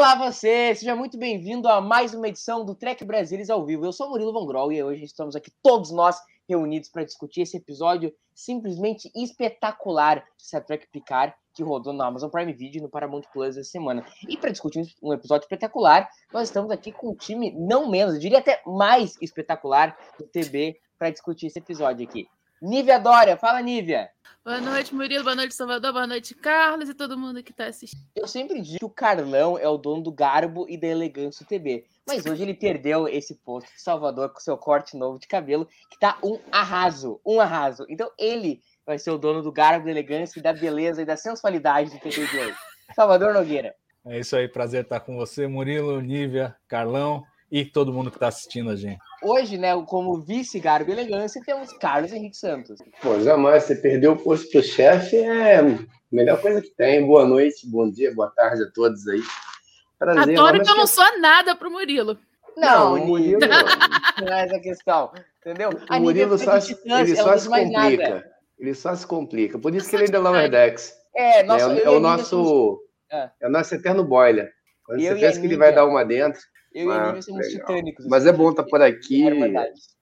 Olá você, seja muito bem-vindo a mais uma edição do Trek Brasilis ao vivo. Eu sou Murilo Von Grol e hoje estamos aqui todos nós reunidos para discutir esse episódio simplesmente espetacular de Star Trek Picard que rodou na Amazon Prime Video e no Paramount Plus essa semana. E para discutir um episódio espetacular, nós estamos aqui com um time não menos, eu diria até mais espetacular do TB para discutir esse episódio aqui. Nívia Dória, fala Nívia. Boa noite, Murilo. Boa noite, Salvador. Boa noite, Carlos e todo mundo que está assistindo. Eu sempre digo que o Carlão é o dono do garbo e da elegância do TB. Mas hoje ele perdeu esse posto de Salvador com seu corte novo de cabelo, que tá um arraso, um arraso. Então ele vai ser o dono do garbo, da elegância e da beleza e da sensualidade do TB de hoje. Salvador Nogueira. É isso aí, prazer estar com você, Murilo, Nívia, Carlão e todo mundo que está assistindo a gente. Hoje, né, como vice garbo e elegância, temos Carlos Henrique Santos. Pô, jamais. Você perdeu o posto pro chefe é a melhor coisa que tem. Boa noite, bom dia, boa tarde a todos aí. Prazer. Adoro que eu não sou nada pro Murilo. Não, Não, o Murilo, não é essa a questão, entendeu? o Murilo só, se- ele só se complica. Ele só se complica. Por isso que ele é Lower Decks. É, É, nossa, o- eu é o a nosso. É. É o nosso eterno boiler. Quando Eu você a pensa que ele vai dar uma dentro, eu e a Ah, Nívia somos legal. titânicos. mas é bom estar por aqui,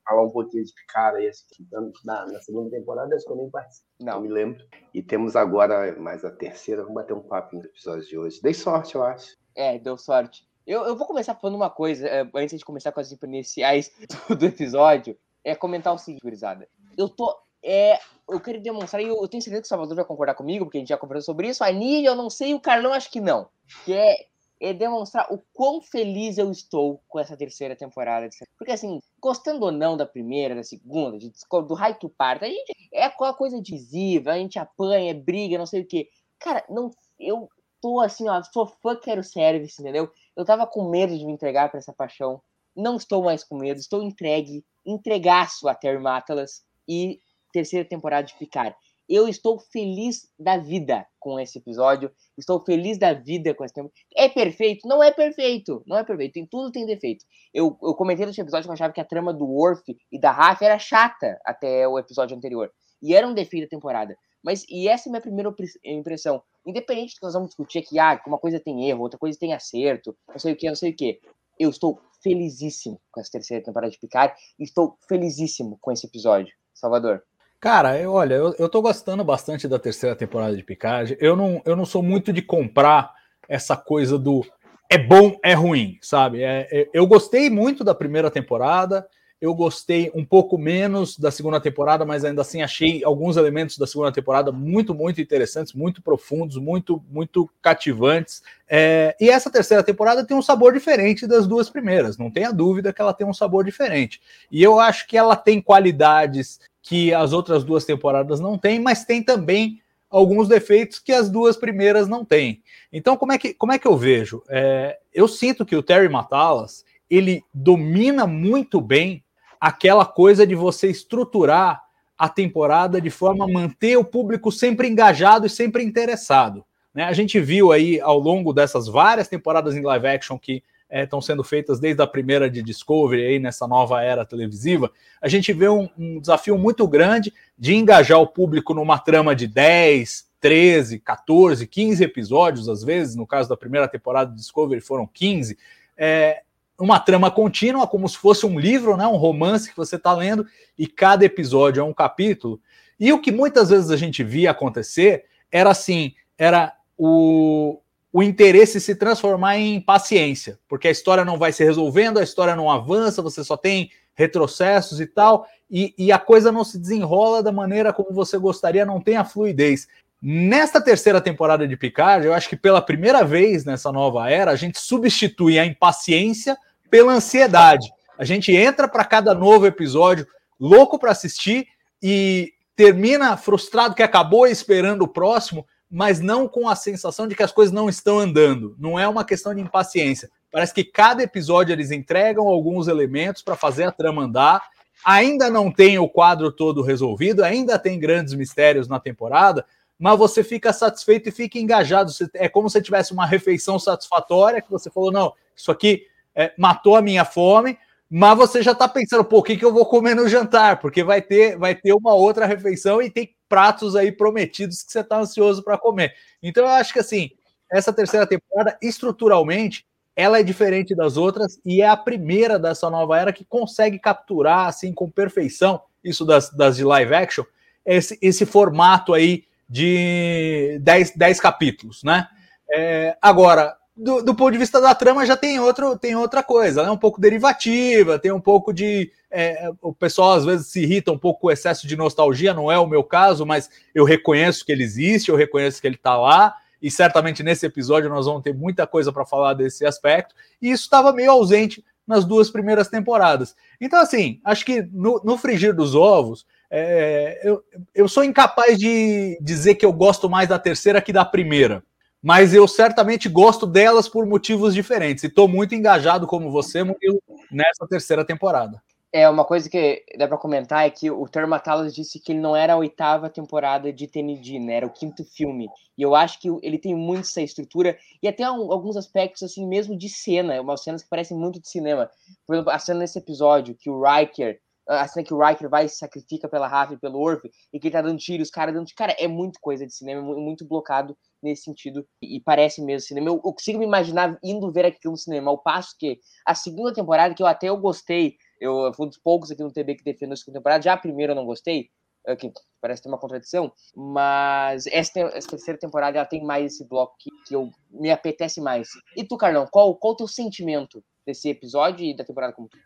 falar um pouquinho de cara aí, assistindo na, na segunda temporada, acho que eu nem participei. Não Não, me lembro. E temos agora mais a terceira. Vamos bater um papo no episódio de hoje. Dei sorte, eu acho. é, deu sorte. Eu, eu vou começar falando uma coisa, é, antes de começar com as iniciais do, episódio, é comentar o seguinte, gurizada. Eu tô. É, eu quero demonstrar, e eu, eu tenho certeza que o Salvador vai concordar comigo, porque a gente já conversou sobre isso. A Nívia, eu não sei, e o Carlão, acho que não. Que é, é demonstrar o quão feliz eu estou com essa terceira temporada. Porque, assim, gostando ou não da primeira, da segunda, de, do High to Part, a gente é aquela coisa decisiva, a gente apanha, briga, não sei o quê. Cara, não, eu tô assim, ó, sou fã, quero service, entendeu? Eu tava com medo de me entregar pra essa paixão. Não estou mais com medo, estou entregue, entregaço a Terry Matalas e terceira temporada de Picard. Eu estou feliz da vida com esse episódio. Estou feliz da vida com esse tempo. É perfeito? Não é perfeito. Não é perfeito. Tem, tudo tem defeito. Eu, eu comentei nesse episódio que eu achava que a trama do Worf e da Raf era chata até o episódio anterior. E era um defeito da temporada. Mas, e essa é a minha primeira impressão. Independente do que nós vamos discutir aqui, ah, uma coisa tem erro, outra coisa tem acerto, não sei o que, não sei o que. Eu estou felizíssimo com essa terceira temporada de Picard e estou felizíssimo com esse episódio. Salvador. Cara, eu, olha, eu, eu tô gostando bastante da terceira temporada de Picard. Eu não, eu não sou muito de comprar essa coisa do é bom, é ruim, sabe? É, é- eu gostei muito da primeira temporada, eu gostei um pouco menos da segunda temporada, mas ainda assim achei alguns elementos da segunda temporada muito, muito interessantes, muito profundos, muito, muito cativantes. É, e essa terceira temporada tem um sabor diferente das duas primeiras, não tenha dúvida que ela tem um sabor diferente. E eu acho que ela tem qualidades que as outras duas temporadas não têm, mas tem também alguns defeitos que as duas primeiras não têm. Então, como é que, como é que eu vejo? É, eu sinto que o Terry Matalas ele domina muito bem aquela coisa de você estruturar a temporada de forma a manter o público sempre engajado e sempre interessado. Né? A gente viu aí ao longo dessas várias temporadas em live action que estão sendo feitas desde a primeira de Discovery aí nessa nova era televisiva, a gente vê um, um desafio muito grande de engajar o público numa trama de 10, 13, 14, 15 episódios, às vezes, no caso da primeira temporada de Discovery foram 15, é, uma trama contínua, como se fosse um livro, né, um romance que você está lendo, e cada episódio é um capítulo. E o que muitas vezes a gente via acontecer era assim, era o, o interesse se transformar em paciência, porque a história não vai se resolvendo, a história não avança, você só tem retrocessos e tal, e, e a coisa não se desenrola da maneira como você gostaria, não tem a fluidez. Nesta terceira temporada de Picard, eu acho que pela primeira vez nessa nova era, a gente substitui a impaciência pela ansiedade. A gente entra para cada novo episódio louco para assistir e termina frustrado que acabou esperando o próximo, mas não com a sensação de que as coisas não estão andando. Não é uma questão de impaciência. Parece que cada episódio eles entregam alguns elementos para fazer a trama andar. Ainda não tem o quadro todo resolvido, ainda tem grandes mistérios na temporada, mas você fica satisfeito e fica engajado. É como se tivesse uma refeição satisfatória que você falou: não, isso aqui é, matou a minha fome, mas você já está pensando, pô, o que, que eu vou comer no jantar? Porque vai ter, vai ter uma outra refeição e tem pratos aí prometidos que você está ansioso para comer. Então eu acho que assim, essa terceira temporada, estruturalmente, ela é diferente das outras e é a primeira dessa nova era que consegue capturar, assim, com perfeição, isso das, das de live action, esse, esse formato aí de 10, 10 capítulos, né? É, agora, do, do, ponto de vista da trama, já tem, outro, tem outra coisa, né? um pouco derivativa, tem um pouco de. É, o pessoal às vezes se irrita um pouco com o excesso de nostalgia, não é o meu caso, mas eu reconheço que ele existe, eu reconheço que ele está lá, e certamente nesse episódio nós vamos ter muita coisa para falar desse aspecto, e isso estava meio ausente nas duas primeiras temporadas. Então, assim, acho que no, no frigir dos ovos, é, eu, eu sou incapaz de dizer que eu gosto mais da terceira que da primeira. Mas eu certamente gosto delas por motivos diferentes. E estou muito engajado, como você, Murilo, nessa terceira temporada. É, uma coisa que dá para comentar é que o Termatalas disse que ele não era a oitava temporada de TND, né? Era o quinto filme. E eu acho que ele tem muito essa estrutura e até alguns aspectos, assim, mesmo de cena, umas cenas que parecem muito de cinema. Por exemplo, a cena nesse episódio que o Riker a cena que o Riker vai e se sacrifica pela Rafa e pelo Orf, e que ele tá dando tiro, os caras dando tiro. Cara, é muito coisa de cinema, muito blocado nesse sentido, e parece mesmo cinema. Eu, eu consigo me imaginar indo ver aquilo no cinema, ao passo que a segunda temporada, que eu até eu gostei, eu fui um dos poucos aqui no TB que defendeu a segunda temporada, já a primeira eu não gostei, que parece ter uma contradição, mas essa, essa, terceira temporada ela tem mais esse bloco que, que eu me apetece mais. E tu, Carlão, qual, qual o teu sentimento desse episódio e da temporada como tu?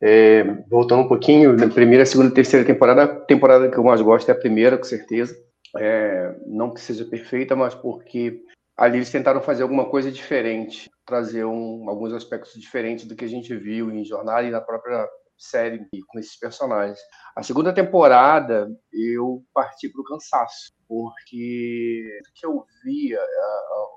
É, voltando um pouquinho, primeira, segunda e terceira temporada, a temporada que eu mais gosto é a primeira, com certeza. É, não que seja perfeita, mas porque ali eles tentaram fazer alguma coisa diferente, trazer um, alguns aspectos diferentes do que a gente viu em Jornada e na própria série com esses personagens. A segunda temporada eu parti para o cansaço, porque o que eu via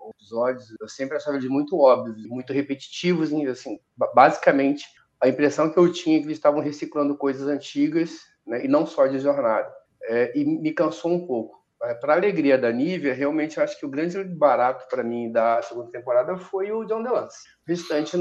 os episódios eu sempre achava eles muito óbvios, muito repetitivos, assim, basicamente a impressão que eu tinha é que eles estavam reciclando coisas antigas, né, e não só de jornada. É, e me cansou um pouco. É, para alegria da Nívia, realmente eu acho que o grande barato para mim da segunda temporada foi o John DeLance. O restante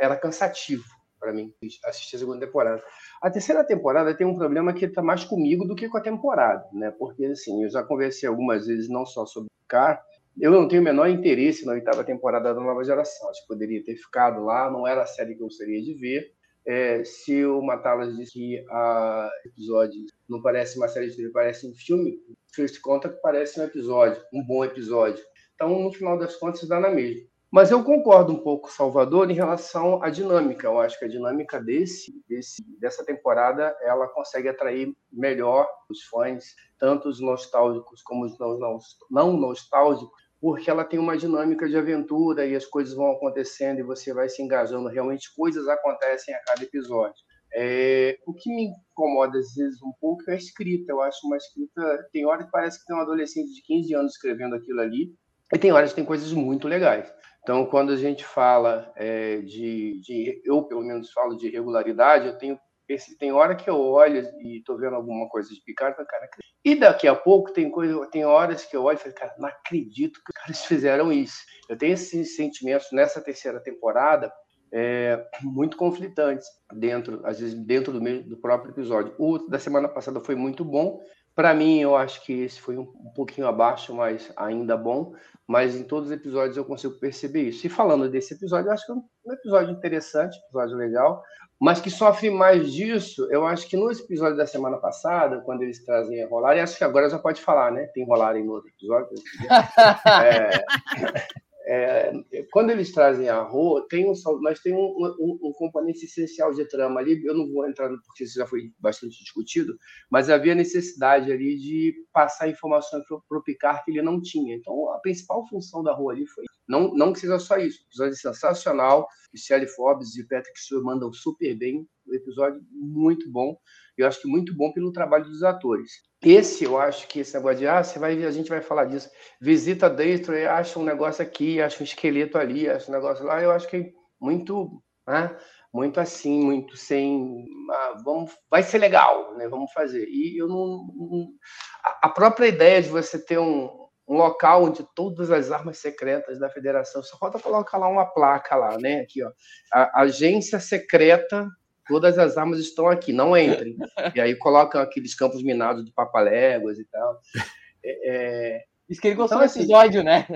era cansativo para mim assistir a segunda temporada. A terceira temporada tem um problema que está mais comigo do que com a temporada, né? Porque assim, eu já conversei algumas vezes não só sobre o Car, eu não tenho o menor interesse na oitava temporada da nova geração. Acho que poderia ter ficado lá, não era a série que eu gostaria de ver. É, se o Matalas disse que a episódio não parece uma série de TV, parece um filme, First Contact parece um episódio, um bom episódio. Então, no final das contas, dá na mesma. Mas eu concordo um pouco, Salvador, em relação à dinâmica. Eu acho que a dinâmica desse, desse, dessa temporada ela consegue atrair melhor os fãs, tanto os nostálgicos como os não, não, não nostálgicos, porque ela tem uma dinâmica de aventura e as coisas vão acontecendo e você vai se engajando. Realmente, coisas acontecem a cada episódio. É, o que me incomoda às vezes um pouco é a escrita. Eu acho uma escrita. Tem hora que parece que tem um adolescente de 15 anos escrevendo aquilo ali, e tem horas que tem coisas muito legais. Então, quando a gente fala é, de, de, Eu, pelo menos, falo de irregularidade, eu tenho esse, tem hora que eu olho e tô vendo alguma coisa de Picard, cara, e daqui a pouco tem coisa, tem horas que eu olho e falo, cara, não acredito que os caras fizeram isso. Eu tenho esses sentimentos nessa terceira temporada é, muito conflitantes dentro, às vezes dentro do, meio, do próprio episódio. O da semana passada foi muito bom. Para mim, eu acho que esse foi um, um pouquinho abaixo, mas ainda bom. Mas em todos os episódios eu consigo perceber isso. E falando desse episódio, eu acho que é um episódio interessante, um episódio legal mas que sofre mais disso, eu acho que no episódio da semana passada, quando eles trazem a rolar, e acho que agora já pode falar, né? Tem rolar em outro episódio. é, é, quando eles trazem a Ro, tem um, mas tem um, um, um, componente essencial de trama ali. Eu não vou entrar porque isso já foi bastante discutido, mas havia necessidade ali de passar informações para o Picard que ele não tinha. Então, a principal função da Ro ali foi não, não que seja só isso. O episódio é sensacional. Michelle Forbes e Patrick Stewart mandam super bem. O episódio muito bom. Eu acho que muito bom pelo trabalho dos atores. Esse, eu acho que esse negócio de, ah, você vai, a gente vai falar disso. Visita dentro, acha um negócio aqui, acha um esqueleto ali, acha um negócio lá. Eu acho que é muito, né? muito assim, muito sem, ah, vamos, vai ser legal, né? Vamos fazer. E eu não, não, a própria ideia de você ter um, um local onde todas as armas secretas da Federação, só falta colocar lá uma placa lá, né? Aqui, ó, a agência secreta todas as armas estão aqui, não entrem. E aí colocam aqueles campos minados de papaléguas e tal. É, é... Isso que ele gostou então, do assim, episódio, né?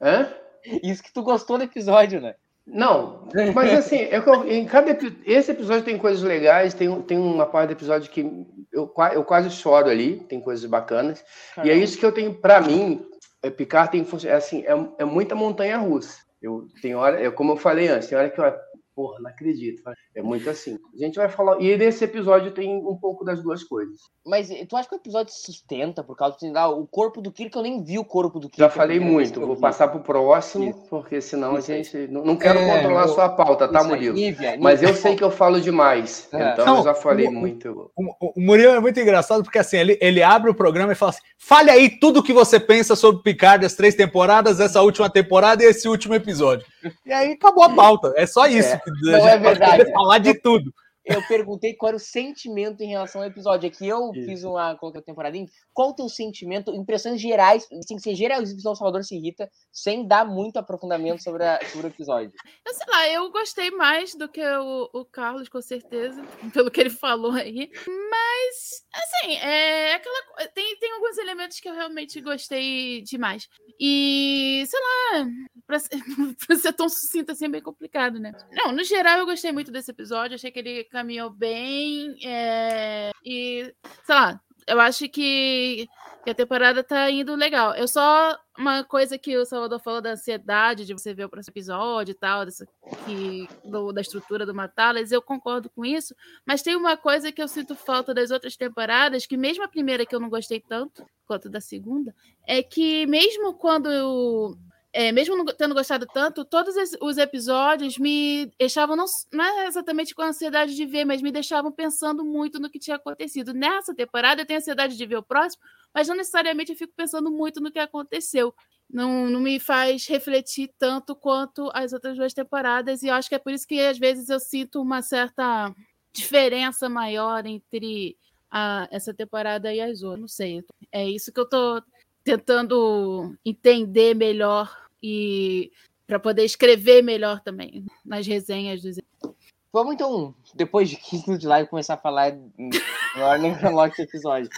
Hã? Isso que tu gostou do episódio, né? Não, mas assim, eu, em cada esse episódio tem coisas legais, tem, tem uma parte do episódio que eu, eu quase choro ali, tem coisas bacanas. Caramba. E é isso que eu tenho para mim, é, Picard tem é assim, é, é muita montanha russa. Eu tem hora, é como eu falei antes, tem hora que eu porra, não acredito. É muito assim. A gente vai falar. E nesse episódio tem um pouco das duas coisas. Mas tu acha que o episódio sustenta por causa de ah, o corpo do Kirk? Eu nem vi o corpo do Kirk. Já falei muito. Vou passar pro próximo, Isso. porque senão Isso. a gente. Não, não quero é, controlar a sua pauta, tá, Murilo? Nívia, Nívia. Mas eu sei que eu falo demais. É. Então não, eu já falei o, muito. O, o, Murilo é muito engraçado, porque assim, ele, ele abre o programa e fala assim: fale aí tudo o que você pensa sobre Picard, as três temporadas, essa última temporada e esse último episódio. E aí acabou a pauta. É só isso. É. Não é verdade. falar de tudo eu perguntei qual era o sentimento em relação ao episódio. Aqui eu Isso. fiz uma coloquei a temporada em qual o teu sentimento, impressões gerais, tem que ser gerais, o Salvador se irrita, sem dar muito aprofundamento sobre, a, sobre o episódio. Eu sei lá, eu gostei mais do que o, o Carlos, com certeza, pelo que ele falou aí. Mas, assim, é aquela tem, alguns elementos que eu realmente gostei demais. E, sei lá, pra ser, pra ser tão sucinto assim é bem complicado, né? Não, no geral eu gostei muito desse episódio, achei que ele caminhou bem. É, e, sei lá, eu acho que, a temporada tá indo legal. Eu só. Uma coisa que o Salvador falou da ansiedade de você ver o próximo episódio e tal, dessa, que, do, da estrutura do Matalas, eu concordo com isso. Mas tem uma coisa que eu sinto falta das outras temporadas, que mesmo a primeira que eu não gostei tanto quanto da segunda, é que mesmo quando eu é, mesmo não tendo gostado tanto, todos os episódios me deixavam, não, não é exatamente com ansiedade de ver, mas me deixavam pensando muito no que tinha acontecido. Nessa temporada eu tenho ansiedade de ver o próximo, mas não necessariamente eu fico pensando muito no que aconteceu. Não, não me faz refletir tanto quanto as outras duas temporadas, e eu acho que é por isso que às vezes eu sinto uma certa diferença maior entre a, essa temporada e as outras. Não sei. É isso que eu tô tentando entender melhor e para poder escrever melhor também nas resenhas dos Vamos então, depois de 15 minutos de live, começar a falar em ordem cronológica do episódio.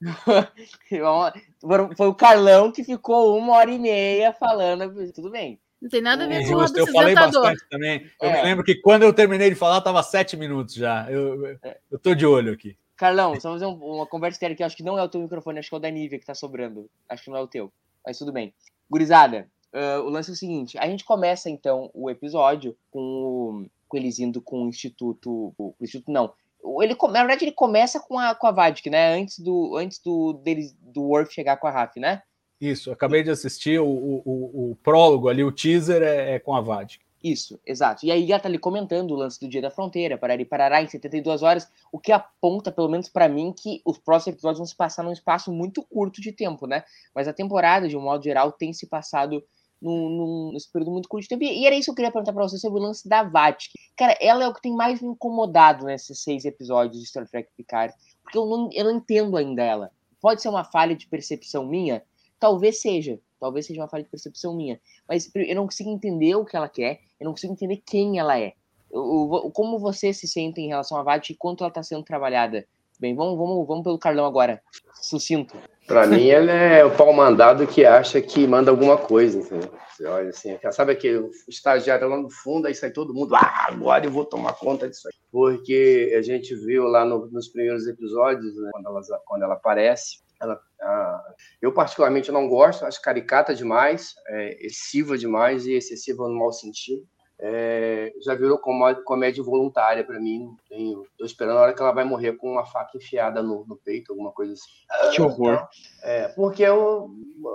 Foi o Carlão que ficou uma hora e meia falando, tudo bem. Não tem nada a ver é, com o Eu falei bastante também. Eu é. me lembro que quando eu terminei de falar, estava sete minutos já. Eu, eu, tô de olho aqui. Carlão, só fazer uma conversa séria que eu acho que não é o teu microfone, acho que é o da Nívia que tá sobrando. Acho que não é o teu. Mas tudo bem. Gurizada, Uh, o lance é o seguinte: a gente começa então o episódio com, o, com eles indo com o Instituto. O, o Instituto não. Ele, na verdade, ele começa com a, com a Vadik, né? Antes do, antes do, deles, do Worf chegar com a Raf, né? Isso, acabei de assistir o, o, o, prólogo ali, o teaser é, é com a Vadik. Isso, exato. E aí já tá ali comentando o lance do Dia da Fronteira, para ele parará em 72 horas, o que aponta, pelo menos para mim, que os próximos episódios vão se passar num espaço muito curto de tempo, né? Mas a temporada, de um modo geral, tem se passado num, num, nesse período muito curto de tempo. E era isso que eu queria perguntar pra você sobre o lance da Vatic. Cara, ela é o que tem mais me incomodado nesses seis episódios de Star Trek Picard. Porque eu não, eu não entendo ainda ela. Pode ser uma falha de percepção minha? Talvez seja. Talvez seja uma falha de percepção minha. Mas eu não consigo entender o que ela quer. Eu não consigo entender quem ela é. Eu, eu, como você se sente em relação a Vatic e quanto ela está sendo trabalhada? Bem, vamos, vamos, vamos pelo Carlão agora. Sucinto. Para mim, ele é o pau mandado que acha que manda alguma coisa, entendeu? Você olha assim, sabe aquele estagiário lá no fundo, aí sai todo mundo, ah, agora eu vou tomar conta disso aí. Porque a gente viu lá no, nos primeiros episódios, né, quando, ela, quando ela aparece, Ela, a, eu, particularmente, não gosto, acho caricata demais, é, excessiva demais e excessiva no mau sentido. É, já virou comédia voluntária para mim. Tenho, tô esperando a hora que ela vai morrer com uma faca enfiada no, no peito, alguma coisa assim. Que horror. É, porque é o,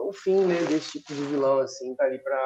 o fim né, desse tipo de vilão, assim, tá ali pra.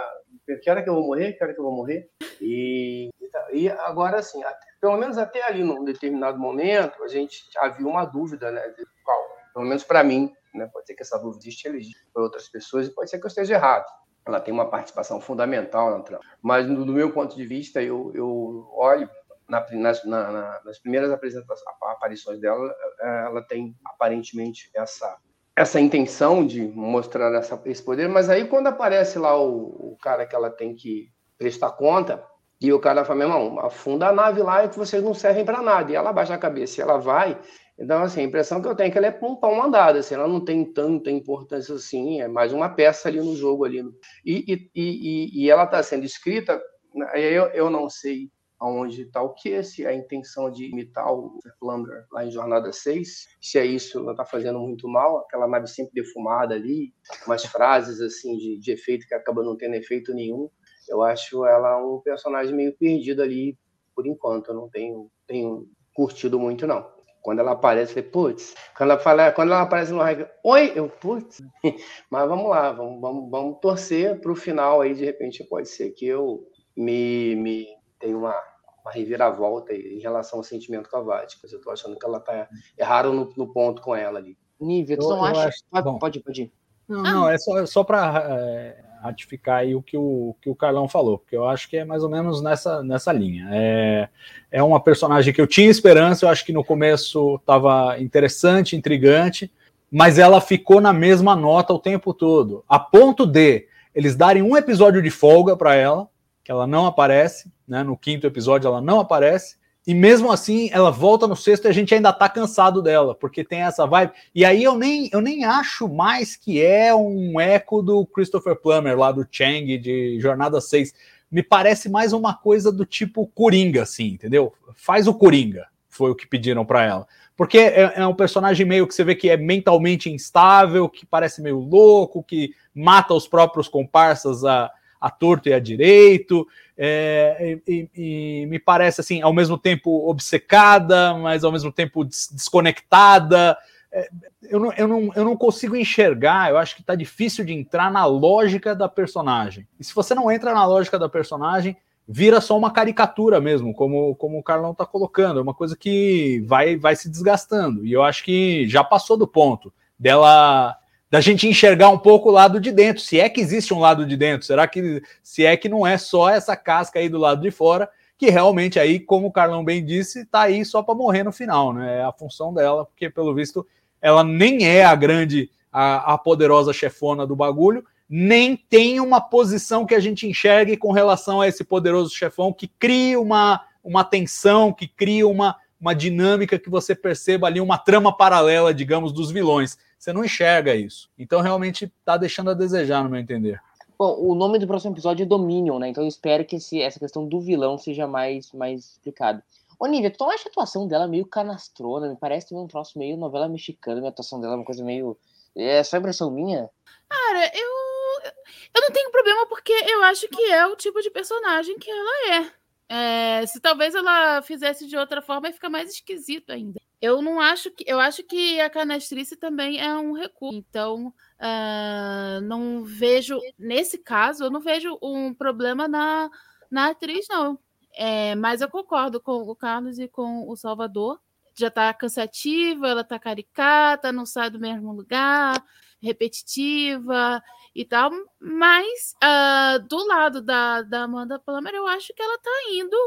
Que hora que eu vou morrer? Que hora que eu vou morrer? E, e agora, assim, até, pelo menos até ali, num determinado momento, a gente havia uma dúvida, né? De qual, pelo menos para mim, né? Pode ser que essa dúvida esteja para outras pessoas e pode ser que eu esteja errado ela tem uma participação fundamental na trama. Mas, do, meu ponto de vista, eu, eu olho na, nas, na, nas, primeiras aparições dela, ela tem aparentemente essa essa intenção de mostrar essa, esse poder, mas aí quando aparece lá o, o, cara que ela tem que prestar conta, e o cara fala, meu irmão, afunda a nave lá e vocês não servem para nada. E ela baixa a cabeça e ela vai, então, assim, a impressão que eu tenho é que ela é um pão mandado, assim, ela não tem tanta importância assim, é mais uma peça ali no jogo ali. E, e, e, e ela está sendo escrita, né, eu, eu não sei aonde está o que, se é a intenção de imitar o Plumber lá em Jornada 6, se é isso, ela está fazendo muito mal, aquela nave sempre defumada ali, umas frases assim de, de efeito que acaba não tendo efeito nenhum. Eu acho ela um personagem meio perdido ali por enquanto, eu não tenho, tenho curtido muito não. Quando ela aparece, eu falei, putz. Quando ela, fala, quando ela aparece no raio, oi, eu, putz. Mas vamos lá, vamos, vamos, vamos torcer para o final aí, de repente pode ser que eu me, me tenha uma, uma reviravolta em relação ao sentimento com a Vática. Eu estou achando que ela tá erraram no, no ponto com ela ali. Nível, tu não acha? Acho... Pode, pode, pode ir. Não, não, é só, só para é, ratificar aí o que o, que o Carlão falou, porque eu acho que é mais ou menos nessa, nessa linha. É, é uma personagem que eu tinha esperança, eu acho que no começo estava interessante, intrigante, mas ela ficou na mesma nota o tempo todo, a ponto de eles darem um episódio de folga para ela, que ela não aparece, né? No quinto episódio ela não aparece, e mesmo assim, ela volta no sexto e a gente ainda tá cansado dela, porque tem essa vibe. E aí eu nem, eu nem acho mais que é um eco do Christopher Plummer, lá do Chang, de Jornada 6. Me parece mais uma coisa do tipo Coringa, assim, entendeu? Faz o Coringa, foi o que pediram para ela. Porque é, é um personagem meio que você vê que é mentalmente instável, que parece meio louco, que mata os próprios comparsas a, a torto e a direito, é, e, e, me parece assim, ao mesmo tempo obcecada, mas ao mesmo tempo des desconectada. É, eu, não, eu, não, eu não consigo enxergar, eu acho que está difícil de entrar na lógica da personagem. E se você não entra na lógica da personagem, vira só uma caricatura mesmo, como, como o Carlão está colocando, é uma coisa que vai, vai se desgastando. E eu acho que já passou do ponto dela da gente enxergar um pouco o lado de dentro, se é que existe um lado de dentro, será que se é que não é só essa casca aí do lado de fora, que realmente aí, como o Carlão bem disse, tá aí só para morrer no final, né? É a função dela, porque pelo visto ela nem é a grande, a, a poderosa chefona do bagulho, nem tem uma posição que a gente enxergue com relação a esse poderoso chefão que cria uma, uma tensão, que cria uma, uma dinâmica que você perceba ali uma trama paralela, digamos, dos vilões. Você não enxerga isso. Então, realmente, está deixando a desejar, no meu entender. Bom, o nome do próximo episódio é Dominion, né? Então eu espero que esse, essa questão do vilão seja mais, mais explicado. Ô, Nívia, tu não acha a atuação dela meio canastrona? Me parece ter um troço meio novela mexicana. A atuação dela é uma coisa meio. É só impressão minha? Cara, eu. Eu não tenho problema porque eu acho que é o tipo de personagem que ela é. É, se talvez ela fizesse de outra forma, ia ficar mais esquisito ainda. Eu não acho que. Eu acho que a canastrice também é um recurso. Então, uh, não vejo. Nesse caso, eu não vejo um problema na, na atriz, não. É, mas eu concordo com o Carlos e com o Salvador. Já tá cansativa, ela tá caricata, não sai do mesmo lugar, repetitiva e tal. Mas uh, do lado da, da Amanda Plummer, eu acho que ela tá indo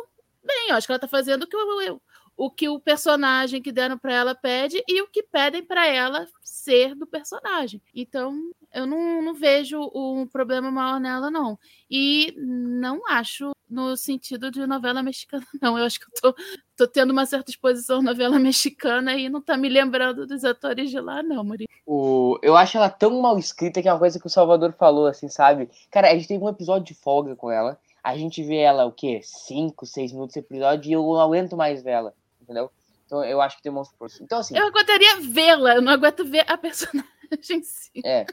bem. Eu acho que ela tá fazendo o que, eu, o, que o personagem que deram para ela pede e o que pedem para ela ser do personagem. Então, eu não, não vejo um problema maior nela, não. E não acho no sentido de novela mexicana, não. Eu acho que eu tô, tô tendo uma certa exposição novela mexicana e não tá me lembrando dos atores de lá, não, Maria. O, eu acho ela tão mal escrita que é uma coisa que o Salvador falou, assim, sabe? Cara, a gente teve um episódio de folga com ela. A gente vê ela, o quê? Cinco, seis minutos de episódio e eu não aguento mais vê-la, entendeu? Então eu acho que tem um força. Então, assim. Eu aguentaria vê-la, eu não aguento ver a personagem. Gente, sim. É.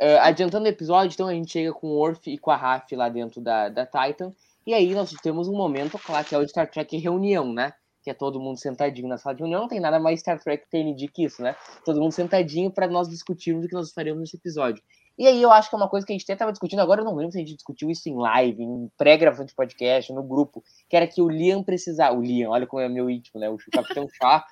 Ah, adiantando o episódio, então a gente chega com o Orf e com a Raf lá dentro da, da Titan. E aí nós temos um momento, claro, que é o Star Trek reunião, né? Que é todo mundo sentadinho na sala de reunião. Não tem nada mais Star Trek TND que isso, né? Todo mundo sentadinho para nós discutirmos o que nós faremos nesse episódio. E aí eu acho que é uma coisa que a gente até estava discutindo, agora eu não lembro se a gente discutiu isso em live, em pré-gravando de podcast, no grupo, que era que o Liam precisava. O Liam, olha como é meu íntimo, né? O Capitão Chá,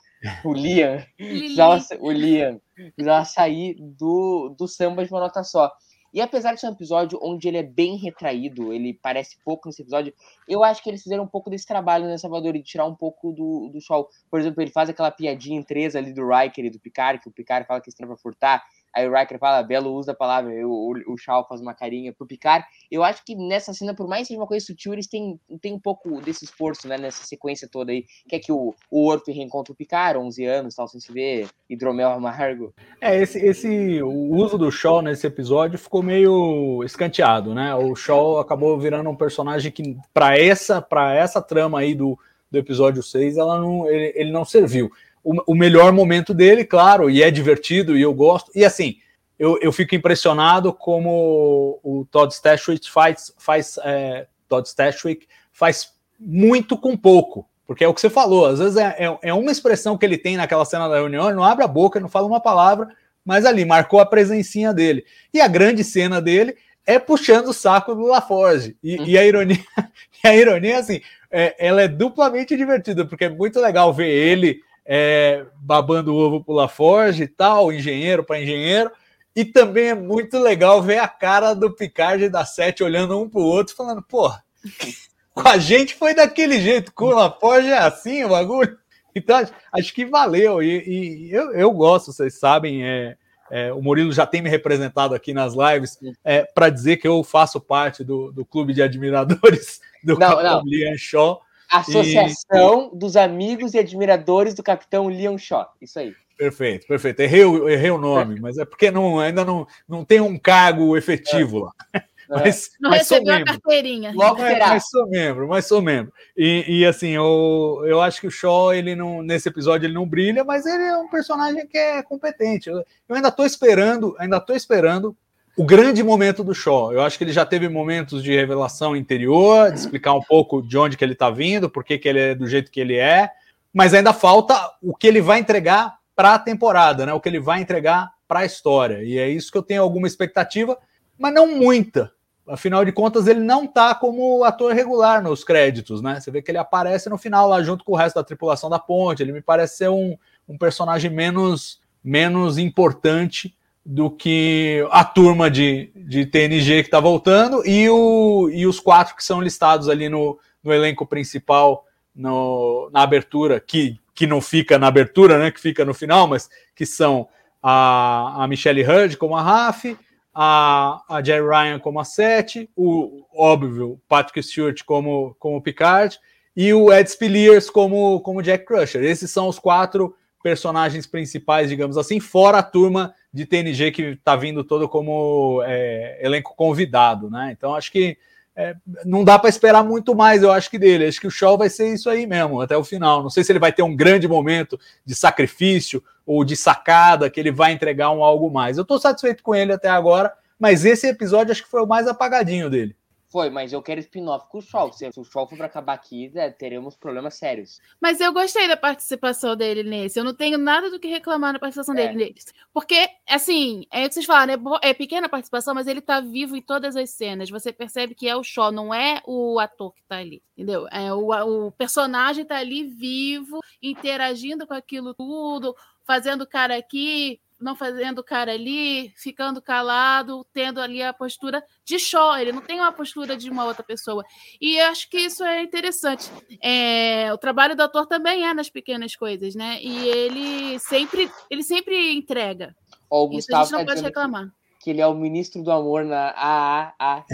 o Liam, precisava, o Liam precisava sair do, do samba de uma nota só. E apesar de ser um episódio onde ele é bem retraído, ele parece pouco nesse episódio, eu acho que eles fizeram um pouco desse trabalho, né, Salvador, de tirar um pouco do, do show. Por exemplo, ele faz aquela piadinha em três ali do Riker e do Picard, que o Picard fala que está pra furtar, aí o Riker fala, Belo usa a palavra, o, o, o Shaw faz uma carinha pro Picard. Eu acho que nessa cena, por mais que seja uma coisa sutil, eles têm, têm um pouco desse esforço, né, nessa sequência toda aí, que é que o, o Orf reencontra o Picard, 11 anos, tal, sem se ver, hidromel amargo. É, esse, esse o uso do Shaw nesse episódio ficou meio escanteado, né? O Shaw acabou virando um personagem que, para essa, essa trama aí do, do episódio 6, ela não, ele, ele não serviu. O, o melhor momento dele, claro, e é divertido, e eu gosto. E assim, eu, eu fico impressionado como o Todd Stashwick faz, faz é, Todd Stashwick faz muito com pouco. Porque é o que você falou, às vezes é, é, é uma expressão que ele tem naquela cena da reunião, ele não abre a boca, ele não fala uma palavra, mas ali marcou a presencinha dele. E a grande cena dele é puxando o saco do LaForge. E, e a ironia, e a ironia é assim, é, ela é duplamente divertida, porque é muito legal ver ele é, babando o ovo pro LaForge e tal, engenheiro para engenheiro, e também é muito legal ver a cara do Picard e da Sete olhando um pro outro, falando, porra, com a gente foi daquele jeito, com o LaForge é assim o bagulho. Então, acho, que valeu, e, e eu, eu gosto, vocês sabem, é, é, o Murilo já tem me representado aqui nas lives é, para dizer que eu faço parte do, do clube de admiradores do Não. Liam Shaw. Associação dos Amigos e Admiradores do Capitão Leon Shaw. Isso aí. Perfeito, perfeito. Errei, o- errei o nome, mas é porque não, ainda não, não tem um cargo efetivo lá. Mas, Não mas sou recebeu a carteirinha. Logo Mas, terá. mas sou membro, mas sou membro. E, e, assim, eu, eu acho que o Shaw, ele não, nesse episódio, ele não brilha, mas ele é um personagem que é competente. Eu, eu ainda tô esperando, ainda tô esperando o grande momento do Shaw. Eu acho que ele já teve momentos de revelação interior, de explicar um pouco de onde que ele tá vindo, por que, que ele é do jeito que ele é, mas ainda falta o que ele vai entregar para a temporada, né? O que ele vai entregar para a história. E é isso que eu tenho alguma expectativa, mas não muita. Afinal de contas, ele não tá como ator regular nos créditos, né? Você vê que ele aparece no final lá junto com o resto da tripulação da ponte. Ele me parece ser um, um personagem menos, menos importante do que a turma de, de TNG que tá voltando e, o, e os quatro que são listados ali no, no elenco principal no, na abertura, que, que não fica na abertura, né? Que fica no final, mas que são a, a Michelle Hurd como a Raf, a, a Jerry Ryan como a Sete, o óbvio Patrick Stewart como, como Picard e o Ed Spiliers como, como Jack Crusher. Esses são os quatro personagens principais, digamos assim, fora a turma de TNG que está vindo todo como é, elenco convidado, né? Então acho que é, não dá para esperar muito mais, eu acho que dele. Acho que o show vai ser isso aí mesmo, até o final. Não sei se ele vai ter um grande momento de sacrifício ou de sacada, que ele vai entregar um algo mais. Eu estou satisfeito com ele até agora, mas esse episódio acho que foi o mais apagadinho dele. Foi, mas eu quero spin-off com o Shaw. Se o Shaw for pra acabar aqui, né, teremos problemas sérios. Mas eu gostei da participação dele nesse. Eu não tenho nada do que reclamar da participação É. dele nesse. Porque, assim, é o que vocês falaram, é, é pequena a participação, mas ele tá vivo em todas as cenas. Você percebe que é o Shaw, não é o ator que tá ali, entendeu? É o, o personagem tá ali vivo, interagindo com aquilo tudo, fazendo cara aqui, não fazendo cara ali, ficando calado, tendo ali a postura de Shaw. Ele não tem uma postura de uma outra pessoa. E eu acho que isso é interessante. É, o trabalho do ator também é nas pequenas coisas, né? E ele sempre, ele sempre entrega. Ó, o Isso a Gustavo gente não tá pode reclamar. que ele é o ministro do amor na AAACS,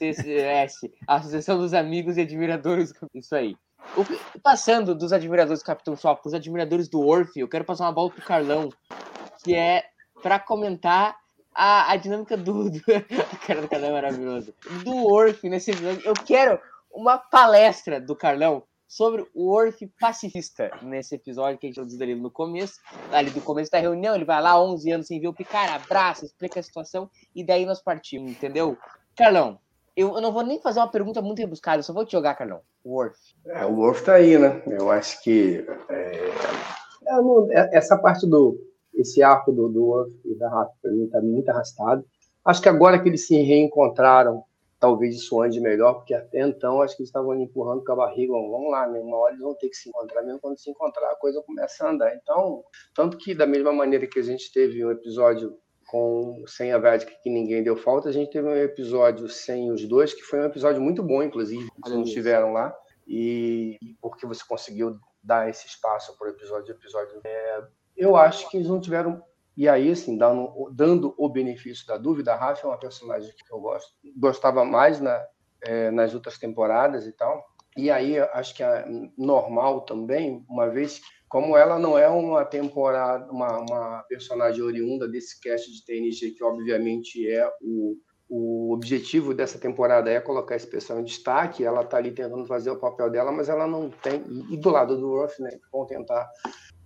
Associação dos Amigos e Admiradores. Isso aí. O- passando dos admiradores do Capitão Shaw para os admiradores do Orfe, eu quero passar uma bola pro Carlão, que é para comentar a, a dinâmica do, do. Cara do Carlão é maravilhoso. Do Orfe nesse episódio. Eu quero uma palestra do Carlão sobre o Worf pacifista nesse episódio que a gente introduziu ali no começo, ali do começo da reunião, ele vai lá 11 anos sem ver o Picard, abraça, explica a situação e daí nós partimos, entendeu? Carlão, eu, eu não vou nem fazer uma pergunta muito rebuscada, eu só vou te jogar, Carlão. Worf. É, o Worf tá aí, né? Eu acho que é, não, é, essa parte do esse arco do, do Worf e da Rafa para mim tá muito arrastado. Acho que agora que eles se reencontraram, talvez isso ande melhor, porque até então acho que eles estavam empurrando com a barriga, vamos lá, né? uma hora eles vão ter que se encontrar, mesmo quando se encontrar a coisa começa a andar. Então, tanto que da mesma maneira que a gente teve um episódio com sem a Vedic que ninguém deu falta, a gente teve um episódio sem os dois, que foi um episódio muito bom, inclusive, que não estiveram lá, e porque você conseguiu dar esse espaço para o episódio episódio. É, eu acho que eles não tiveram e aí, assim, dando, dando o benefício da dúvida, a Rafa é uma personagem que eu gosto, gostava mais na, é, nas outras temporadas e tal. E aí, acho que é normal também, uma vez, como ela não é uma temporada, uma, uma personagem oriunda desse cast de TNG, que obviamente é o, o objetivo dessa temporada é colocar esse pessoal em destaque, ela está ali tentando fazer o papel dela, mas ela não tem. E do lado do Ruff, né, vão tentar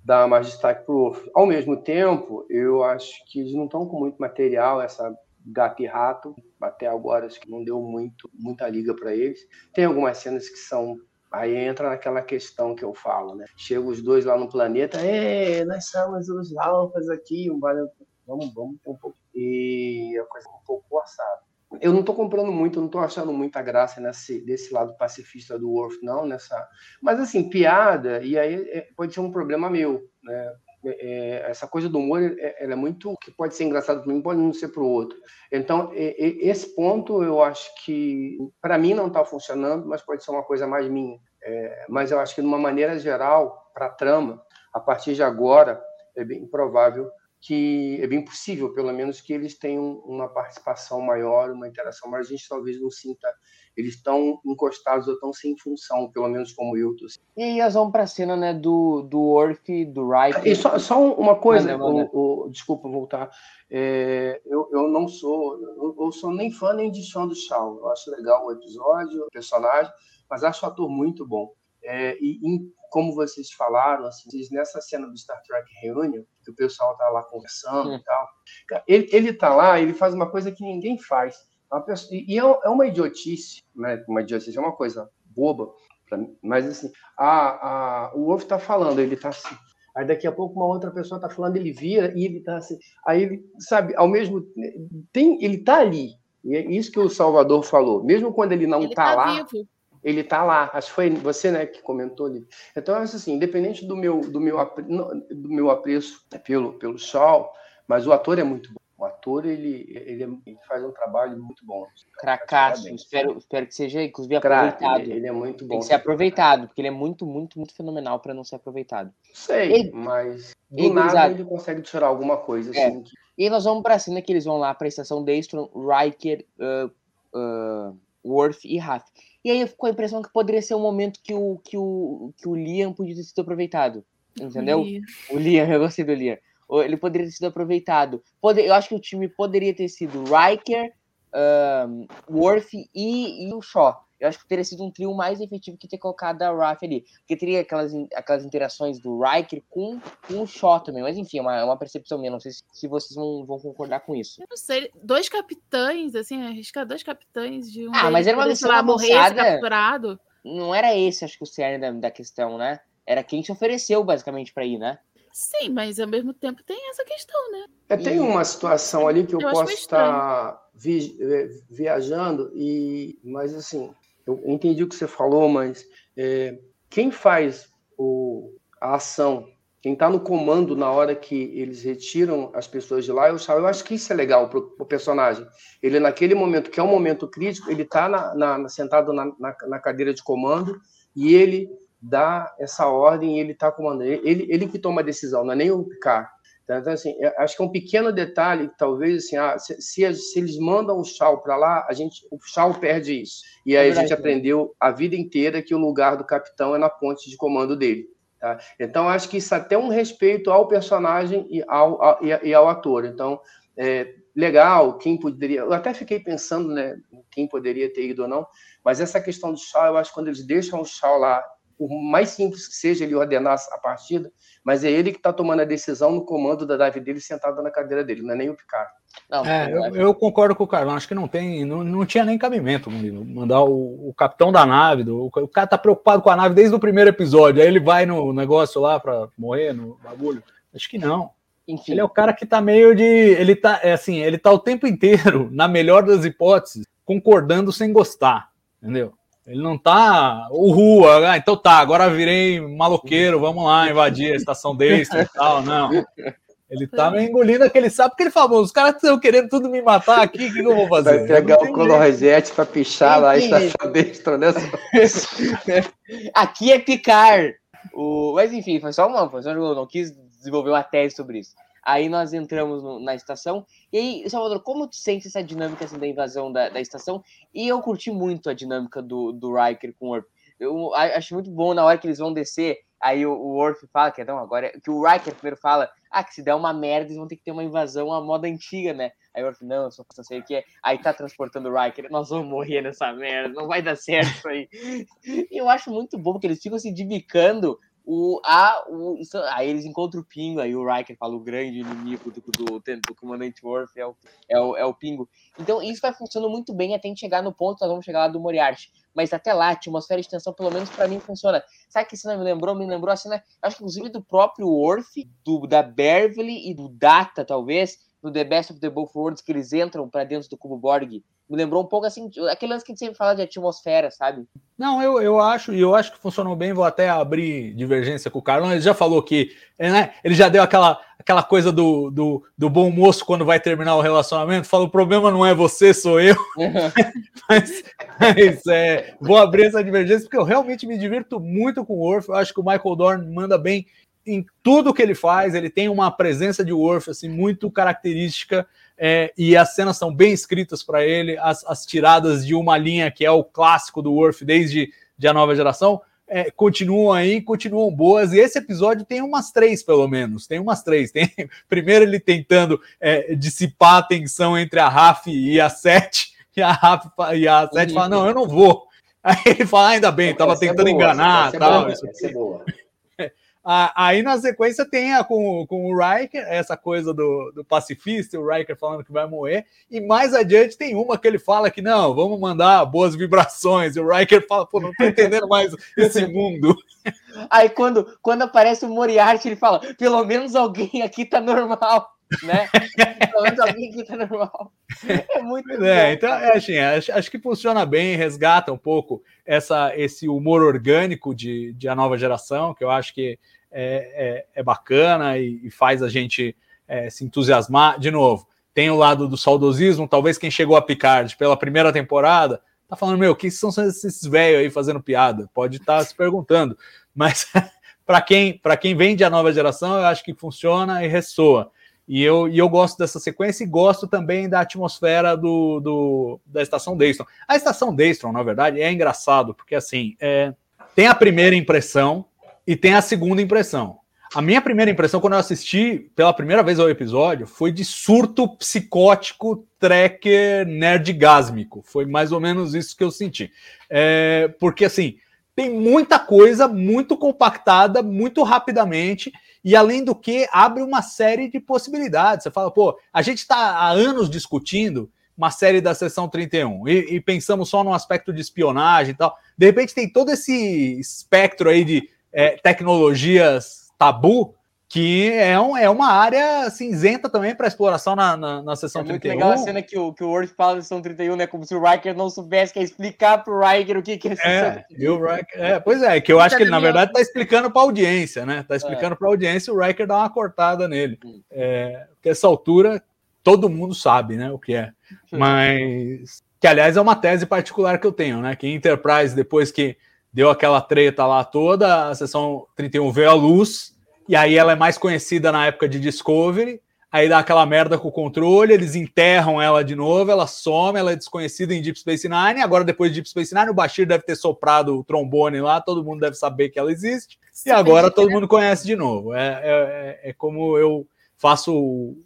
dar mais destaque para o Ao mesmo tempo, eu acho que eles não estão com muito material, essa gato e rato, até agora acho que não deu muito, muita liga para eles. Tem algumas cenas que são. Aí entra naquela questão que eu falo, né? Chega os dois lá no planeta, é, nós somos os alfas aqui, vamos, vamos ter um pouco. E a coisa é um pouco forçada eu não estou comprando muito, eu não estou achando muita graça nesse, desse lado pacifista do Worf, não, nessa. Mas assim, piada, e aí é, pode ser um problema meu, né? É, é essa coisa do humor é, ela é muito que pode ser engraçado para mim pode não ser para o outro então é, esse ponto eu acho que para mim não está funcionando mas pode ser uma coisa mais minha é, mas eu acho que de uma maneira geral para a trama a partir de agora é bem provável que é bem possível, pelo menos, que eles tenham uma participação maior, uma interação, mas a gente talvez não sinta, eles estão encostados ou estão sem função, pelo menos como eu. Tô. E aí nós vamos para a cena né, do, do Orf, do Riker. E só, só uma coisa, o, o, desculpa voltar, é, eu, eu não sou, eu, eu, sou nem fã nem de Sean do Shaw, eu acho legal o episódio, o personagem, mas acho o ator muito bom. É, e como vocês falaram, assim, nessa cena do Star Trek Reunion, que o pessoal tá lá conversando e tal, ele, ele tá lá, ele faz uma coisa que ninguém faz. Pessoa, e é, é uma idiotice, né? Uma idiotice é uma coisa boba, mas assim, a, a, o Wolf tá falando, ele tá assim. Aí daqui a pouco uma outra pessoa tá falando, ele vira e ele tá assim. Aí ele, sabe, ao mesmo tem, ele tá ali. E é isso que o Salvador falou. Mesmo quando ele não ele tá, tá lá, vivo ele está lá. Acho que foi você, né, que comentou ali. Então, assim, independente do meu do meu do meu apreço pelo pelo Sol, mas o ator é muito bom. O ator ele, ele, ele faz um trabalho muito bom. Cracaço. Espero, espero que seja inclusive aproveitado. Ele, ele, é muito bom. Tem que ser aproveitado, porque ele é muito, muito, muito fenomenal para não ser aproveitado. Sei, ele, mas do ele, nada ele consegue tirar alguma coisa é. assim. Que... E nós vamos para a cena que eles vão lá para a estação Daystrom, Riker, uh, uh, Worth e Rath. E aí ficou a impressão que poderia ser um momento que o, que o, que o Liam podia ter sido aproveitado. Entendeu? O Liam, eu gostei do Liam. Ele poderia ter sido aproveitado. Pode, eu acho que o time poderia ter sido Riker, um, Worth e, e o Shaw. Eu acho que teria sido um trio mais efetivo que ter colocado a Raf ali. Porque teria aquelas, aquelas interações do Riker com, com o Shaw também. Mas enfim, é uma, é uma percepção minha. Não sei se, se vocês vão, vão concordar com isso. Eu não sei. Dois capitães, assim, arriscar dois capitães de um. Ah, mas era uma missão lá, morrer capturado. Não era esse, acho que o cerne da, da questão, né? Era quem se ofereceu, basicamente, para ir, né? Sim, mas ao mesmo tempo tem essa questão, né? É, tem uma situação ali que eu, eu posso estar vi, eh, viajando, e mas assim, eu entendi o que você falou, mas é, quem faz o, a ação, quem está no comando na hora que eles retiram as pessoas de lá, eu, eu acho que isso é legal para o personagem. Ele, naquele momento, que é um momento crítico, ele está sentado na, na, na, cadeira de comando e ele dá essa ordem e ele está comandando. Ele, ele que toma a decisão, não é nem o Picard. Então, então, assim, acho que é um pequeno detalhe, talvez, assim, ah, se, se, se, eles mandam o Chau para lá, a gente, o Chau perde isso. E aí é a gente aprendeu a vida inteira que o lugar do capitão é na ponte de comando dele. Tá? Então, acho que isso é até um respeito ao personagem e ao, ao e, ao ator. Então, é, legal, quem poderia. Eu até fiquei pensando, né, quem poderia ter ido ou não, mas essa questão do Chau, eu acho que quando eles deixam o Chau lá por mais simples que seja ele ordenar a partida, mas é ele que está tomando a decisão no comando da nave dele sentado na cadeira dele, não é nem o Picard. Não, é, eu, eu, concordo com o Carlão, acho que não tem, não, não tinha nem cabimento mandar o, o capitão da nave, do, o cara tá preocupado com a nave desde o primeiro episódio, aí ele vai no negócio lá para morrer no bagulho. Acho que não. Enfim. Ele é o cara que tá meio de. Ele tá, é assim, ele tá o tempo inteiro, na melhor das hipóteses, concordando sem gostar. Entendeu? Ele não tá. Uhul, ah, então tá, agora virei maloqueiro, vamos lá invadir a estação desse e tal. Não. Ele tá me engolindo aquele sabe porque ele falou: os caras estão querendo tudo me matar aqui, o que, que, eu vou fazer? Vai pegar o Colorjet para pichar lá a estação destro, né? aqui é picar. O... Mas enfim, foi só uma, foi só eu não quis desenvolver uma tese sobre isso. Aí nós entramos no, na estação. E aí, Salvador, como tu sente essa dinâmica assim, da invasão da, da estação? E eu curti muito a dinâmica do, do Riker com o Orp. Eu acho muito bom na hora que eles vão descer. Aí o, o fala que não, agora que o Riker primeiro fala, ah, que se der uma merda, eles vão ter que ter uma invasão à moda antiga, né? Aí o Orf, não, eu só não sei o que é. Aí tá transportando o Riker, nós vamos morrer nessa merda, não vai dar certo isso aí. e eu acho muito bom que eles ficam se dibicando o, a, o, isso, aí eles encontram o Pingo, aí o Riker fala o grande inimigo do, do, do, comandante Worf é o, é, o, é o Pingo. Então isso vai funcionando muito bem até chegar no ponto, nós vamos chegar lá do Moriarty. Mas até lá, a atmosfera de tensão, pelo menos para mim, funciona. Sabe que cena me lembrou? Me lembrou a cena, acho que inclusive do próprio Worf, do, da Beverly e do Data, talvez, no The Best of the Both Worlds, que eles entram para dentro do cubo Borg me lembrou um pouco assim, aquele lance que a gente sempre fala de atmosfera, sabe? Não, eu, eu acho, e eu acho que funcionou bem, vou até abrir divergência com o Carlão. Ele já falou que né, ele já deu aquela, aquela coisa do, do, do bom moço quando vai terminar o relacionamento, fala: o problema não é você, sou eu. mas, mas é, vou abrir essa divergência porque eu realmente me divirto muito com o Worf. Eu acho que o Michael Dorn manda bem em tudo que ele faz, ele tem uma presença de Worf assim, muito característica é, e as cenas são bem escritas para ele, as, as, tiradas de uma linha que é o clássico do Worf desde de a nova geração, é, continuam aí, continuam boas, e esse episódio tem umas três, pelo menos, tem umas três. Tem, primeiro ele tentando é, dissipar a tensão entre a Raf e a Sete, e a Raf e a Sete fala, não, eu não vou. Aí ele fala, ah, ainda bem, tava tentando boa, enganar, tal. Boa, isso é boa. Aí na sequência tem a com, com o Riker, essa coisa do, do pacifista, o Riker falando que vai morrer. E mais adiante tem uma que ele fala que não, vamos mandar boas vibrações. E o Riker fala, pô, não tô entendendo mais esse mundo. Aí quando, quando aparece o Moriarty, ele fala, pelo menos alguém aqui tá normal né? Pelo menos alguém que tá normal. É muito é, então, é, assim, acho, acho, que funciona bem, resgata um pouco essa, esse humor orgânico de, de a nova geração, que eu acho que é, é, é bacana e, e, faz a gente é, se entusiasmar. De novo, tem o lado do saudosismo, talvez quem chegou a Picard pela primeira temporada tá falando, meu, quem são esses velhos aí fazendo piada? Pode estar tá se perguntando, mas para quem, quem vem de a nova geração, eu acho que funciona e ressoa. E eu, e eu gosto dessa sequência e gosto também da atmosfera do, do da estação Daystrom. A estação Daystrom, na verdade, é engraçado, porque assim, é, tem a primeira impressão e tem a segunda impressão. A minha primeira impressão, quando eu assisti pela primeira vez ao episódio, foi de surto psicótico, tracker, nerdgásmico. Foi mais ou menos isso que eu senti. É, porque, assim, tem muita coisa muito compactada, muito rapidamente, e além do que, abre uma série de possibilidades. Você fala, pô, a gente está há anos discutindo uma série da Seção 31 e, e, pensamos só no aspecto de espionagem e tal. De repente tem todo esse espectro aí de é, tecnologias tabu que é, um, é uma área cinzenta também para exploração na, na, na sessão é 31. É muito legal a cena que o, que o Worf fala na sessão 31, né? Como se o Riker não soubesse que é explicar para o Riker o que, que é é, e o Riker, é, Pois é, que eu acho que ele, na verdade, está explicando para a audiência, né? Está explicando é. para a audiência e o Riker dá uma cortada nele. É, porque essa altura todo mundo sabe, né? O que é. Mas. Que, aliás, é uma tese particular que eu tenho, né? Que Enterprise, depois que deu aquela treta lá toda, a sessão 31 veio à luz e aí ela é mais conhecida na época de Discovery. Aí dá aquela merda com o controle, eles enterram ela de novo, ela some, ela é desconhecida em Deep Space Nine. Agora, depois de Deep Space Nine, o Bashir deve ter soprado o trombone lá, todo mundo deve saber que ela existe. E agora todo mundo conhece de novo. É, é, é como eu faço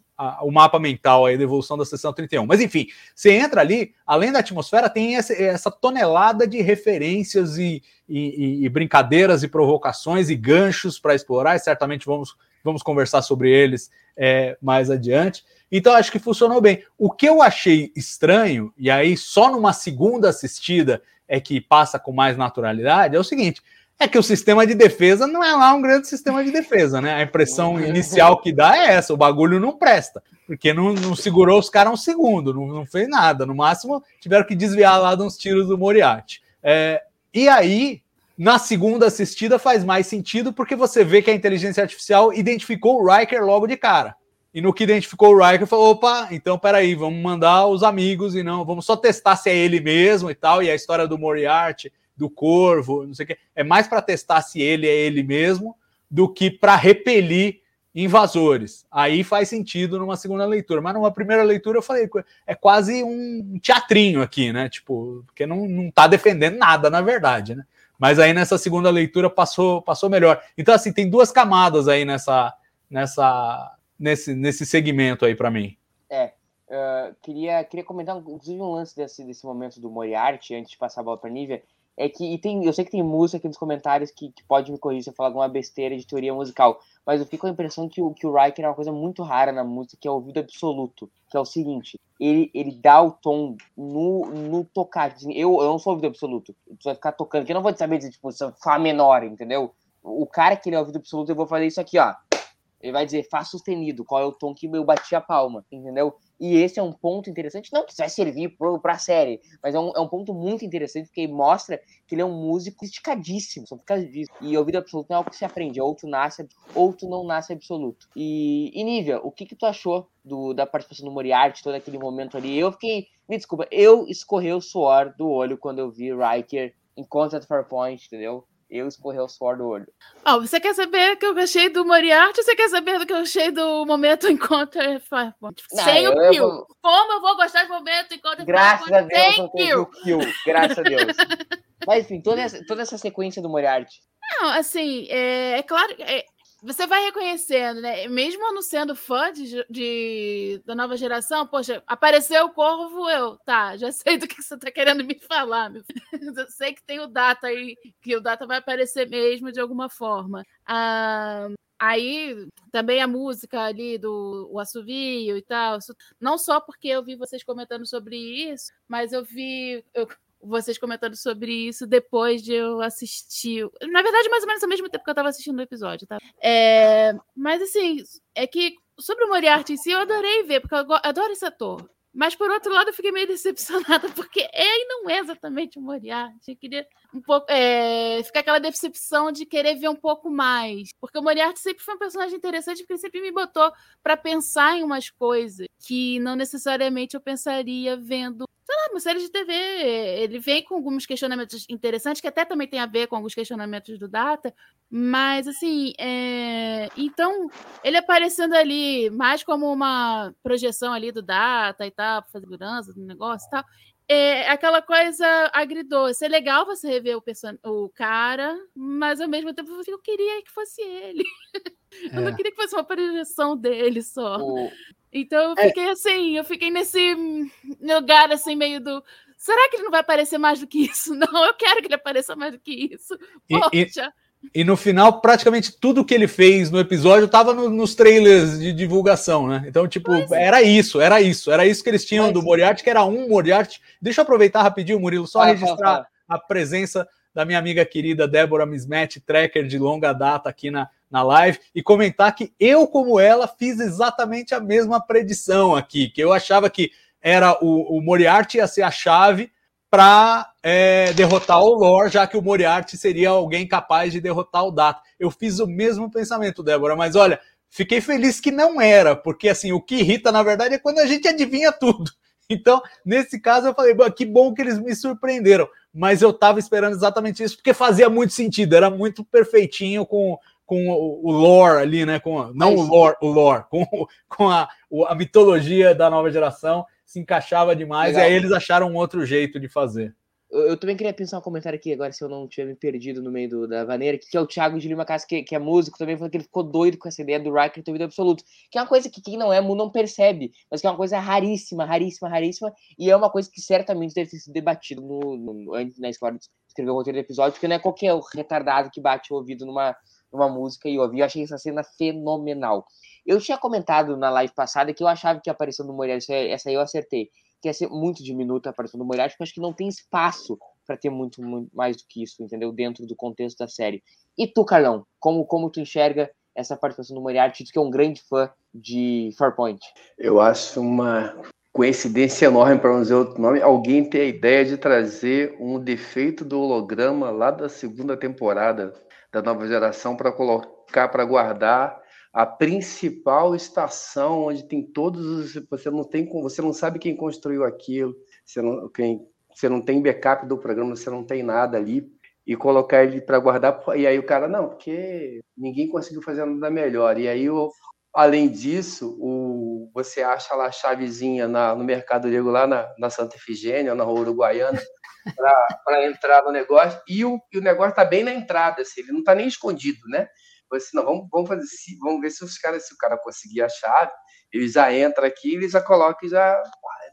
o mapa mental aí da evolução da seção 31. Mas enfim, você entra ali, além da atmosfera, tem essa, essa tonelada de referências e, e, e, brincadeiras e provocações e ganchos para explorar, e certamente vamos, vamos conversar sobre eles é, mais adiante. Então, acho que funcionou bem. O que eu achei estranho, e aí só numa segunda assistida é que passa com mais naturalidade, é o seguinte: é que o sistema de defesa não é lá um grande sistema de defesa, né? A impressão inicial que dá é essa: o bagulho não presta, porque não, não segurou os caras um segundo, não, não, fez nada. No máximo, tiveram que desviar lá de uns tiros do Moriarty. É, e aí, na segunda assistida, faz mais sentido porque você vê que a inteligência artificial identificou o Riker logo de cara. E no que identificou o Riker, falou: opa, então peraí, vamos mandar os amigos e não, vamos só testar se é ele mesmo e tal. E a história do Moriarty do corvo, não sei o quê. É mais para testar se ele é ele mesmo do que para repelir invasores. Aí faz sentido numa segunda leitura. Mas numa primeira leitura eu falei, é quase um teatrinho aqui, né? Tipo, porque não, não tá defendendo nada, na verdade, né? Mas aí nessa segunda leitura passou, passou melhor. Então, assim, tem duas camadas aí nessa, nessa, nesse, nesse segmento aí para mim. É. Uh, queria, queria comentar, inclusive, um lance desse, desse momento do Moriarty, antes de passar a bola para Nívia, é que tem, eu sei que tem música aqui nos comentários que, que pode me corrigir se eu falar alguma besteira de teoria musical, mas eu fico com a impressão que o, que o Riker é uma coisa muito rara na música, que é o ouvido absoluto, que é o seguinte, ele, ele dá o tom no, no tocar, eu, eu não sou ouvido absoluto, você vai ficar tocando, que eu não vou saber dizer, tipo, Fá menor, entendeu? O cara que ele é ouvido absoluto, eu vou fazer isso aqui, ó, ele vai dizer Fá sustenido, qual é o tom que eu bati a palma, entendeu? E esse é um ponto interessante, não que vai servir para a série, mas é um, é um ponto muito interessante, porque mostra que ele é um músico esticadíssimo, só por causa disso. E ouvido absoluto não é algo que se aprende, é ou tu nasce, ou tu não nasce absoluto. E, e Nívia, o que que tu achou do, da participação do Moriarty, todo aquele momento ali? Eu fiquei, me desculpa, eu escorreu o suor do olho quando eu vi Riker em Contact Farpoint, entendeu? Eu escorreu o suor do olho. Oh, você quer saber o que eu achei do Moriarty ou você quer saber do que eu achei do momento enquanto sem o kill? Vou... Como eu vou gostar do momento enquanto Graças a Deus não teve kill. Graças a Deus. Mas enfim, toda essa, toda essa sequência do Moriarty. Não, assim, é, é claro, é, você vai reconhecendo, né? Mesmo não sendo fã de, de, da nova geração, poxa, apareceu o Corvo, eu, tá, já sei do que você tá querendo me falar. Meu Eu sei que tem o Data aí, que o Data vai aparecer mesmo de alguma forma. Ah, aí também a música ali do o assovio e tal, não só porque eu vi vocês comentando sobre isso, mas eu vi, eu vocês comentando sobre isso depois de eu assistir. Na verdade, mais ou menos ao mesmo tempo que eu tava assistindo o episódio, tá? É... Mas assim, é que sobre o Moriarty em si, eu adorei ver, porque eu adoro esse ator. Mas por outro lado, eu fiquei meio decepcionada, porque ele não é exatamente o Moriarty. Eu queria um pouco. É, ficar aquela decepção de querer ver um pouco mais. Porque o Moriarty sempre foi um personagem interessante, porque ele sempre me botou para pensar em umas coisas que não necessariamente eu pensaria vendo sei lá, uma série de TV. Ele vem com alguns questionamentos interessantes, que até também tem a ver com alguns questionamentos do Data, mas assim, é... então ele aparecendo ali mais como uma projeção ali do Data e tal, para fazer segurança do negócio e tal. É aquela coisa agridoce. É legal você rever o, person... o cara, mas ao mesmo tempo eu queria que fosse ele. É. Eu não queria que fosse uma projeção dele só. O, então eu é. fiquei é. assim, eu fiquei nesse lugar assim, meio do. Será que ele não vai aparecer mais do que isso? Não, eu quero que ele apareça mais do que isso. Poxa. E, e, e no final, praticamente tudo que ele fez no episódio estava no, nos trailers de divulgação, né? Então, tipo, Mas, é. era isso, era isso, era isso que eles tinham Mas, do Moriarty, que era um Moriarty. Deixa eu aproveitar rapidinho, Murilo, só registrar a presença da minha amiga querida Débora Mismet, tracker de longa data aqui na, na live e comentar que eu, como ela, fiz exatamente a mesma predição aqui, que eu achava que era o, o Moriarty ia ser a chave para é, derrotar o Lore, já que o Moriarty seria alguém capaz de derrotar o Data. Eu fiz o mesmo pensamento, Débora, mas olha, fiquei feliz que não era, porque assim, o que irrita, na verdade, é quando a gente adivinha tudo. Então, nesse caso, eu falei, que bom que eles me surpreenderam, mas eu estava esperando exatamente isso, porque fazia muito sentido, era muito perfeitinho com, com o, lore ali, né? Com, não o lore, o lore, com, com a, a mitologia da nova geração, se encaixava demais, Legal. e aí eles acharam um outro jeito de fazer. Eu, eu também queria pensar um comentário aqui agora, se eu não tiver me perdido no meio do- da vaneira, que, que é o Thiago de Lima Casa, que, que é músico, também falou que ele ficou doido com essa ideia do Riker ter ouvido absoluto. Que é uma coisa que quem não é não percebe, mas que é uma coisa raríssima, raríssima, raríssima, e é uma coisa que certamente deve ter sido debatido no, no- antes na escola de escrever o roteiro do episódio, porque não é qualquer retardado que bate o ouvido numa, numa música e ouve. Eu achei essa cena fenomenal. Eu tinha comentado na live passada que eu achava que a aparição do Moriarty, essa aí eu acertei, que ia ser muito diminuta a aparição do Moriarty, porque eu acho que não tem espaço para ter muito, muito mais do que isso, entendeu? Dentro do contexto da série. E tu, Carlão, como, como tu enxerga essa participação do Moriarty, tu que é um grande fã de Farpoint? Eu acho uma coincidência enorme, para não dizer outro nome, alguém ter a ideia de trazer um defeito do holograma lá da segunda temporada da nova geração para colocar, para guardar a principal estação onde tem todos os. Você não tem, você não sabe quem construiu aquilo, você não, quem, você não tem backup do programa, você não tem nada ali. E colocar ele para guardar, e aí o cara, não, porque ninguém conseguiu fazer nada melhor. E aí o, Além disso, o, você acha lá a chavezinha na, no Mercado Negro, lá na, na Santa Efigênia, na Rua Uruguaiana, para entrar no negócio, e o, e o negócio está bem na entrada, assim, ele não está nem escondido, né? Você, não, vamos, vamos, fazer, vamos ver se os caras, se o cara conseguir a chave, ele já entra aqui, ele já coloca e já.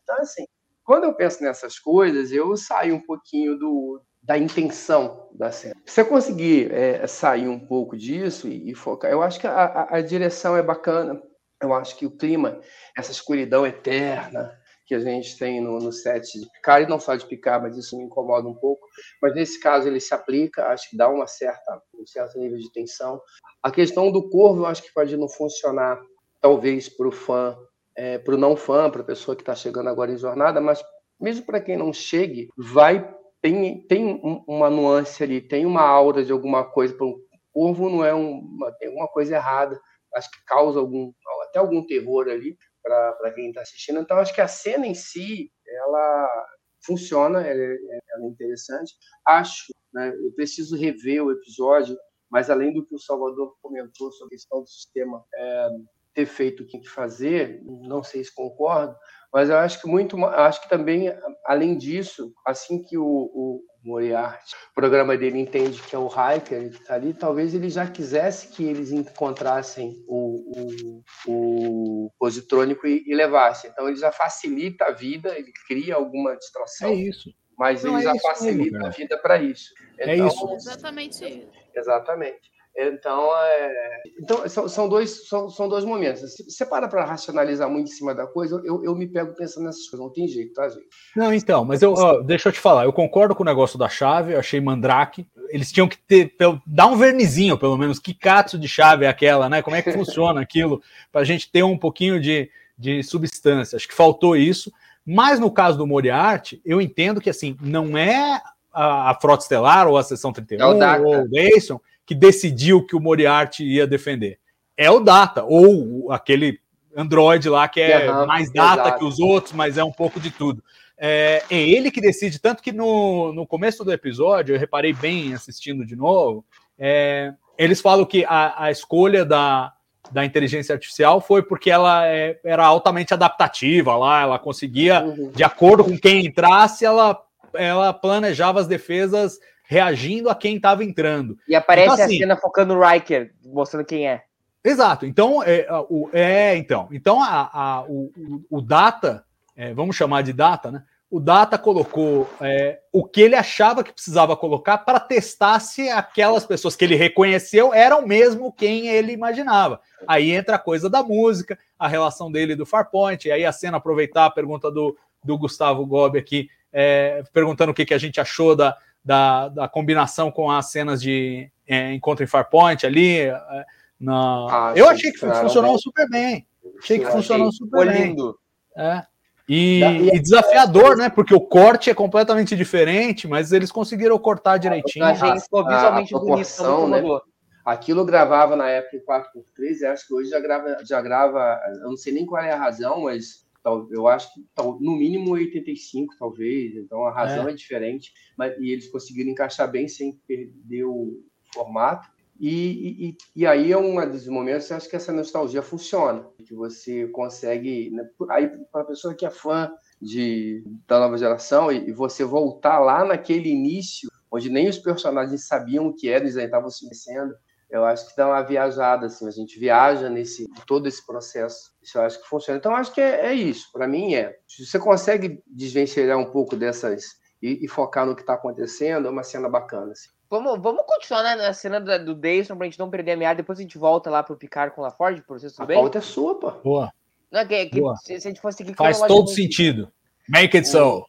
Então, assim, quando eu penso nessas coisas, eu saio um pouquinho do, da intenção da cena. Se eu conseguir é, sair um pouco disso e, e focar, eu acho que a, a- direção é bacana, eu acho que o clima, essa escuridão eterna que a gente tem no, no set de Picard, e não só de Picard, mas isso me incomoda um pouco, mas nesse caso ele se aplica, acho que dá uma certa, um certo nível de tensão. A questão do corvo, eu acho que pode não funcionar, talvez para o fã, é, para o não fã, para a pessoa que está chegando agora em jornada, mas mesmo para quem não chegue, vai tem, tem um- uma nuance ali, tem uma aura de alguma coisa. O corvo não é um, uma, tem alguma coisa errada, acho que causa algum, até algum terror ali para quem está assistindo. Então, acho que a cena em si, ela funciona, ela é, ela é interessante. Acho, né, eu preciso rever o episódio, mas além do que o Salvador comentou sobre a questão do sistema é, ter feito o que fazer, não sei se concordo, mas eu acho que muito, acho que também, além disso, assim que o, o Moriarty, o programa dele entende que é o Hiker que está ali, talvez ele já quisesse que eles encontrassem o, o, o positrônico e, e levassem. Então ele já facilita a vida, ele cria alguma distração, É isso. mas Não, ele é já isso mesmo, facilita cara. a vida para isso. É Então, isso. Exatamente isso. Exatamente. Então, é... então são, são, dois, são, são dois momentos. Se você para para racionalizar muito em cima da coisa, eu, eu me pego pensando nessas coisas. Não tem jeito, tá, gente? Não, então, mas eu, ó, deixa eu te falar, eu concordo com o negócio da chave, eu achei mandrake. Eles tinham que ter, dar um vernizinho, pelo menos, que catso de chave é aquela, né? Como é que funciona aquilo, para a gente ter um pouquinho de, de substância. Acho que faltou isso. Mas no caso do Moriarty, eu entendo que assim, não é a, a Frota Estelar ou a Seção 31 É ou o Dayson que decidiu que o Moriarty ia defender. É o Data, ou aquele androide lá que é Aham, mais data exato. que os outros, mas é um pouco de tudo. É, é ele que decide, tanto que no, no começo do episódio, eu reparei bem assistindo de novo, é, eles falam que a, a escolha da, da inteligência artificial foi porque ela é- era altamente adaptativa lá, ela conseguia, Uhum. de acordo com quem entrasse, ela, ela planejava as defesas reagindo a quem estava entrando. E aparece Então, assim- a cena focando no Riker, mostrando quem é. Exato. Então, é, o, é então. Então, a, a- o, o- Data, é, vamos chamar de Data, né? O Data colocou é, o que ele achava que precisava colocar para testar se aquelas pessoas que ele reconheceu eram mesmo quem ele imaginava. Aí entra a coisa da música, a relação dele do Farpoint, e aí a cena aproveitar a pergunta do, do Gustavo Gobi aqui, é, perguntando o que, que a gente achou da, da, da combinação com as cenas de é, encontro em Farpoint ali. é, na... Ah, eu achei que funcionou né? super bem. Achei que funcionou achei. super bem. lindo. É. E, e desafiador, né? Porque o corte é completamente diferente, mas eles conseguiram cortar direitinho. Achei que ficou a- visualmente a bonito, proporção, não né? Aquilo gravava na época em 4x3, e acho que hoje já grava, já grava, eu não sei nem qual é a razão, mas eu acho que no mínimo 85, talvez, então a razão é, diferente, mas, e eles conseguiram encaixar bem sem perder o formato. E, e, e aí é um dos momentos que eu acho que essa nostalgia funciona, que você consegue. né, Aí, para a pessoa que é fã de, da nova geração e, e você voltar lá naquele início, onde nem os personagens sabiam o que era, eles ainda estavam se conhecendo, eu acho que dá uma viajada, assim, a gente viaja nesse todo esse processo. Isso eu acho que funciona. Então, acho que é, é isso. Para mim, é. Se você consegue desvencilhar um pouco dessas e, e focar no que está acontecendo, é uma cena bacana. Assim. Vamos, vamos continuar né, na cena do, do Dayson pra gente não perder a meada. Depois a gente volta lá pro Picard com o LaForge, por vocês tudo A bem? pauta é sua, pô. Boa. Não, é que, que Boa. se, se a gente fosse seguir Faz todo sentido. Make it so.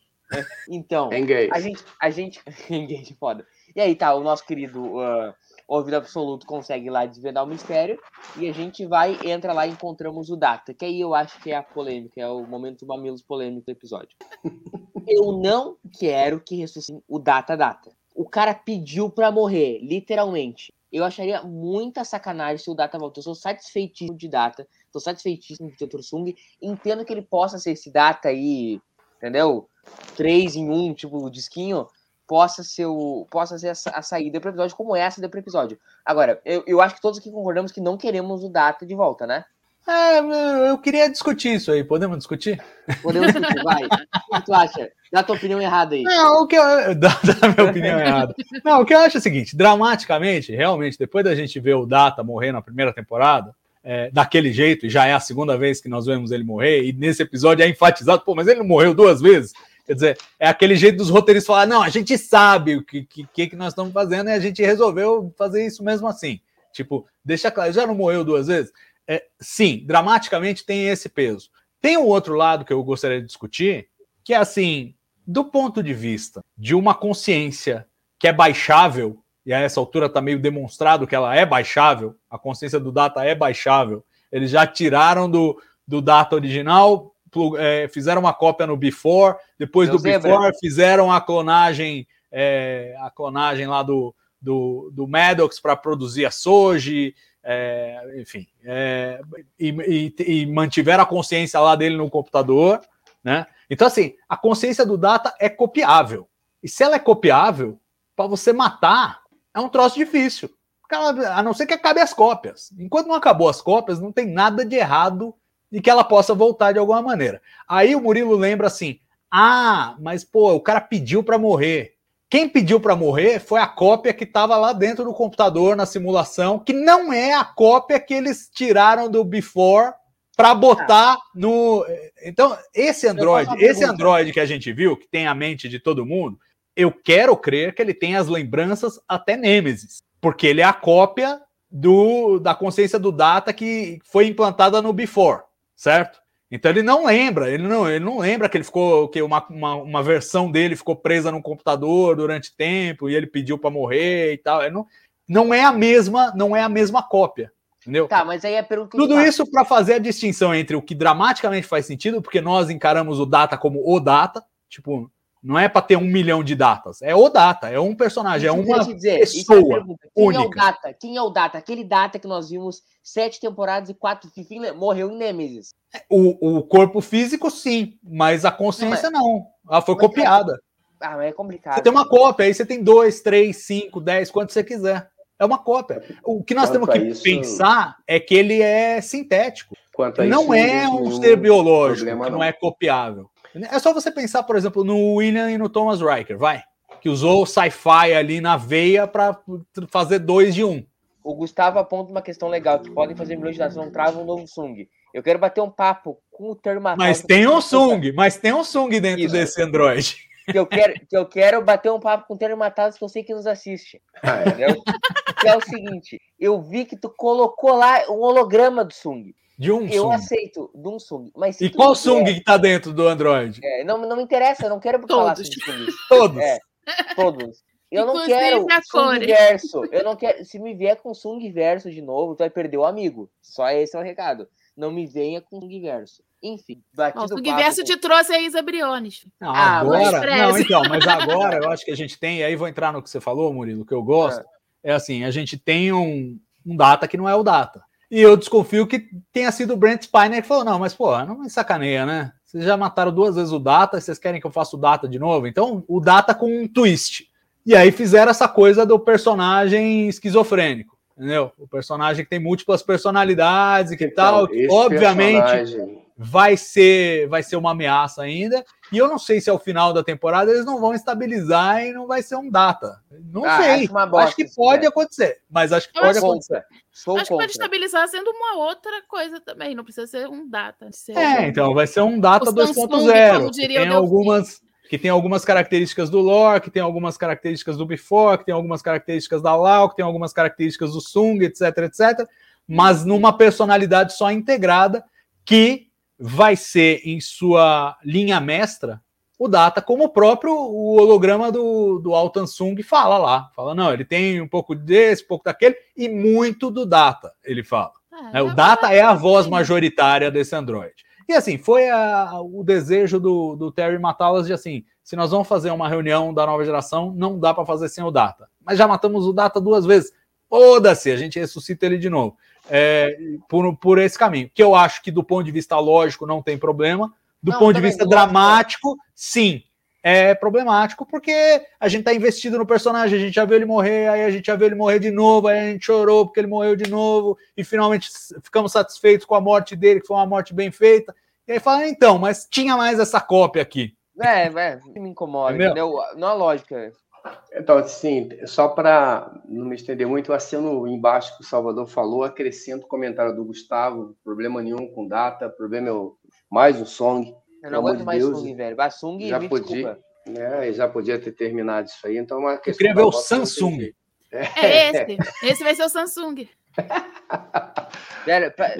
Então, Engage. a gente. A gente. Engage, foda. E aí, tá, o nosso querido uh, ouvido absoluto consegue lá desvendar o mistério. E a gente vai, entra lá e encontramos o Data. Que aí eu acho que é a polêmica, é o momento mamilos polêmico do episódio. eu não quero que ressuscite o Data Data. O cara pediu pra morrer, literalmente. Eu acharia muita sacanagem se o Data voltou. Eu sou satisfeitíssimo de Data. Tô satisfeitíssimo de Dr. Sung. Entendo que ele possa ser esse Data aí, entendeu? Três em um, tipo, o disquinho. Possa ser, o, possa ser a, a saída pro episódio, como essa do episódio. Agora, eu, eu acho que todos aqui concordamos que não queremos o Data de volta, né? É, eu queria discutir isso aí. Podemos discutir? Podemos discutir, vai. O que tu acha? Dá a tua opinião errada aí. Não, o que eu. Dá, dá a minha opinião errada. Não, o que eu acho é o seguinte: dramaticamente, realmente, depois da gente ver o Data morrer na primeira temporada, é, daquele jeito, e já é a segunda vez que nós vemos ele morrer, e nesse episódio é enfatizado, pô, mas ele não morreu duas vezes. Quer dizer, é aquele jeito dos roteiristas falar: não, a gente sabe o que, que, que nós estamos fazendo e a gente resolveu fazer isso mesmo assim. Tipo, deixa claro, já não morreu duas vezes? É, sim, dramaticamente tem esse peso. Tem um outro lado que eu gostaria de discutir, que é assim, do ponto de vista de uma consciência que é baixável, e a essa altura está meio demonstrado que ela é baixável, a consciência do data é baixável, eles já tiraram do, do data original, é, fizeram uma cópia no before, depois Meu do zebra. before fizeram a clonagem, é, a clonagem lá do, do, do Maddox para produzir a Soji, é, enfim, é, e, e- e mantiveram a consciência lá dele no computador, né? Então, assim, a consciência do data é copiável. E se ela é copiável, para você matar, é um troço difícil. A não ser que acabe as cópias. Enquanto não acabou as cópias, não tem nada de errado e que ela possa voltar de alguma maneira. Aí o Murilo lembra assim: ah, mas pô, o cara pediu para morrer. Quem pediu para morrer foi a cópia que estava lá dentro do computador na simulação, que não é a cópia que eles tiraram do before para botar no. Então, esse Android, esse. Android que a gente viu, que tem a mente de todo mundo, eu quero crer que ele tem as lembranças até Nemesis, porque ele é a cópia do, da consciência do Data que foi implantada no Before, certo? Então ele não lembra, ele não, ele não lembra que ele ficou, que uma, uma, uma versão dele ficou presa no computador durante tempo e ele pediu para morrer e tal. Ele não, não é a mesma, não é a mesma cópia, entendeu? Tá, mas aí que eu Tudo isso para fazer a distinção entre o que dramaticamente faz sentido, porque nós encaramos o data como o data, tipo, não é para ter um milhão de datas, é o data, é um personagem, é Isso eu uma dizer, é pessoa pergunta. Quem é o única. Data? Quem é o Data? Aquele Data que nós vimos sete temporadas e quatro enfim, morreu em Nemesis. O, o corpo físico, sim, mas a consciência não. Ela foi Mas, copiada. Ah, mas é complicado. Você tem uma cópia, aí você tem dois, três, cinco, dez, quanto você quiser. É uma cópia. O que nós Quanto temos que isso- pensar é que ele é sintético. Quanto a não isso, é um ser biológico, problema, que não não. é copiável. É só você pensar, por exemplo, no William e no Thomas Riker, vai. Que usou o sci-fi ali na veia para fazer dois de um. O Gustavo aponta uma questão legal, que podem fazer milhões de dados, não travam um novo Sung. Eu quero bater um papo com o Termatal. Mas tem um Sung, mas tem um Sung dentro Isso. desse Android. Que eu quero, que eu quero bater um papo com o Termatados que eu sei que nos assiste. Ah, é. Entendeu? que é o seguinte, eu vi que tu colocou lá um holograma do Sung. De um Eu Sung. aceito de um Sung. Mas E qual Sung der- que tá dentro do Android? É, não, não me interessa, eu não quero falar Todos. sobre Sungs. Todos. É, todos. Eu não quero Sung verso. Eu não quero. Se me vier com Sung verso de novo, tu vai perder o amigo. Só esse é o recado. Não me venha com Sung verso. Enfim, batido o papo Subverso com- te trouxe a Isa Briones. Não, Ah, agora. Não, então, mas agora eu acho que a gente tem, e aí vou entrar no que você falou, Murilo, que eu gosto. Ah. É assim, a gente tem um, um data que não é o data. E eu desconfio que tenha sido o Brent Spiner que falou: não, mas pô, não me sacaneia, né? Vocês já mataram duas vezes o data, vocês querem que eu faça o data de novo? Então, o data com um twist. E aí fizeram essa coisa do personagem esquizofrênico. Entendeu? O personagem que tem múltiplas personalidades e que tal. Então, esse obviamente, personagem- vai ser, vai ser uma ameaça ainda. E eu não sei se ao final da temporada eles não vão estabilizar e não vai ser um data. Não Ah, sei. acho uma bosta acho que pode né? acontecer, mas acho que Eu pode acho- acontecer. Sou Acho que contra. pode estabilizar sendo uma outra coisa também. Não precisa ser um data. Ser É, então vai ser um data O Samsung, 2.0. como Que diria o tem algumas que tem algumas características do lore, que tem algumas características do before, que tem algumas características da Lau, que tem algumas características do Sung, etc, etc, mas numa personalidade só integrada que vai ser em sua linha mestra o Data, como o próprio o holograma do, do Altan Sung fala lá. Fala, não, ele tem um pouco desse, um pouco daquele, e muito do Data, ele fala. É, né? O Data é a voz majoritária desse Android. E assim, foi a- o desejo do, do Terry matá-las de assim: se nós vamos fazer uma reunião da nova geração, não dá para fazer sem o Data. Mas já matamos o Data duas vezes. Foda-se, a gente ressuscita ele de novo. É, por, por esse caminho. Que eu acho que, do ponto de vista lógico, não tem problema. Do Não, ponto de vista lógico, dramático, sim. É problemático porque a gente tá investido no personagem, a gente já viu ele morrer, aí a gente já viu ele morrer de novo, aí a gente chorou porque ele morreu de novo, e finalmente ficamos satisfeitos com a morte dele, que foi uma morte bem feita. E aí fala, então, mas tinha mais essa cópia aqui. É, é, me incomoda, Entendeu? entendeu? Não é lógica. Então, assim, só para não me estender muito, aceno embaixo que o Salvador falou, acrescento o comentário do Gustavo, problema nenhum com data, problema é o, mais um song, Eu não aguento de mais Deus, Sung, velho. Vai Sung já me podia, desculpa. né, já podia ter terminado isso aí, então é uma Eu questão queria da ver o Samsung. jeito. É esse. Esse vai ser o Samsung.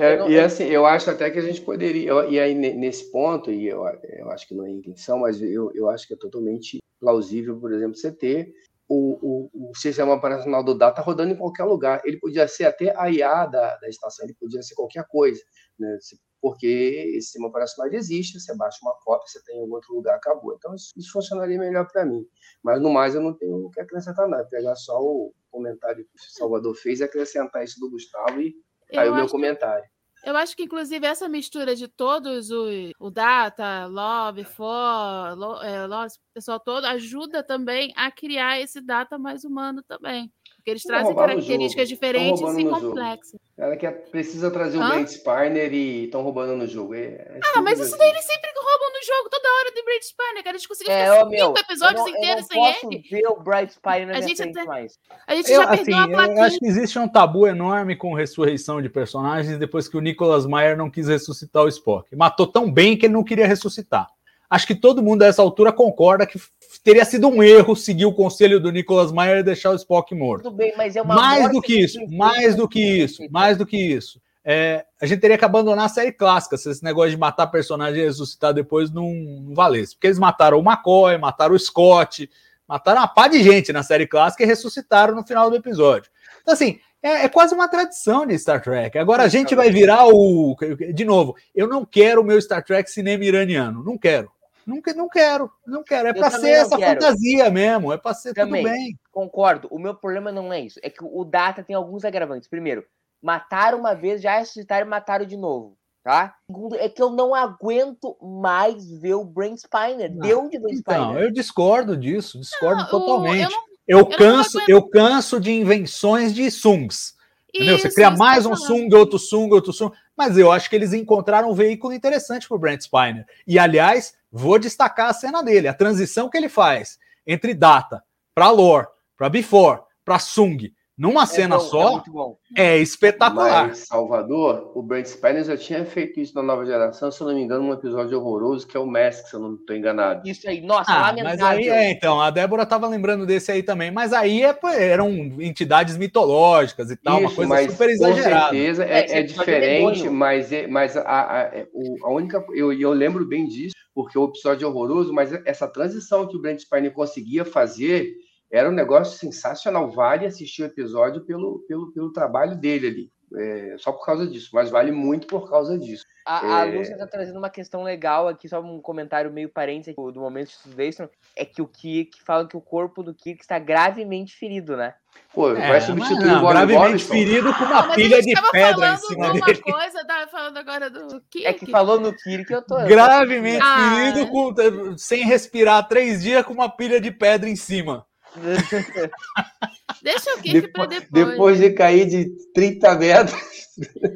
É, não- e assim, eu acho até que a gente poderia, eu- e aí ne- nesse ponto, e eu, eu acho que não é intenção, mas eu, eu acho que é totalmente plausível, por exemplo, você ter o, o, o sistema operacional do Data rodando em qualquer lugar. Ele podia ser até a IA da, da estação, ele podia ser qualquer coisa, né? Porque esse sistema operacional existe, você baixa uma cópia, você tem em algum outro lugar, acabou. Então isso, isso funcionaria melhor para mim. Mas no mais eu não tenho o que acrescentar nada. Pegar só o comentário que o Salvador fez e acrescentar isso do Gustavo e aí o meu comentário. eu acho que, inclusive, essa mistura de todos os. O Data, Love, For, Lo, é, pessoal todo, ajuda também a criar esse Data mais humano também. Porque eles Tão trazem roubando o características diferentes e complexas. Ela quer, precisa trazer o Hã? Brent Spiner e estão roubando no jogo. É, é Ah, mas isso assim. daí eles sempre roubam no jogo, toda hora de Brad Spiner, cara. A gente conseguiu É, ficar meu, episódios eu não, inteiros eu sem ele. ver o Bright Spire na A gente até- mais. A gente Eu, já assim, perdeu a eu plaquinha. acho que existe um tabu enorme com ressurreição de personagens depois que o Nicholas Meyer não quis ressuscitar o Spock. Matou tão bem que ele não queria ressuscitar. Acho que todo mundo a essa altura concorda que teria sido um erro seguir o conselho do Nicholas Meyer e deixar o Spock morto. Tudo bem, mas é uma Mais do que isso, mais do que isso, mais do que isso. É, a gente teria que abandonar a série clássica se esse negócio de matar personagem e ressuscitar depois não, não valesse. Porque eles mataram o McCoy, mataram o Scott, mataram uma pá de gente na série clássica e ressuscitaram no final do episódio. Então, assim, é, é quase uma tradição de Star Trek. Agora a gente vai virar o. De novo, eu não quero o meu Star Trek cinema iraniano. Não quero. Não, que- não quero, não quero. É Eu pra também ser essa quero. fantasia mesmo. É pra ser Também. tudo bem. Concordo. O meu problema não é isso. É que o Data tem alguns agravantes. Primeiro, mataram uma vez, já ressuscitaram e mataram de novo. Tá? Segundo, é que eu não aguento mais ver o Brent Spiner. Não. Deu de Brent Então, Spiner. eu discordo disso, discordo Não, o- totalmente. eu não- Eu, não canso, eu canso de invenções de Sungs. Entendeu? Você Isso, cria isso mais um. Sung, outro Sung, outro Sung. Mas eu acho que eles encontraram um veículo interessante para o Brent Spiner. E, aliás, vou destacar a cena dele, a transição que ele faz entre Data para Lore, para Before, para Sung, numa É cena bom, é só, muito bom. é espetacular. Mas Salvador, o Brent Spiner já tinha feito isso na nova geração, se eu não me engano, num episódio horroroso, que é o Mask, se eu não estou enganado. Isso aí, nossa, Ah, mas aí é, então, a Débora estava lembrando desse aí também, mas aí é, eram entidades mitológicas e tal, uma Isso, coisa mas super com exagerada. certeza É, é, é diferente, mas, é, mas a, a, é, a única. Eu, eu lembro bem disso, porque o episódio é horroroso, mas essa transição que o Brent Spiner conseguia fazer era um negócio sensacional. Vale assistir o episódio pelo, pelo, pelo trabalho dele ali. É, só por causa disso, mas vale muito por causa disso. A, a É. Lúcia tá trazendo uma questão legal aqui, só um comentário meio parente aqui do momento de Sudestron, é que o Kirk fala que o corpo do Kirk está gravemente ferido, né? Pô, É, vai substituir não, o Bob gravemente Morrison? ferido com uma mas pilha a de tava pedra em falando cima de uma dele. coisa, tava falando agora do Kirk. É que falou no Kirk, eu tô. eu tô- Gravemente Ah. ferido, com- sem respirar três dias com uma pilha de pedra em cima. Deixa o Kirk pra Depois, depois. depois de cair de 30 metros.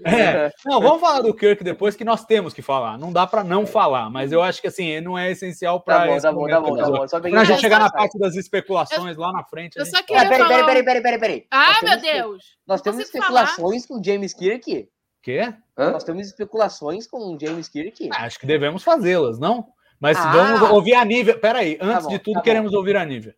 É. Não, vamos falar do Kirk depois que nós temos que falar. Não dá para não falar, mas eu acho que assim, não é essencial para Tá bom, tá bom, tá bom, tá bom. Só Quando a gente Eu chegar na parte das especulações lá na frente. Eu gente só queria Ah, peraí, falar... peraí, peraí, peraí, peraí, peraí. Ah, meu Deus! Nós temos especulações com o James Kirk. Quê? Hã? Nós temos especulações com o James Kirk. Ah, Acho que devemos fazê-las, não? Mas Ah. vamos ouvir a Nívia. Peraí, antes bom, de tudo, tá bom. queremos ouvir a Nívia.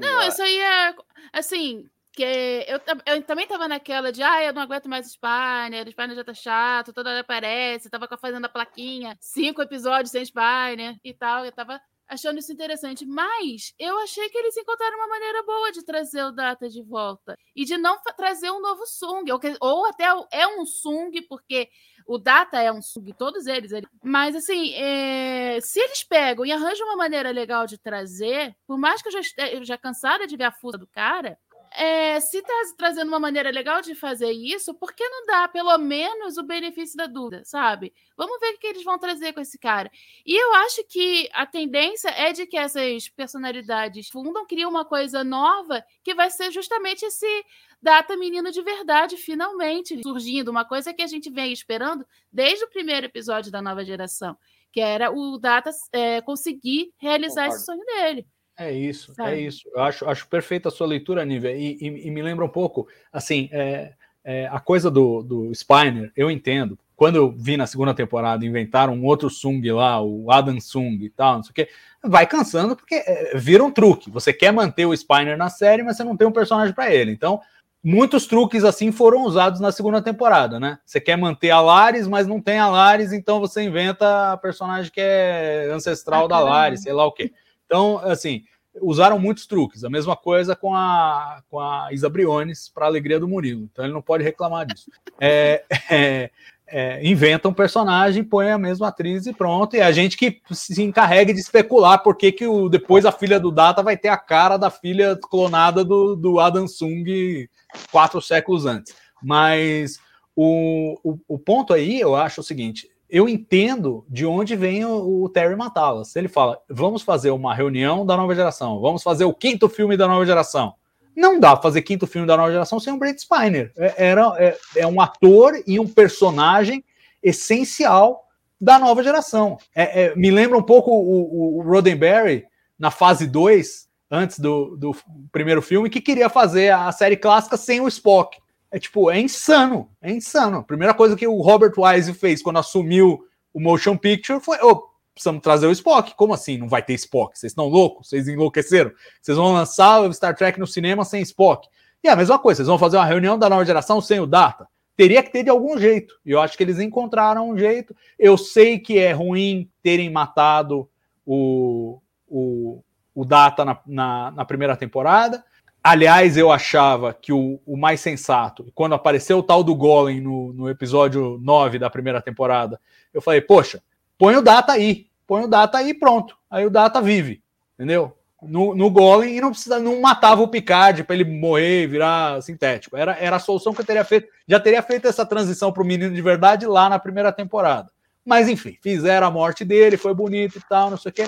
Não, isso aí é. Assim, que eu, eu também tava naquela de, ah, eu não aguento mais Spiner, o Spiner já tá chato, toda hora aparece, tava fazendo a plaquinha, cinco episódios sem Spiner e tal, eu tava achando isso interessante. Mas eu achei que eles encontraram uma maneira boa de trazer o Data de volta e de não trazer um novo Sung, ou, que- ou até é um Sung, porque o Data é um Sung, todos eles. ele- Mas, assim, é, se eles pegam e arranjam uma maneira legal de trazer, por mais que eu já esteja já cansada de ver a fusa do cara, é, se tá trazendo uma maneira legal de fazer isso, por que não dá pelo menos o benefício da dúvida, sabe? Vamos ver o que eles vão trazer com esse cara. E eu acho que a tendência é de que essas personalidades fundam, criam uma coisa nova que vai ser justamente esse data menino de verdade, finalmente surgindo. Uma coisa que a gente vem esperando desde o primeiro episódio da nova geração, que era o Data é, conseguir realizar esse sonho dele. É isso, é Sabe? isso. Eu acho, acho perfeita a sua leitura, Nívia, e, e- e me lembra um pouco, assim, é, é, a coisa do, do Spiner, eu entendo. Quando eu vi na segunda temporada, inventaram um outro Sung lá, o Adam Sung e tal, não sei o quê, vai cansando porque é, vira um truque. Você quer manter o Spiner na série, mas você não tem um personagem para ele. Então, muitos truques assim foram usados na segunda temporada, né? Você quer manter a Laris, mas não tem a Laris, então você inventa a personagem que é ancestral Ah, da. Laris, sei lá o quê. Então, assim, usaram muitos truques. A mesma coisa com a, com a Isa Briones, para alegria do Murilo. Então ele não pode reclamar disso. É, é, é, inventa um personagem, põe a mesma atriz e pronto. E a gente que se encarrega de especular por que, que o, depois a filha do Data vai ter a cara da filha clonada do, do Adam Sung quatro séculos antes. Mas o, o, o ponto aí, eu acho o seguinte: eu entendo de onde vem o, o Terry Matalas. Ele fala: vamos fazer uma reunião da nova geração, vamos fazer o quinto filme da nova geração. Não dá fazer quinto filme da nova geração sem o Brent Spiner. É, era, é, é um ator e um personagem essencial da nova geração. É, é, me lembra um pouco o, o, o Roddenberry na fase 2, antes do, do primeiro filme, que queria fazer a série clássica sem o Spock. É tipo, é insano, é insano. A primeira coisa que o Robert Wise fez quando assumiu o motion picture foi: oh, precisamos trazer o Spock. Como assim não vai ter Spock? Vocês estão loucos? Vocês enlouqueceram? Vocês vão lançar o Star Trek no cinema sem Spock? E a mesma coisa, vocês vão fazer uma reunião da nova geração sem o Data? Teria que ter de algum jeito. E eu acho que eles encontraram um jeito. Eu sei que é ruim terem matado o, o, o Data na, na, na primeira temporada. Aliás, eu achava que o, o, mais sensato, quando apareceu o tal do Golem no, no, episódio 9 da primeira temporada, eu falei, poxa, põe o Data aí, põe o Data aí pronto. Aí o Data vive, entendeu? No, no Golem e não precisa, não matava o Picard para ele morrer e virar sintético. Era, era a solução que eu teria feito. Já teria feito essa transição para o menino de verdade lá na primeira temporada. Mas enfim, fizeram a morte dele, foi bonito e tal, não sei o quê.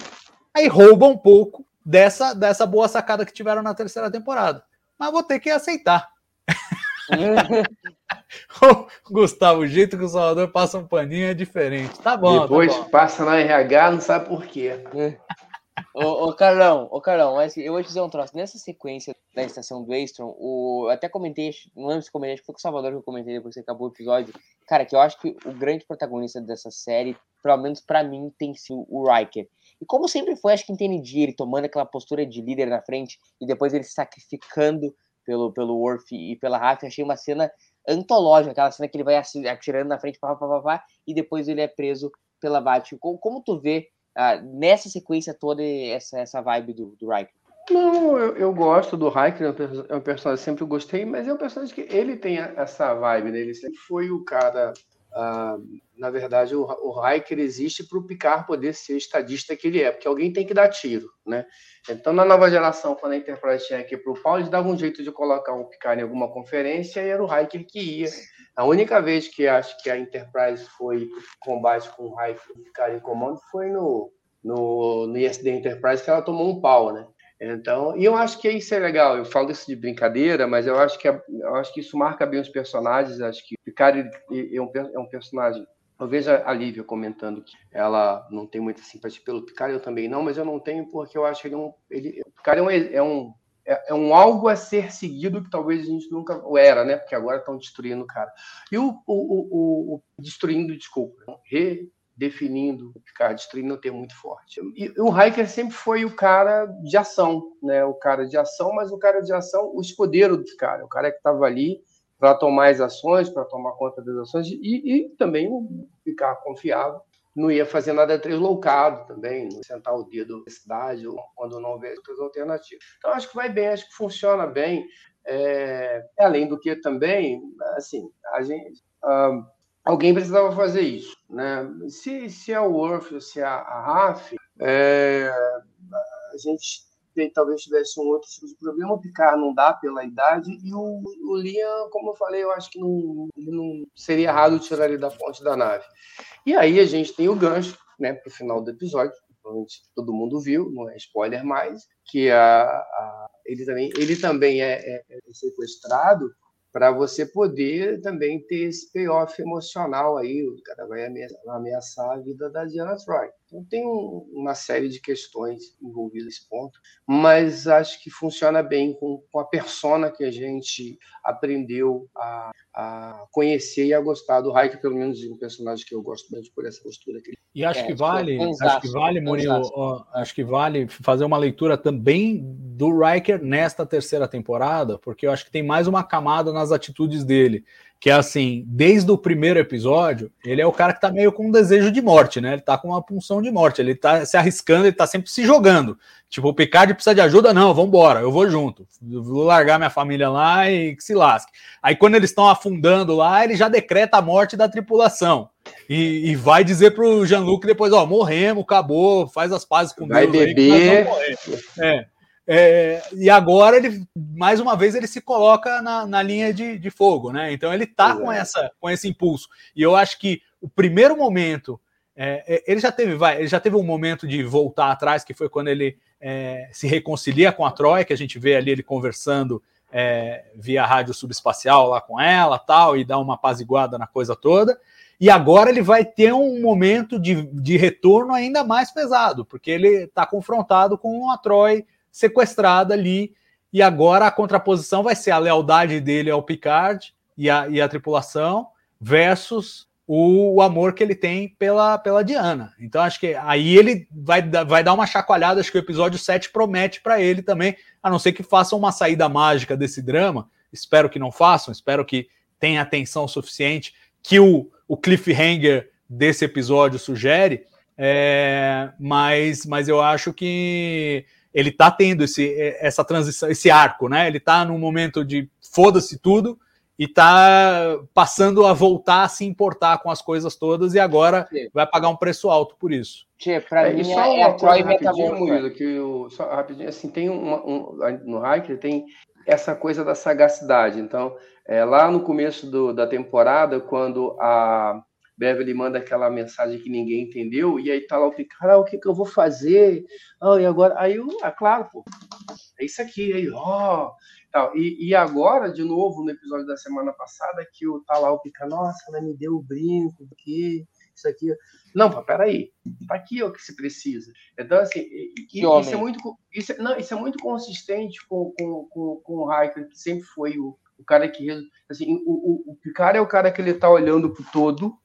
Aí rouba um pouco dessa, dessa boa sacada que tiveram na terceira temporada. Mas vou ter que aceitar. Gustavo, o jeito que o Salvador passa um paninho é diferente. Tá bom. Depois tá bom. passa na RH, não sabe por quê. ô, ô, Carlão, ô, Carlão, mas eu vou te dizer um troço. Nessa sequência da estação do Astron, o... eu até comentei, não lembro se comentei, acho que foi com o Salvador que eu comentei depois que acabou o episódio. Cara, que eu acho que o grande protagonista dessa série, pelo menos pra mim, tem sido o Riker. E como sempre foi, acho que entendi ele tomando aquela postura de líder na frente e depois ele se sacrificando pelo, pelo Worf e pela Raf, achei uma cena antológica, aquela cena que ele vai atirando na frente, pá, pá, pá, pá, e depois ele é preso pela Bat. Como, como tu vê uh, nessa sequência toda essa, essa vibe do, do Riker? Não, eu, eu gosto do Riker, é um personagem que sempre gostei, mas é um personagem que ele tem essa vibe, né? Ele sempre foi o cara. Na verdade, o, o existe para o Picard poder ser estadista que ele é, porque alguém tem que dar tiro, né? Então, na nova geração, quando a Enterprise tinha aqui para o Paul, eles davam um jeito de colocar um Picard em alguma conferência e era o Riker que ia. A única vez que acho que a Enterprise foi combate com o Riker e Picard em comando foi no, no, no ISD Enterprise, que ela tomou um pau, né? Então, e eu acho que isso é legal. Eu falo isso de brincadeira, mas eu acho que é, eu acho que isso marca bem os personagens. Acho que o Picard é um, é um personagem. Eu vejo a Lívia comentando que ela não tem muita simpatia pelo Picard, eu também não, mas eu não tenho porque eu acho que ele é um, ele, o Picard é um, é um é, é, um algo a ser seguido que talvez a gente nunca era, né? Porque agora estão destruindo o cara. E o, o, o, o destruindo, desculpa, redefinindo o Picard, destruindo é um termo muito forte. E o Hiker sempre foi o cara de ação, né? O cara de ação, mas o cara de ação, o escudeiro do Picard, o cara que estava ali para tomar as ações, para tomar conta das ações e, e também o Picard confiável não ia fazer nada deslocado também, não sentar o dedo na cidade quando não houver outras alternativas. Então, acho que vai bem, acho que funciona bem. É, além do que também, assim, a gente, uh, alguém precisava fazer isso, né? Se, se é o Worf ou se é a Raf, é, a gente talvez tivesse um outro tipo de problema. O Picard não dá pela idade e o, o Liam, como eu falei, eu acho que não, não seria errado tirar ele da ponte da nave. E aí a gente tem o gancho né, para o final do episódio, todo mundo viu, não é spoiler mais, que a, a ele também, ele também é, é, é sequestrado para você poder também ter esse payoff emocional aí, o cara vai ameaçar a vida da Diana Troy. Então tem um, uma série de questões envolvidas nesse ponto, mas acho que funciona bem com, com a persona que a gente aprendeu a, a conhecer e a gostar do Raik, pelo menos um personagem que eu gosto muito por essa postura que e acho é, que vale, acho que vale, Murilo, ó, acho que vale fazer uma leitura também do Riker nesta terceira temporada, porque eu acho que tem mais uma camada nas atitudes dele que é assim, desde o primeiro episódio, ele é o cara que tá meio com um desejo de morte, né? Ele tá com uma punção de morte, ele tá se arriscando, ele tá sempre se jogando. Tipo, o Picard precisa de ajuda? Não, vambora, eu vou junto. Vou largar minha família lá e que se lasque. Aí quando eles estão afundando lá, ele já decreta a morte da tripulação. E, e vai dizer pro Jean-Luc depois, ó, morremos, acabou, faz as pazes com vai Deus beber. Aí, é. É, e agora ele, mais uma vez, ele se coloca na, na linha de, de, fogo, né? Então ele tá com, essa, com esse impulso. E eu acho que o primeiro momento, é, é, ele já teve, vai, ele já teve um momento de voltar atrás, que foi quando ele é, se reconcilia com a Troia, que a gente vê ali ele conversando é, via rádio subespacial lá com ela, tal, e dá uma apaziguada na coisa toda. E agora ele vai ter um momento de, de retorno ainda mais pesado, porque ele está confrontado com a Troy sequestrada ali. E agora a contraposição vai ser a lealdade dele ao Picard e a, e a tripulação versus o, o, amor que ele tem pela, pela Diana. Então acho que aí ele vai, vai dar uma chacoalhada. Acho que o episódio 7 promete para ele também, a não ser que façam uma saída mágica desse drama. Espero que não façam, espero que tenha atenção suficiente que o, o cliffhanger desse episódio sugere. É, mas, mas eu acho que ele tá tendo esse, essa transição, esse arco, né? Ele tá num momento de foda-se tudo e tá passando a voltar a se importar com as coisas todas e agora Sim. vai pagar um preço alto por isso. Tchê, pra é, mim é, é a Troy Metamorfo. que o, só rapidinho, assim, tem um, um no Hiker tem essa coisa da sagacidade. Então, é, lá no começo do, da temporada, quando a Beverly manda aquela mensagem que ninguém entendeu, e aí tá lá o Picard, ah, o que, que eu vou fazer? Ah, e agora, aí eu, ah, claro, pô, é isso aqui, aí, ó. Tal. E, e agora, de novo, no episódio da semana passada, que o, tá lá o Picard, nossa, ela me deu o brinco, que isso aqui. Não, pô, peraí, tá aqui o que se precisa. Então, assim, e, isso, é muito, isso, é, não, isso é muito consistente com, com, com, com o Hiker, que sempre foi o, o cara que. Assim, o, o, o Picard é o cara que ele tá olhando pro todo,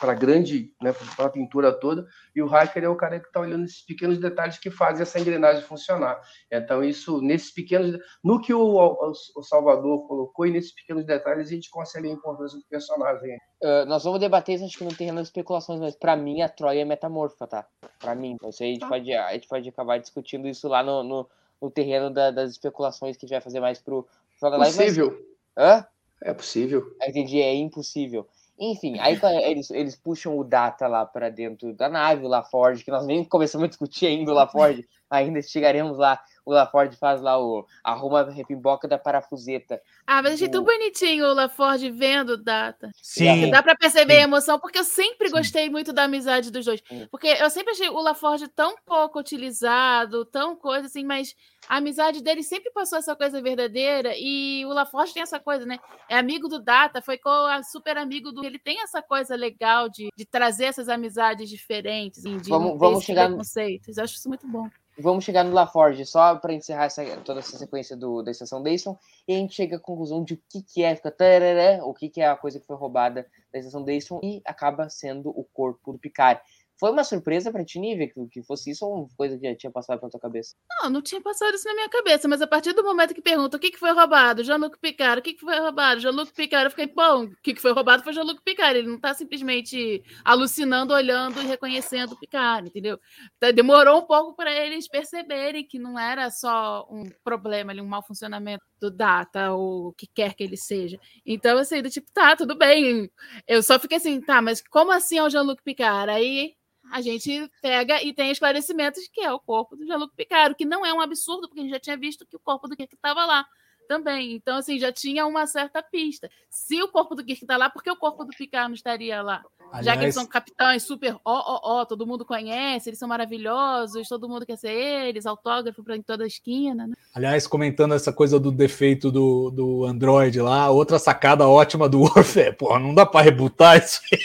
para a grande, né, para a pintura toda, e o hacker é o cara que está olhando esses pequenos detalhes que fazem essa engrenagem funcionar. Então, isso, nesses pequenos, no que o, o, o Salvador colocou, e nesses pequenos detalhes, a gente consegue a importância do personagem. Uh, nós vamos debater isso, acho que não tem especulações, mas para mim a Troia é metamorfa, tá? Para mim, então, a gente, tá. pode, a gente pode acabar discutindo isso lá no, no, no terreno da, das especulações que a gente vai fazer mais pro Possível. Mas... Hã? É possível. Entendi, é impossível. Enfim, aí eles, eles puxam o Data lá pra dentro da nave, o LaForge, que nós nem começamos a discutir ainda o LaForge, ainda chegaremos lá. O LaForge faz lá o arruma a repimboca da parafuseta. Ah, mas achei tão bonitinho o LaForge vendo o Data. Sim. Dá pra perceber Sim. a emoção, porque eu sempre Sim. gostei muito da amizade dos dois. Sim. Porque eu sempre achei o LaForge tão pouco utilizado, tão coisa assim, mas a amizade dele sempre passou essa coisa verdadeira e o LaForge tem essa coisa, né? É amigo do Data, foi com a super amigo do. Ele tem essa coisa legal de, de trazer essas amizades diferentes, assim, de Vamos- vamos chegar no-. Eu acho isso muito bom. Vamos chegar no LaForge, só para encerrar essa, toda essa sequência do, da estação Dayson, e a gente chega à conclusão de o que, que é, fica tarará, o que, que é a coisa que foi roubada da estação Dayson, e acaba sendo o corpo do Picard. Foi uma surpresa pra ti, Nívia, que, que fosse isso ou uma coisa que já tinha passado pela tua cabeça? Não, não tinha passado isso na minha cabeça, mas a partir do momento que pergunta o que, que foi roubado, Jean-Luc Picard, o que, que foi roubado, Jean-Luc Picard, eu fiquei, bom, o que, que foi roubado foi Jean-Luc Picard, ele não tá simplesmente alucinando, olhando e reconhecendo o Picard, entendeu? Então, demorou um pouco para eles perceberem que não era só um problema ali, um mau funcionamento do data ou o que quer que ele seja. Então, assim, do tipo, tá, tudo bem. Eu só fiquei assim, tá, mas como assim é o Jean-Luc Picard? Aí a gente pega e tem esclarecimentos que é o corpo do Jean-Luc Picard, o que não é um absurdo, porque a gente já tinha visto que o corpo do Kirk estava lá também. Então, assim, já tinha uma certa pista. Se o corpo do Kirk está lá, por que o corpo do Picard não estaria lá? Já que eles Aliás, são capitães super ó, ó, ó, todo mundo conhece, eles são maravilhosos, todo mundo quer ser eles, autógrafo pra em toda a esquina, né? aliás, comentando essa coisa do defeito do, do Android lá, outra sacada ótima do Worf é, porra, não dá pra rebutar isso aí.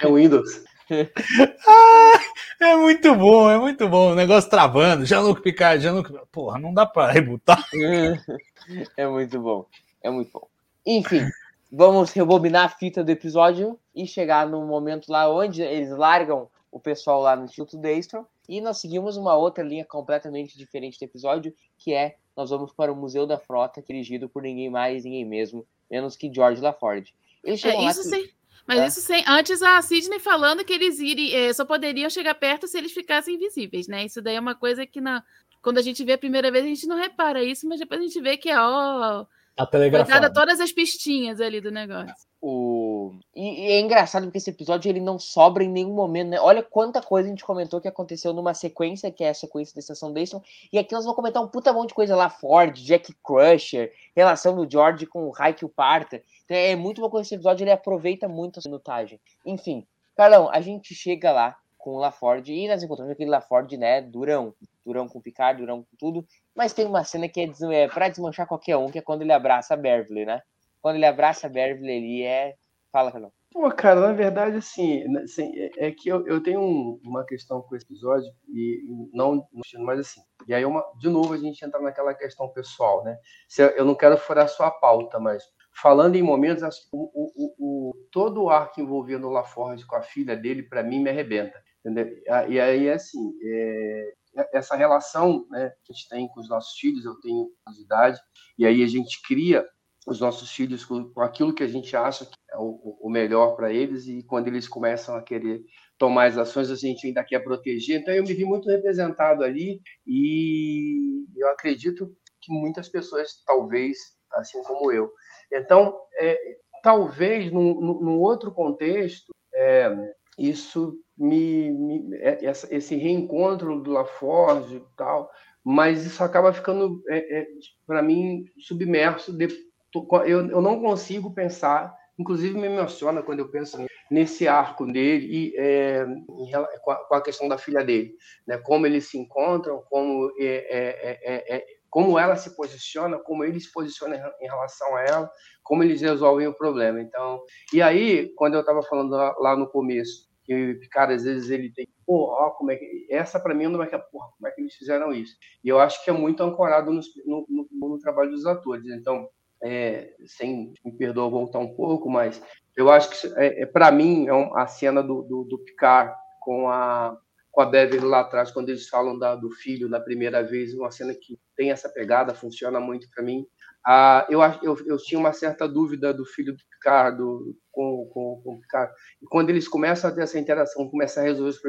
É o Windows. É muito bom, é muito bom. O negócio travando, Jean-Luc Picard, Jean-Luc. Porra, não dá pra rebutar. é muito bom, é muito bom. Enfim, vamos rebobinar a fita do episódio e chegar no momento lá onde eles largam o pessoal lá no Instituto Daystrom e nós seguimos uma outra linha completamente diferente do episódio, que é nós vamos para o Museu da Frota, dirigido por ninguém mais, ninguém mesmo, menos que George LaForge. Eles chegam É, lá isso que- sim. Mas É. isso sem. Antes a Sidney falando que eles iri, eh, só poderiam chegar perto se eles ficassem invisíveis, né? Isso daí é uma coisa que na, quando a gente vê a primeira vez a gente não repara isso, mas depois a gente vê que é ó, Foi dada telegrafada. todas as pistinhas ali do negócio. O... E, e é engraçado porque esse episódio ele não sobra em nenhum momento, né? Olha quanta coisa a gente comentou que aconteceu numa sequência, que é a sequência da Estação Dayson, e aqui nós vamos comentar um puta monte de coisa lá, Ford, Jack Crusher, relação do George com o Raik e o Parta. Então é muito bom com esse episódio, ele aproveita muito a minutagem. Enfim, Carlão, a gente chega lá com o LaFord e nós encontramos aquele LaFord, né, durão, durão com o Picard, durão com tudo, mas tem uma cena que é, é pra desmanchar qualquer um, que é quando ele abraça a Beverly, né? Quando ele abraça a Beverly, ele é... Fala, Carlão. Pô, cara, na verdade, assim, né, assim, é é que eu, eu tenho um- uma questão com esse episódio, e não, não mas assim. E aí, uma, de novo, a gente entra naquela questão pessoal, né? Eu, não quero furar sua pauta, mas falando em momentos, que o, o, o- todo o arco envolvendo o LaForge com a filha dele, para mim, me arrebenta. Entendeu? E aí, assim, é, essa relação né, que a gente tem com os nossos filhos, eu tenho idade, e aí a gente cria os nossos filhos com, com aquilo que a gente acha que é o, o melhor para eles e quando eles começam a querer tomar as ações a gente ainda quer proteger. Então eu me vi muito representado ali e eu acredito que muitas pessoas talvez assim como eu. Então é, talvez num- num outro contexto é, isso me, me- é- essa- esse reencontro do LaForge e tal mas isso acaba ficando para mim submerso de, eu, eu não consigo pensar, inclusive me emociona quando eu penso nesse arco dele e é, em com, a, com a questão da filha dele, né? Como eles se encontram, como é, é, é, é, como ela se posiciona, como ele se posiciona em, relação a ela, como eles resolvem o problema. Então, e aí quando eu estava falando lá no começo que cara às vezes ele tem pô, ó, como é que essa para mim é uma que porra, como é que eles fizeram isso e eu acho que é muito ancorado no, no, no, no trabalho dos atores então é, sem me perdoa voltar um pouco, mas eu acho que é, é para mim é um, a cena do, do, do, Picard com a com a Beverly lá atrás quando eles falam da, do filho na primeira vez, uma cena que tem essa pegada, funciona muito para mim. Ah, eu, eu, eu tinha uma certa dúvida do filho do Picard do, com, com, com o Picard. E quando eles começam a ter essa interação, começam a resolver os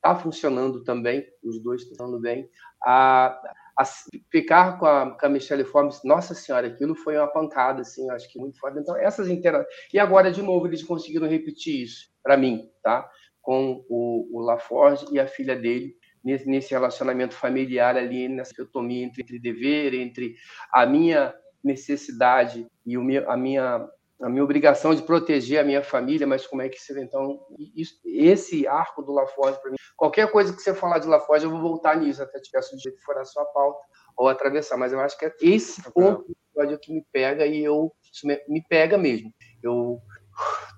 tá funcionando também, os dois estão bem. A, As- ficar com a, com a Michelle Forbes, nossa senhora, aquilo foi uma pancada, assim, eu acho que muito foda. Então, essas interações. E agora, de novo, eles conseguiram repetir isso, para mim, tá? Com o, o LaForge e a filha dele, nesse, relacionamento familiar ali, nessa dicotomia entre, entre dever, entre a minha necessidade e o meu, a minha a minha obrigação de proteger a minha família, mas como é que se então isso, esse arco do LaForge para mim, qualquer coisa que você falar de LaForge, eu vou voltar nisso, até te peço de jeito que for a sua pauta ou atravessar, mas eu acho que é esse ponto do episódio que me pega e eu isso me, me pega mesmo. Eu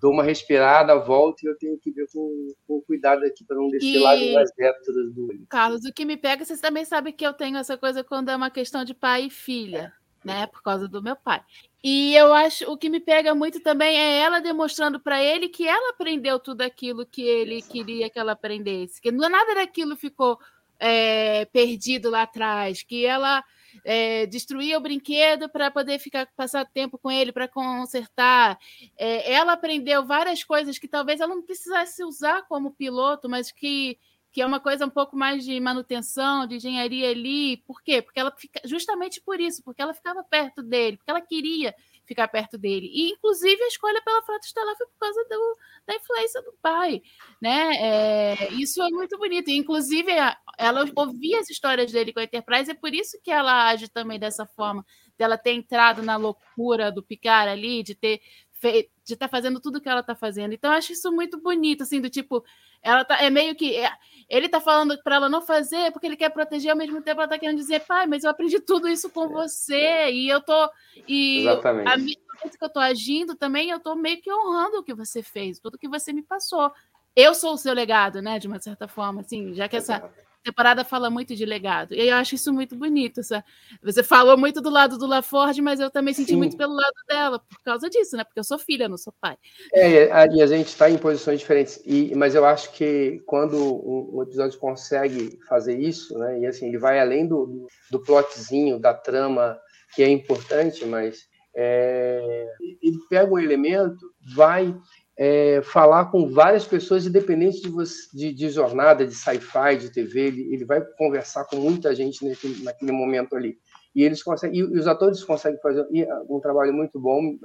dou uma respirada, volto e eu tenho que ver com, com cuidado aqui para não descer E- lá nas vértebras do olho. Carlos, o que me pega, vocês também sabem que eu tenho essa coisa quando é uma questão de pai e filha, né? Por causa do meu pai. E eu acho o que me pega muito também é ela demonstrando para ele que ela aprendeu tudo aquilo que ele queria que ela aprendesse, que não nada daquilo ficou é, perdido lá atrás, que ela é, destruía o brinquedo para poder ficar passar tempo com ele para consertar. É, ela aprendeu várias coisas que talvez ela não precisasse usar como piloto, mas que que é uma coisa um pouco mais de manutenção, de engenharia ali. Por quê? Porque ela fica justamente por isso, porque ela ficava perto dele, porque ela queria ficar perto dele. E, inclusive, a escolha pela Frota Estelar foi por causa do, da influência do pai. Né? É, isso é muito bonito. E, inclusive, ela ouvia as histórias dele com a Enterprise, é por isso que ela age também dessa forma, dela ter entrado na loucura do Picard ali, de ter de estar fazendo tudo que ela está fazendo. Então, eu acho isso muito bonito, assim, do tipo, ela tá, é meio que. é- ele tá falando para ela não fazer porque ele quer proteger, ao mesmo tempo ela tá querendo dizer, pai, mas eu aprendi tudo isso com você e eu tô. E Exatamente. a minha jeito que eu tô agindo também, eu tô meio que honrando o que você fez, tudo que você me passou. Eu sou o seu legado, né, de uma certa forma, assim, já que essa temporada fala muito de legado. E eu acho isso muito bonito. Essa... Você falou muito do lado do LaForge, mas eu também senti Sim. muito pelo lado dela, por causa disso, né? Porque eu sou filha, não sou pai. É, e a- gente está em posições diferentes. E, mas eu acho que quando um episódio consegue fazer isso, né, e assim, ele vai além do, do, do plotzinho, da trama, que é importante, mas é, ele pega um elemento, vai é, falar com várias pessoas, independente de, você, de, de jornada, de sci-fi, de TV, ele, ele vai conversar com muita gente naquele, naquele momento ali. E eles conseguem, e os atores conseguem fazer ah, um trabalho muito bom,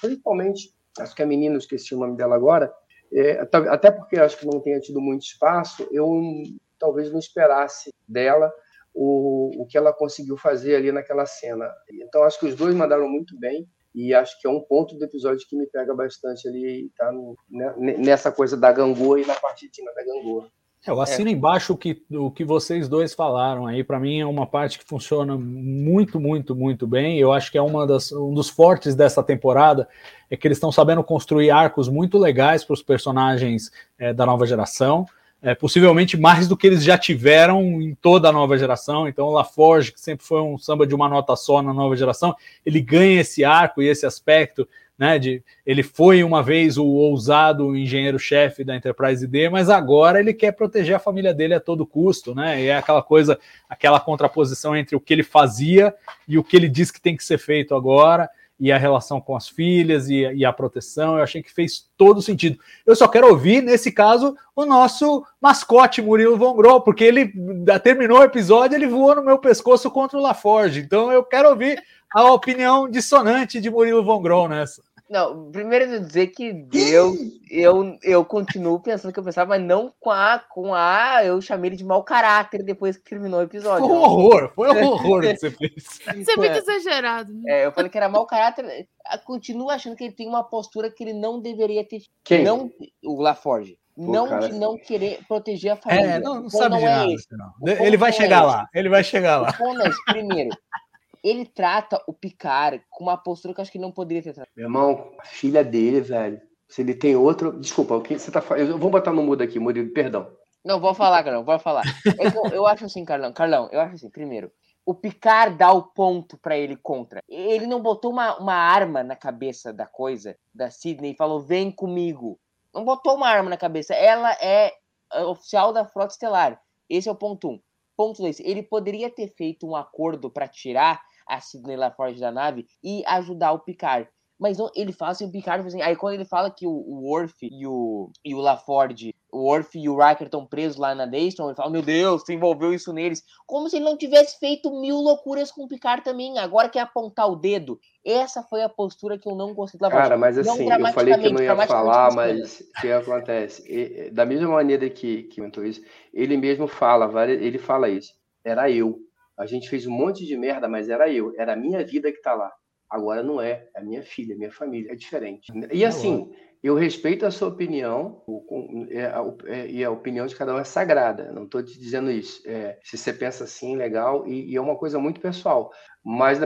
principalmente, acho que a menina, esqueci o nome dela agora, é, ta- até porque acho que não tenha tido muito espaço, eu talvez não esperasse dela o, o que ela conseguiu fazer ali naquela cena. Então, acho que os dois mandaram muito bem, e acho que é um ponto do episódio que me pega bastante ali, tá no- né, nessa coisa da gangorra e na parte fina da gangorra. É, eu assino embaixo o que, o que vocês dois falaram aí. Para mim é uma parte que funciona muito, muito, muito bem. Eu acho que é uma das, um dos fortes dessa temporada é que eles estão sabendo construir arcos muito legais para os personagens é, da nova geração. É, possivelmente mais do que eles já tiveram em toda a nova geração. Então, o LaForge, que sempre foi um samba de uma nota só na nova geração, ele ganha esse arco e esse aspecto né? De, ele foi uma vez o ousado engenheiro-chefe da Enterprise D, mas agora ele quer proteger a família dele a todo custo, né? E é aquela coisa, aquela contraposição entre o que ele fazia e o que ele diz que tem que ser feito agora, e a relação com as filhas e, e a proteção. Eu achei que fez todo sentido. Eu só quero ouvir, nesse caso, o nosso mascote Murilo Von Grol, porque ele terminou o episódio, ele voou no meu pescoço contra o LaForge. Então eu quero ouvir a opinião dissonante de Murilo Von Grol nessa. Não, primeiro eu dizer que Deus, eu, eu continuo pensando que eu pensava, mas não com a, com a. Eu chamei ele de mau caráter depois que terminou o episódio. Foi um horror, foi um horror que você fez. Isso é muito exagerado. Né? É, eu falei que era mau caráter. Continuo achando que ele tem uma postura que ele não deveria ter. Quem? Não, o LaForge. Pô, não cara, de não querer proteger a família. É, não, não O sabe ponto de é nada. não. Ele vai é chegar esse. lá, ele vai chegar lá. É esse. Primeiro, ele trata o Picard com uma postura que eu acho que ele não poderia ter tratado. Meu irmão, a filha dele, velho. Se ele tem outro. Desculpa, o que você tá falando? Eu vou botar no mudo aqui, Murilo, perdão. Não, vou falar, Carlão, vou falar. Eu, eu acho assim, Carlão, Carlão, eu acho assim, primeiro, o Picard dá o ponto pra ele contra. Ele não botou uma, uma arma na cabeça da coisa, da Sidney, e falou, vem comigo. Não botou uma arma na cabeça. Ela é oficial da Frota Estelar. Esse é o ponto um. Ponto dois, ele poderia ter feito um acordo pra tirar a Sidney LaForge da nave e ajudar o Picard. Mas não, ele fala assim, o Picard, assim, aí quando ele fala que o, o Worf e o, e o LaForge, o Worf e o Riker estão presos lá na Dayston, ele fala, meu Deus, você envolveu isso neles. Como se ele não tivesse feito mil loucuras com o Picard também, agora quer apontar o dedo. Essa foi a postura que eu não gostei do LaForge. Cara, mas Não assim, eu falei que eu não ia falar, mas o que acontece? E- Da mesma maneira que, que comentou isso, ele mesmo fala, ele fala isso. Era eu. A gente fez um monte de merda, mas era eu. Era a minha vida que tá lá. Agora não é. É a minha filha, minha família. É diferente. E assim, eu respeito a sua opinião, é, é, e a opinião de cada um é sagrada. Não estou te dizendo isso. É, se você pensa assim, legal, e, e é uma coisa muito pessoal. Mas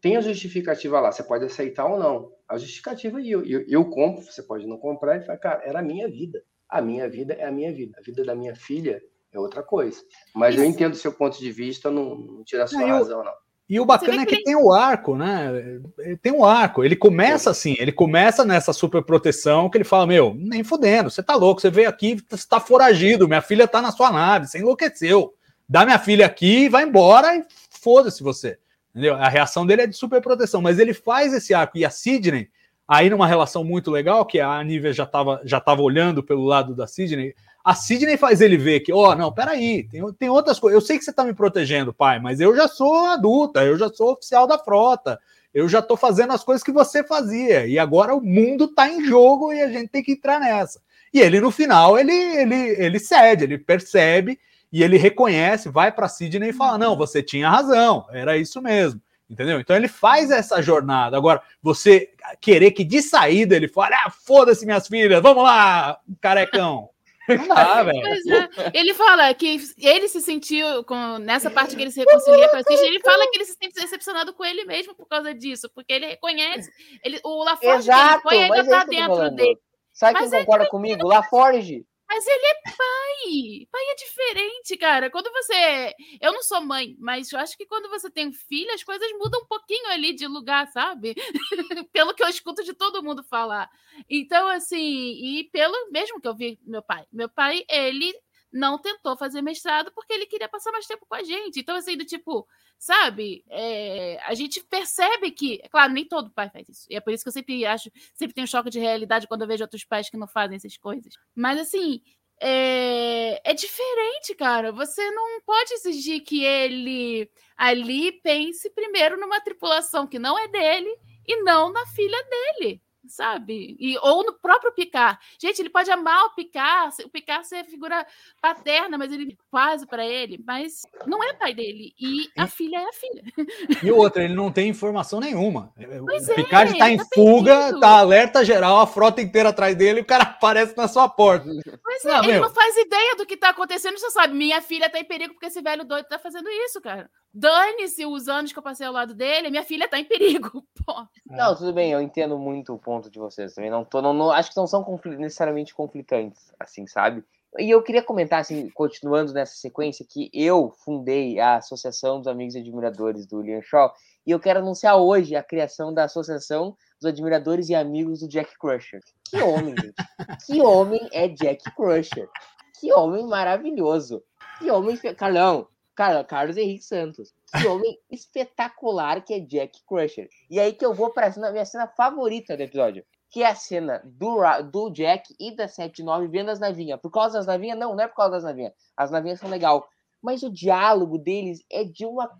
tem a justificativa lá, você pode aceitar ou não. A justificativa eu, eu, eu compro, você pode não comprar, e fala, cara, era a minha vida. A minha vida é a minha vida. A vida da minha filha é outra coisa. Mas eu Isso. entendo o seu ponto de vista, não, não tira a sua Não, eu- razão, não. E o bacana é que tem o arco, né? Ele Tem um arco. Ele começa assim, ele começa nessa super proteção que ele fala: Meu, nem fudendo, você tá louco, você veio aqui, você tá foragido, minha filha tá na sua nave, você enlouqueceu. Dá minha filha aqui, vai embora e foda-se você. Entendeu? A reação dele é de super proteção, mas ele faz esse arco. E a Sidney, aí numa relação muito legal, que a Nívia já tava, já tava olhando pelo lado da Sidney, a Sidney faz ele ver que, ó, não, peraí, tem, tem outras coisas. Eu sei que você tá me protegendo, pai, mas eu já sou adulta, eu já sou oficial da frota, eu já tô fazendo as coisas que você fazia, e agora o mundo tá em jogo e a gente tem que entrar nessa. E ele, no final, ele, ele, ele cede, ele percebe e ele reconhece, vai pra Sidney e fala: não, você tinha razão, era isso mesmo. Entendeu? Então ele faz essa jornada. Agora, você querer que de saída ele fale, ah, foda-se, minhas filhas, vamos lá, carecão. Não dá, velho. Pois é. Ele fala que ele se sentiu, com, nessa parte que ele se reconcilia com a Cisne, ele fala que ele se sente decepcionado com ele mesmo por causa disso, porque ele reconhece. Ele, o Laforge que ele Exato, foi ainda é tá tô dentro falando. dele. Sabe Mas quem é concorda comigo? LaForge. Mas ele é pai. Pai é diferente, cara. Quando você. Eu não sou mãe, mas eu acho que quando você tem filho, as coisas mudam um pouquinho ali de lugar, sabe? pelo que eu escuto de todo mundo falar. Então, assim, e pelo mesmo que eu vi meu pai. Meu pai, ele não tentou fazer mestrado porque ele queria passar mais tempo com a gente. Então, assim, do tipo, sabe? É, a gente percebe que, é claro, nem todo pai faz isso. E é por isso que eu sempre acho, sempre tenho choque de realidade quando eu vejo outros pais que não fazem essas coisas. Mas assim, é, é diferente, cara. Você não pode exigir que ele ali pense primeiro numa tripulação que não é dele e não na filha dele sabe? E, ou no próprio Picard. Gente, ele pode amar o Picard, o Picard ser figura paterna, mas ele quase para ele, mas não é pai dele. E a filha é a filha. E outra, ele não tem informação nenhuma. Pois o é, Picard está em tá fuga, perdido. tá alerta geral, a frota inteira atrás dele e o cara aparece na sua porta. Pois é, Não, ele meu. não faz ideia do que tá acontecendo, só sabe, minha filha tá em perigo porque esse velho doido tá fazendo isso, cara. Dane-se os anos que eu passei ao lado dele, minha filha tá em perigo. Pô. Não, tudo bem, eu entendo muito o ponto de vocês também. Não tô, não, não- acho que não são confli- necessariamente conflitantes, assim, sabe? E eu queria comentar, assim, continuando nessa sequência, que eu fundei a Associação dos Amigos e Admiradores do Liam Shaw, e eu quero anunciar hoje a criação da Associação dos Admiradores e Amigos do Jack Crusher. Que homem, gente. Que homem é Jack Crusher. Que homem maravilhoso. Que homem. Carlão, Carla, Carlos Henrique Santos. Que homem espetacular que é Jack Crusher. E aí que eu vou pra cena, minha cena favorita do episódio. Que é a cena do, do Jack e da 79 vendo as navinhas. Por causa das navinhas? Não, não é por causa das navinhas. As navinhas são legal. Mas o diálogo deles é de uma.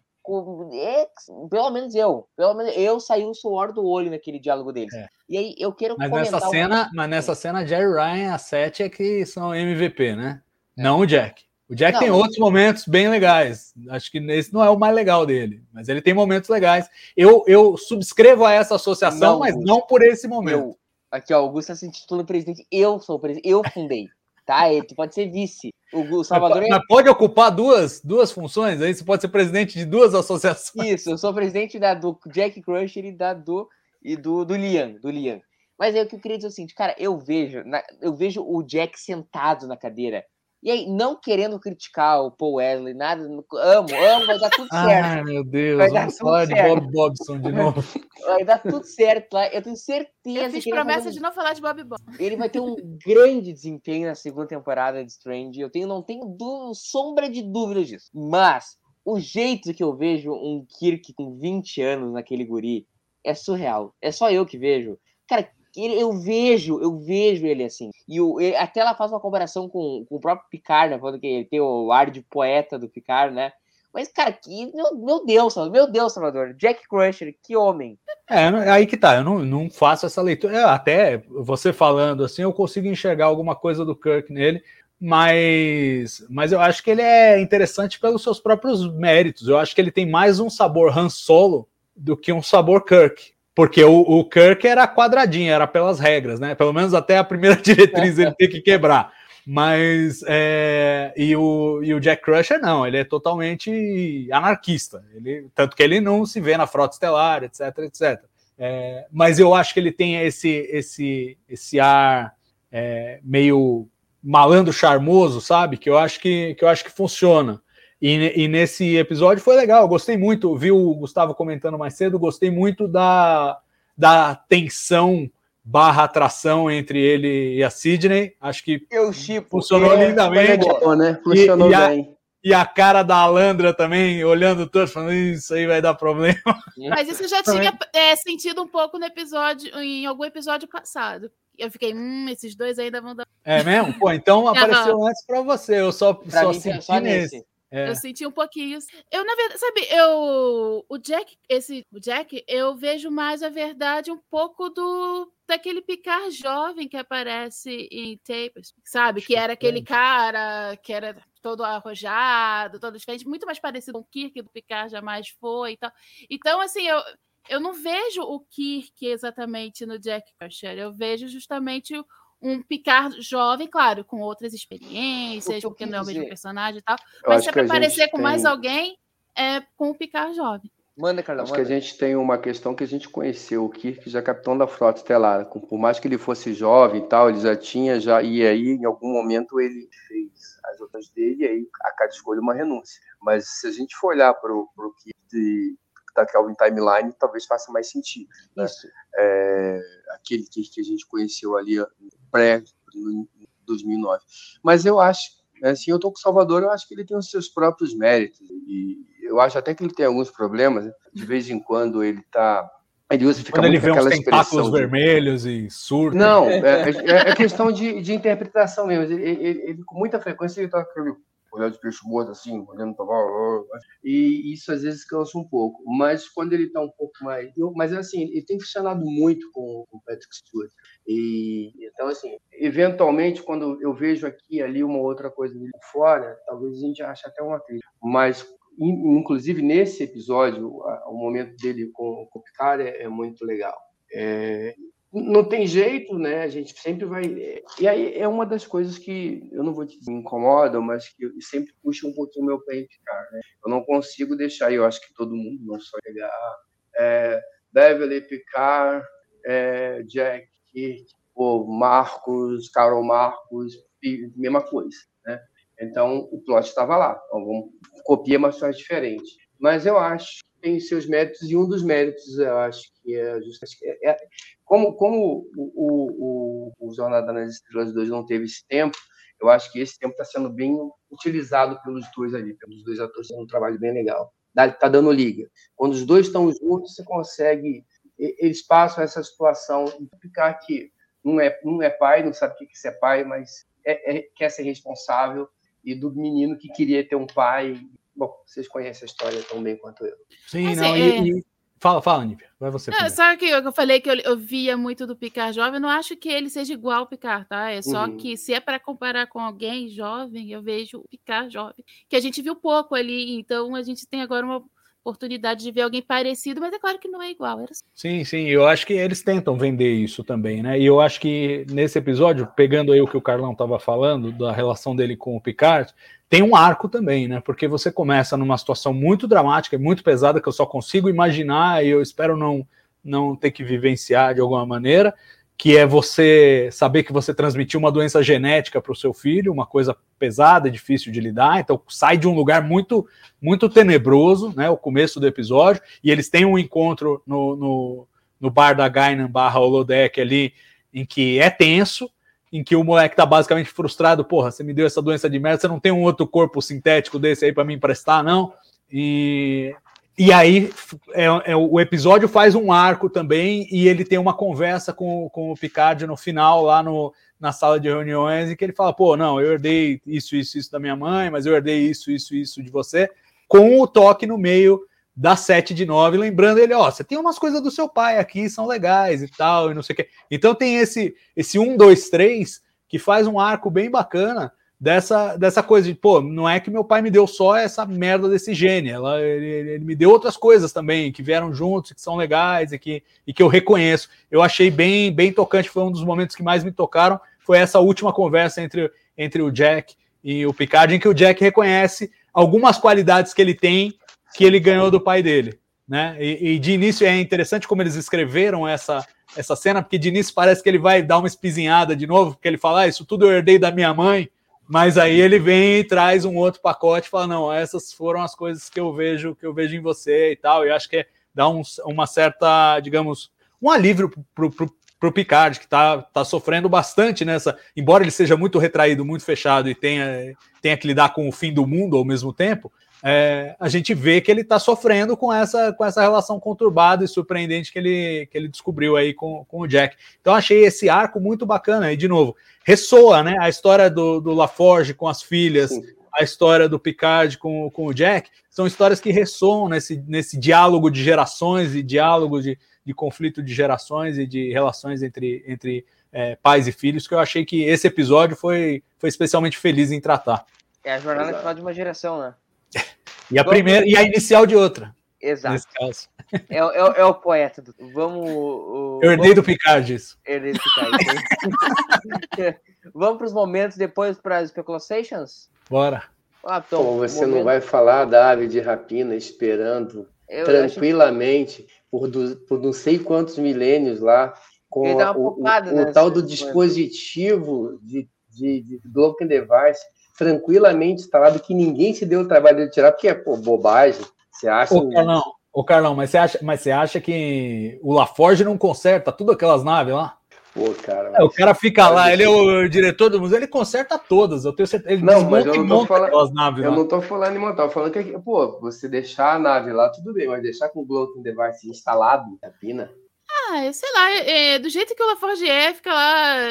É, pelo menos eu. Pelo menos eu saí o suor do olho naquele diálogo deles. É. E aí eu quero Mas comentar. nessa uma- cena, mas nessa cena, Jerry Ryan e a Seth é que são MVP, né? Não o Jack. O Jack Não, tem mas- outros momentos bem legais. Acho que esse não é o mais legal dele, mas ele tem momentos legais. Eu, eu subscrevo a essa associação, Não, mas Augusto. não por esse momento. Eu, aqui, ó, o Augusto tá se intitulando presidente. Eu sou o presidente. Eu fundei. Tá? Ele, tu pode ser vice. O o Salvador é Mas pode ocupar duas, duas funções, aí você pode ser presidente de duas associações. Isso, eu sou presidente da, do Jack Crusher e da do e do, do Liam, do Liam. Mas é o que eu queria dizer é o seguinte, cara, eu vejo, na- eu vejo o Jack sentado na cadeira. E aí, não querendo criticar o Paul Wesley, nada, amo, amo, vai dar tudo certo. Ai, meu Deus, Vai dar vamos tudo falar de certo. Bob Bobson de novo. Vai dar tudo certo lá. Eu tenho certeza Eu fiz que ele vai, promessa de não falar de Bob Bob. ele vai ter um grande desempenho na segunda temporada de Strange. Eu tenho, não tenho du- sombra de dúvidas disso. Mas o jeito que eu vejo um Kirk com 20 anos naquele guri é surreal. É só eu que vejo. Cara, eu vejo, eu vejo ele assim. E o, ele- até ela faz uma comparação com, com o próprio Picard, né? Falando que ele tem o ar de poeta do Picard, né? Mas, cara, que, meu, meu Deus, meu Deus, Salvador. Jack Crusher, que homem. É, não- aí que tá, eu não, não faço essa leitura. É, até você falando assim, eu consigo enxergar alguma coisa do Kirk nele, mas, mas eu acho que ele é interessante pelos seus próprios méritos. Eu acho que ele tem mais um sabor Han Solo do que um sabor Kirk. Porque o, o Kirk era quadradinho, era pelas regras, né? Pelo menos até a primeira diretriz ele tem que quebrar. Mas é, e, o, e o Jack Crusher não, ele é totalmente anarquista. Ele, tanto que ele não se vê na frota estelar, etc, etc. É, mas eu acho que ele tem esse esse esse ar é, meio malandro charmoso, sabe? Que eu acho que, que eu acho que funciona. E, e nesse episódio foi legal, eu gostei muito. Vi o Gustavo comentando mais cedo, gostei muito da, da tensão barra atração entre ele e a Sidney. Acho que Eu chipo. funcionou É, lindamente. Funcionou, né? Funcionou E- e a- bem. E a cara da Alandra também, olhando todo, falando, isso aí vai dar problema. Mas isso eu já tinha é, sentido um pouco no episódio, em algum episódio passado. Eu fiquei, hum, esses dois ainda vão dar. É mesmo? Pô, então apareceu antes pra você. Eu só, Pra só mim, senti só nesse. nesse. É. Eu senti um pouquinho. isso. Eu, na verdade, sabe, eu. O Jack, esse. O Jack, eu vejo mais a verdade um pouco do. Daquele picar jovem que aparece em Tapers, sabe? Que era aquele cara que era todo arrojado, todo diferente, muito mais parecido com o Kirk do Picard jamais foi e tal. Então, assim, eu, eu não vejo o Kirk exatamente no Jack Crusher. Eu vejo justamente um Picard jovem, claro, com outras experiências, porque não é o mesmo personagem e tal. Eu Mas se é pra aparecer com mais alguém, é com o Picard jovem. Manda, Carlão, Acho que a manda. gente tem uma questão que a gente conheceu o Kirk já capitão da frota estelar. Com- Por mais que ele fosse jovem e tal, ele já tinha já e aí em algum momento ele fez as outras dele e aí a cada escolha uma renúncia. Mas se a gente for olhar para o Kirk de, da Kelvin Timeline, talvez faça mais sentido. né? Isso. É, aquele Kirk que a gente conheceu ali pré no- em 2009. Mas eu acho, assim, eu tô com o Salvador, eu acho que ele tem os seus próprios méritos e eu acho até que ele tem alguns problemas. né? De vez em quando ele tá ele usa fica Quando ele vê uns aquela tentáculos expressão de- vermelhos e surta. não, é, é- é questão de, de interpretação mesmo. Ele, ele- ele, com muita frequência, ele tá com aquele olhar de peixe morto, assim, olhando para E isso às vezes cansa um pouco. Mas quando ele tá um pouco mais. eu- mas assim, ele tem funcionado muito com o Patrick Stewart. E então, assim, eventualmente, quando eu vejo aqui ali uma outra coisa dele fora, talvez a gente ache até uma crítica. Mas in- inclusive nesse episódio, o momento dele com, com o Picard é, é muito legal. É, não tem jeito, né? A gente sempre vai. E aí é uma das coisas que eu não vou te dizer me incomodam, mas que sempre puxa um pouquinho meu pé em Picard, né? Eu não consigo deixar, e eu acho que todo mundo, não só chegar. É, Beverly, Picard, é, Jack, Kirk, pô, Marcos, Carol Marcos, mesma coisa, né? Então o plot estava lá. Então, vamos copia, mas faz diferente. Mas eu acho tem seus méritos, e um dos méritos eu acho que é justamente. É, é- como como o, o, o, o Jornada nas Estrelas 2 não teve esse tempo, eu acho que esse tempo está sendo bem utilizado pelos dois ali, pelos dois atores, fazendo um trabalho bem legal. Dá- Tá dando liga. Quando os dois estão juntos, você consegue. Eles passam essa situação e ficar que não é, não é pai, não sabe o que é ser pai, mas é- é- quer ser responsável, e do menino que queria ter um pai. Bom, vocês conhecem a história tão bem quanto eu. Sim, não. é- E, e- Fala, fala, Nívia. Vai você. Não, primeiro. sabe que eu, que eu falei que eu, eu via muito do Picard jovem? Eu não acho que ele seja igual ao Picard, tá? É só Uhum. que se é para comparar com alguém jovem, eu vejo o Picard jovem, que a gente viu pouco ali, então a gente tem agora uma oportunidade de ver alguém parecido, mas é claro que não é igual. Era... Sim, sim, eu acho que eles tentam vender isso também, né? E eu acho que nesse episódio, pegando aí o que o Carlão estava falando, da relação dele com o Picard, tem um arco também, né? Porque você começa numa situação muito dramática muito pesada que eu só consigo imaginar e eu espero não, não ter que vivenciar de alguma maneira, que é você saber que você transmitiu uma doença genética para o seu filho, uma coisa pesada, difícil de lidar, então sai de um lugar muito muito tenebroso, né? O começo do episódio, e eles têm um encontro no, no, no bar da Gainan barra Holodeck ali, em que é tenso, em que o moleque tá basicamente frustrado, porra, você me deu essa doença de merda, você não tem um outro corpo sintético desse aí para me emprestar, não? E, e aí é, é, o episódio faz um arco também e ele tem uma conversa com, com o Picard no final, lá no, na sala de reuniões, em que ele fala: pô, não, eu herdei isso, isso, isso da minha mãe, mas eu herdei isso, isso, isso de você, com o toque no meio da 7 de 9, lembrando ele, ó, você tem umas coisas do seu pai aqui, são legais e tal, e não sei o quê. Então tem esse, esse 1, 2, 3 que faz um arco bem bacana dessa, dessa coisa de, pô, não é que meu pai me deu só essa merda desse gene, ela, ele, ele, me deu outras coisas também que vieram juntos, que são legais e que, e que eu reconheço. Eu achei bem, bem tocante, foi um dos momentos que mais me tocaram, foi essa última conversa entre, entre o Jack e o Picard, em que o Jack reconhece algumas qualidades que ele tem que ele ganhou do pai dele. Né? E, e, de início é interessante como eles escreveram essa, essa cena, porque de início parece que ele vai dar uma espizinhada de novo, porque ele fala, ah, isso tudo eu herdei da minha mãe, mas aí ele vem e traz um outro pacote e fala: não, essas foram as coisas que eu vejo, que eu vejo em você e tal. E acho que é, dá um, uma certa, digamos, um alívio pro, pro Picard, que tá, tá sofrendo bastante nessa. Embora ele seja muito retraído, muito fechado e tenha, tenha que lidar com o fim do mundo ao mesmo tempo, é, a gente vê que ele está sofrendo com essa, com essa relação conturbada e surpreendente que ele, que ele descobriu aí com, com o Jack. Então achei esse arco muito bacana. E, de novo, ressoa né, a história do, do LaForge com as filhas, Sim. a história do Picard com, com o Jack, são histórias que ressoam nesse, nesse diálogo de gerações e diálogo de, de conflito de gerações e de relações entre, entre é, pais e filhos, que eu achei que esse episódio foi, foi especialmente feliz em tratar. É a jornada final de uma geração, né? E a Vamos... primeira e a inicial de outra. Exato. É, é, é o poeta. Do... Vamos. O... Eu herdei do Picard isso. Herdei do Picard. Vamos para os momentos depois para as speculations? Bora. Ah, então, Pô, você momento... não vai falar da ave de rapina esperando eu tranquilamente que... por, do, por não sei quantos milênios lá com a, o, o, o tal do dispositivo de, de, de Broken Device tranquilamente instalado que ninguém se deu o trabalho de tirar, porque é pô, bobagem. Você acha. Ô, Carlão, ô, Carlão, mas você acha, mas você acha que o LaForge não conserta tudo aquelas naves lá? Pô, cara. É, o cara fica lá, ele é o diretor do museu, ele conserta todas. Eu tenho certeza. Ele não, mas eu não tô falando. Naves eu lá. não tô falando em montar, eu falando que, pô, você deixar a nave lá, tudo bem, mas deixar com o Gloating Device instalado, a pina. Ah, sei lá, é, do jeito que o Laforge é, fica lá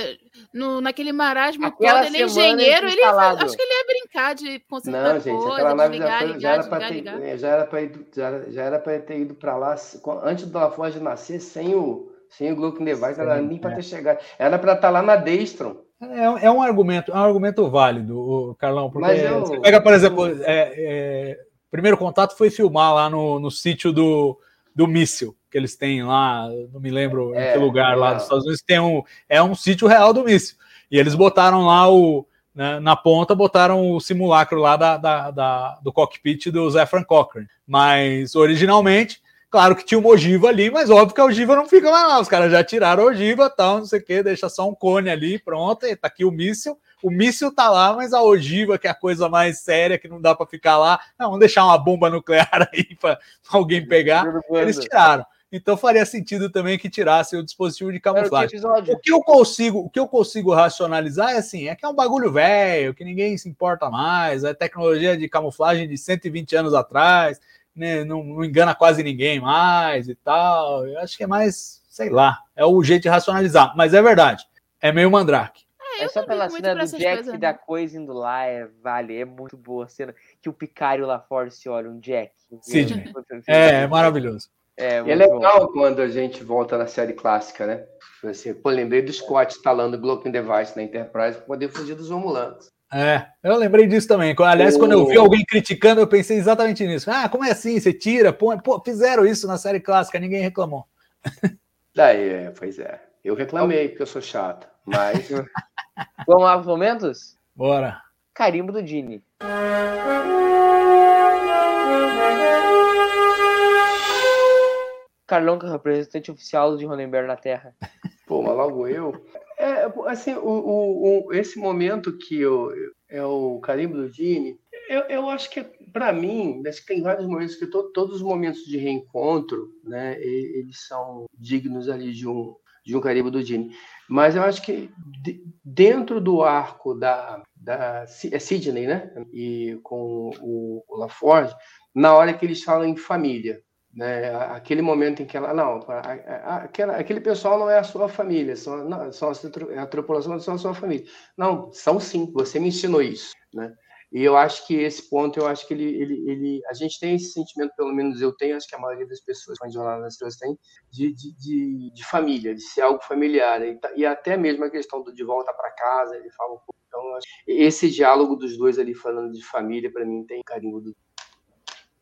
no, naquele marasmo Aquela todo, ele é engenheiro, ele acho que ele ia brincar de consertar Não, gente, coisa, aquela nave já, foi, já, era para ter, é, já era para já, já era para ter ido para lá antes do Laforge nascer sem o sem o Glock Device, era nem para ter chegado. Era para estar tá lá na Destron. É, é, um argumento, é um argumento válido, Carlão, porque eu, você pega, por exemplo, é, é, primeiro contato foi filmar lá no, no sítio do, do míssil que eles têm lá, não me lembro é, em que lugar lá dos Estados Unidos, tem um, é um sítio real do míssil. E eles botaram lá o. Né, na ponta, botaram o simulacro lá da, da, da, do cockpit do Zefran Cochrane. Mas originalmente, claro que tinha uma ogiva ali, mas óbvio que a ogiva não fica mais lá. Os caras já tiraram a ogiva, tal, não sei o que, deixa só um cone ali, pronto, e tá aqui o míssil. O míssil tá lá, mas a ogiva, que é a coisa mais séria, que não dá para ficar lá, não, vamos deixar uma bomba nuclear aí para alguém pegar. Eles tiraram. Então faria sentido também que tirasse o dispositivo de camuflagem. O que eu consigo, o que eu consigo racionalizar é assim, é que é um bagulho velho, que ninguém se importa mais, é tecnologia de camuflagem de 120 anos atrás, né, não, não, engana quase ninguém mais e tal. Eu acho que é mais, sei lá, é o jeito de racionalizar, mas é verdade. É meio mandrake. É, é só pela cena do Jack coisas, da coisa indo lá, é, vale, é muito boa a cena que o Picário lá fora se olha, um Jack. Sim, é, é maravilhoso. É, e é legal bom. quando a gente volta na série clássica, né? Assim, pô, lembrei do Scott instalando o Blocking Device na Enterprise para poder fugir dos Romulanos. É, eu lembrei disso também. Aliás, quando eu vi alguém criticando, eu pensei exatamente nisso. Ah, como é assim? Você tira, põe. Pô, fizeram isso na série clássica, ninguém reclamou. Daí, é, pois é. Eu reclamei, porque eu sou chato. Mas. Vamos lá os momentos? Bora. Carimbo do Dini. Carlão, que é representante oficial de Ronenberg na Terra. Pô, mas logo eu. É, assim, o, o, o, esse momento que eu, é o carimbo do Dini, eu, eu acho que, para mim, acho que tem vários momentos que to, todos os momentos de reencontro, né, eles são dignos ali de um, de um carimbo do Dini. Mas eu acho que de, dentro do arco da, da é Sidney, né, e com o, o LaForge, na hora que eles falam em família. Né? Aquele momento em que ela. Não, aquela, aquele pessoal não é a sua família, são, não, são a, tru- a tripulação não são a sua família. Não, são sim, você me ensinou isso. Né? E eu acho que esse ponto, eu acho que ele, ele, ele. A gente tem esse sentimento, pelo menos eu tenho, acho que a maioria das pessoas, de Jornada nas Estrelas tem, de, de, de, de família, de ser algo familiar. E, tá- e até mesmo a questão do de volta para casa, ele fala um pouco. Então, esse diálogo dos dois ali falando de família, para mim, tem carinho do.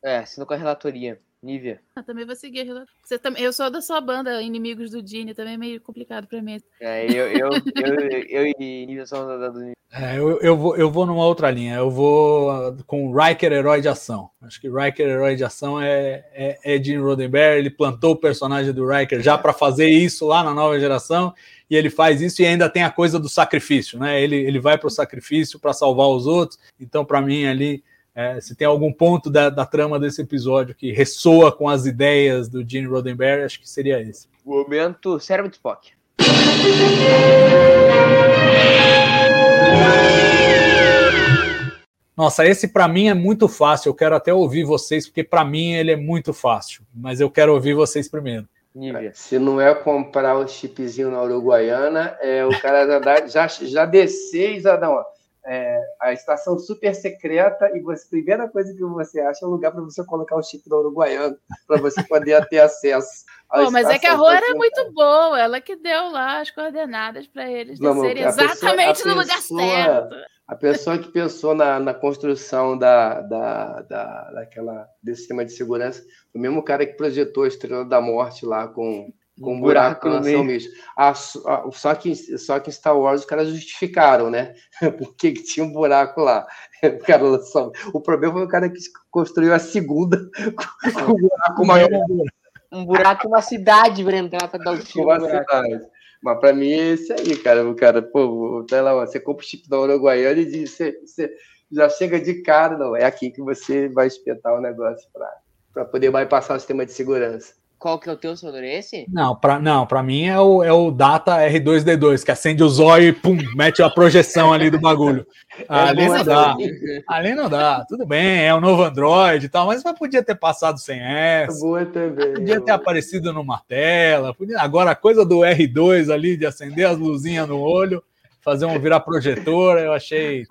É, assino com a relatoria. Nívia. Eu também vou seguir. Você também, eu sou da sua banda, Inimigos do Dini, também é meio complicado pra mim. É, eu, eu, eu, eu e Nívia somos da do É, eu, eu, vou, eu vou numa outra linha. Eu vou ah, com Riker Herói de Ação. Acho que Riker Herói de Ação é, é, é Gene Roddenberry. Ele plantou o personagem do Riker já para fazer isso lá na nova geração. E ele faz isso e ainda tem a coisa do sacrifício, né? Ele, ele vai para o sacrifício para salvar os outros. Então, para mim, ali, é, se tem algum ponto da, da trama desse episódio que ressoa com as ideias do Gene Roddenberry, acho que seria esse. Momento cérebro de Spock. Nossa, esse para mim é muito fácil. Eu quero até ouvir vocês, porque para mim ele é muito fácil. Mas eu quero ouvir vocês primeiro. Nívia. Se não é comprar o chipzinho na Uruguaiana, é o cara já, dá- já, já descer e já dá uma. É, a estação super secreta e você, a primeira coisa que você acha é um lugar para você colocar o chip da Uruguaiana, para você poder ter acesso. Pô, mas é que a era secreta. muito boa, ela que deu lá as coordenadas pra eles Não, descerem pessoa- exatamente a no lugar pessoa- certo. A pessoa que pensou na, na construção da, da, da, daquela, desse sistema de segurança, o mesmo cara que projetou a Estrela da Morte lá com, com um buraco, no na meio. Mesmo. Ah, só, que, só que em Star Wars os caras justificaram, né? Por que, que tinha um buraco lá? O, cara só- o problema foi o cara que construiu a segunda com um buraco maior Um buraco numa cidade entrar pra dar o tiro. a no buraco. cidade. Mas pra mim é esse aí, cara. O cara, pô, tá lá, você compra o chip da Uruguaiana e diz, você, você já chega de cara, não. É aqui que você vai espetar o negócio pra, pra poder bypassar o sistema de segurança. Qual que é o teu, Sonor? Esse? Não, para não, pra mim é o, é o Data R2D2, que acende o zóio e pum, mete a projeção ali do bagulho. Ali boa não dá. também. Ali não dá. Tudo bem, é o novo Android e tal, mas mas podia ter passado sem essa. Boa também. Podia ter aparecido numa tela. podia- Agora, a coisa do R2 ali, de acender as luzinhas no olho, fazer um virar projetor, eu achei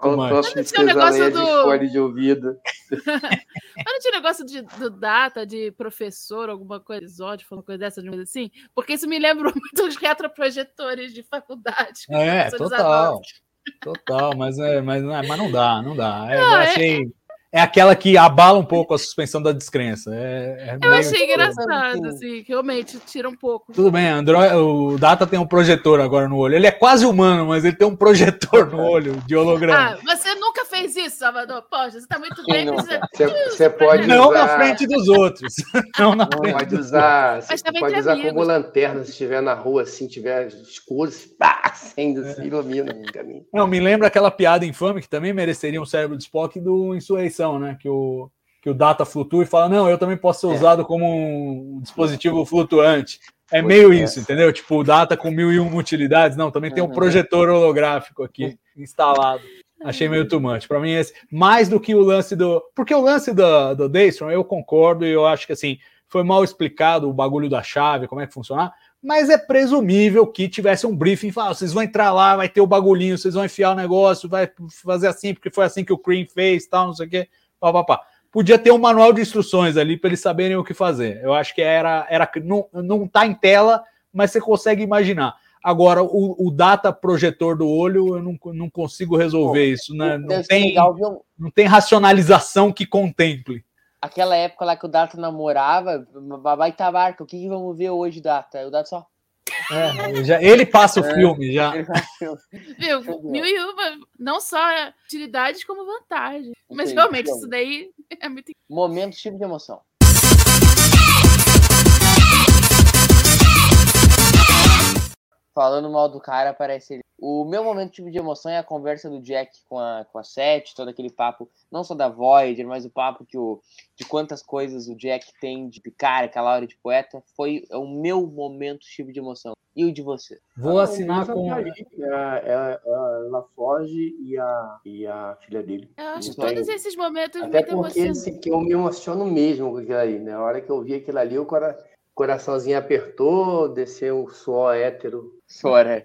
tinha um negócio de do- fone de ouvido. Mas não tinha negócio de, do data, de professor, alguma coisa, episódio, uma coisa dessa, de uma coisa assim? Porque isso me lembra muito os retroprojetores de faculdade. É, total. Total, mas, é, mas, não é- mas não dá, não dá. É, eu Não, é- achei. É aquela que abala um pouco a suspensão da descrença. É, é Eu achei engraçado, Sim. assim, que realmente tira um pouco. Tudo bem, Android, o Data tem um projetor agora no olho. Ele é quase humano, mas ele tem um projetor no olho de holograma. Ah, você Salvador? Poxa, você tá muito bem. Não. Você, você pode não usar, na frente dos outros. Não na frente Pode dos usar, você também pode usar amigos. como lanterna se estiver na rua, assim, tiver escuro, se pá, acende, assim, ilumina o caminho. Não, me lembra aquela piada infame que também mereceria um cérebro de Spock do Insurreição, né? Que o, que o Data flutua e fala: Não, eu também posso ser É. usado como um dispositivo flutuante. É Pois meio é. isso, entendeu? Tipo, o Data com mil e uma utilidades. Não, também tem um Uhum. projetor holográfico aqui instalado. Achei meio too much. Pra mim, esse, mais do que o lance do. Porque o lance do, do Daystrom, eu concordo e eu acho que assim, foi mal explicado o bagulho da chave, como é que funciona. Mas é presumível que tivesse um briefing, fala, vocês vão entrar lá, vai ter o bagulhinho, vocês vão enfiar o negócio, vai fazer assim, porque foi assim que o Cream fez, tal, não sei o quê, pá, pá, pá. Podia ter um manual de instruções ali para eles saberem o que fazer. Eu acho que era, era não, não tá em tela, mas você consegue imaginar. Agora, o, o data projetor do olho, eu não, não consigo resolver isso, né? Não tem, legal não tem racionalização que contemple. aquela época lá que o Data namorava, baita barca. O que, que vamos ver hoje, Data? O Data só. É, já, ele passa o filme já. Viu? Mil e uma, não só utilidades como vantagens. Mas Entendi, realmente, isso daí é muito. Momento tipo de emoção. Falando mal do cara, parece ele. O meu momento tipo de emoção é a conversa do Jack com a, com a Seth, todo aquele papo, não só da Voyager, mas o papo que o, de quantas coisas o Jack tem de picar, aquela hora de poeta, foi o meu momento tipo de emoção. E o de você? Vou assinar Essa com. tá ali, É, é, é a Laforge e a, e a filha dele. Eu acho todos esses momentos Até muito porque emocionantes. esse que eu me emociono mesmo com aquilo ali. Na hora que eu vi aquilo ali, o cora- coraçãozinho apertou, desceu o suor hétero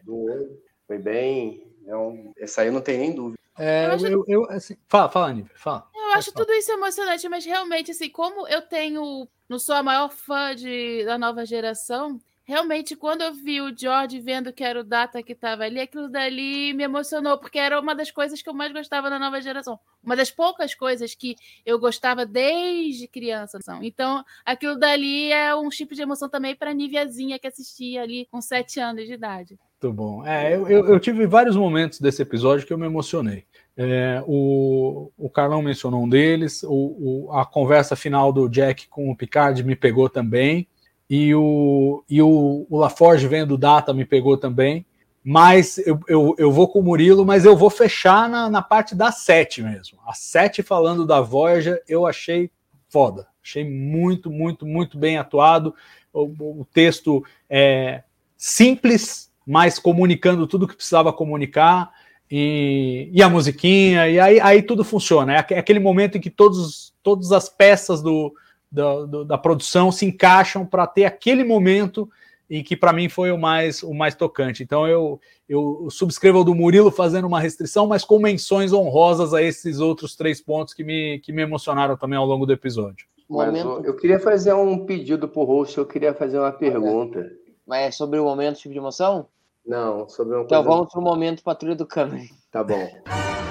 Olho. Foi bem. É essa aí não tem nem dúvida. É, Eu acho- eu, eu- assim, fala, fala, Aníbal, fala. Eu acho tudo isso emocionante, mas realmente, assim, como eu tenho. Não sou a maior fã de, da nova geração, realmente, quando eu vi o George vendo que era o Data que estava ali, aquilo dali me emocionou, porque era uma das coisas que eu mais gostava da nova geração. Uma das poucas coisas que eu gostava desde criança. Então, aquilo dali é um tipo de emoção também para a Niviazinha que assistia ali com sete anos de idade. Muito bom. É, eu, eu, eu tive vários momentos desse episódio que eu me emocionei. É, o, o Carlão mencionou um deles, o, o- a conversa final do Jack com o Picard me pegou também, e o, e o, o LaForge vendo o Data me pegou também, mas eu, eu, eu vou com o Murilo, mas eu vou fechar na, na parte da sete mesmo. A sete falando da Voyager, eu achei foda. Achei muito, muito, muito bem atuado. O, o texto é simples, mas comunicando tudo que precisava comunicar. E, e a musiquinha, e aí, aí tudo funciona. É é aquele momento em que todos, todas as peças do, da, do- da produção se encaixam para ter aquele momento em que para mim foi o mais, o mais tocante. Então eu, eu subscrevo o do Murilo fazendo uma restrição, mas com menções honrosas a esses outros três pontos que me, que me emocionaram também ao longo do episódio. Mas Momento, eu, eu queria fazer um pedido pro host, eu queria fazer uma pergunta. mas é sobre o momento tipo de emoção? Não, sobre uma Então coisa. vamos pro momento Patrulha do Câmara. Tá bom.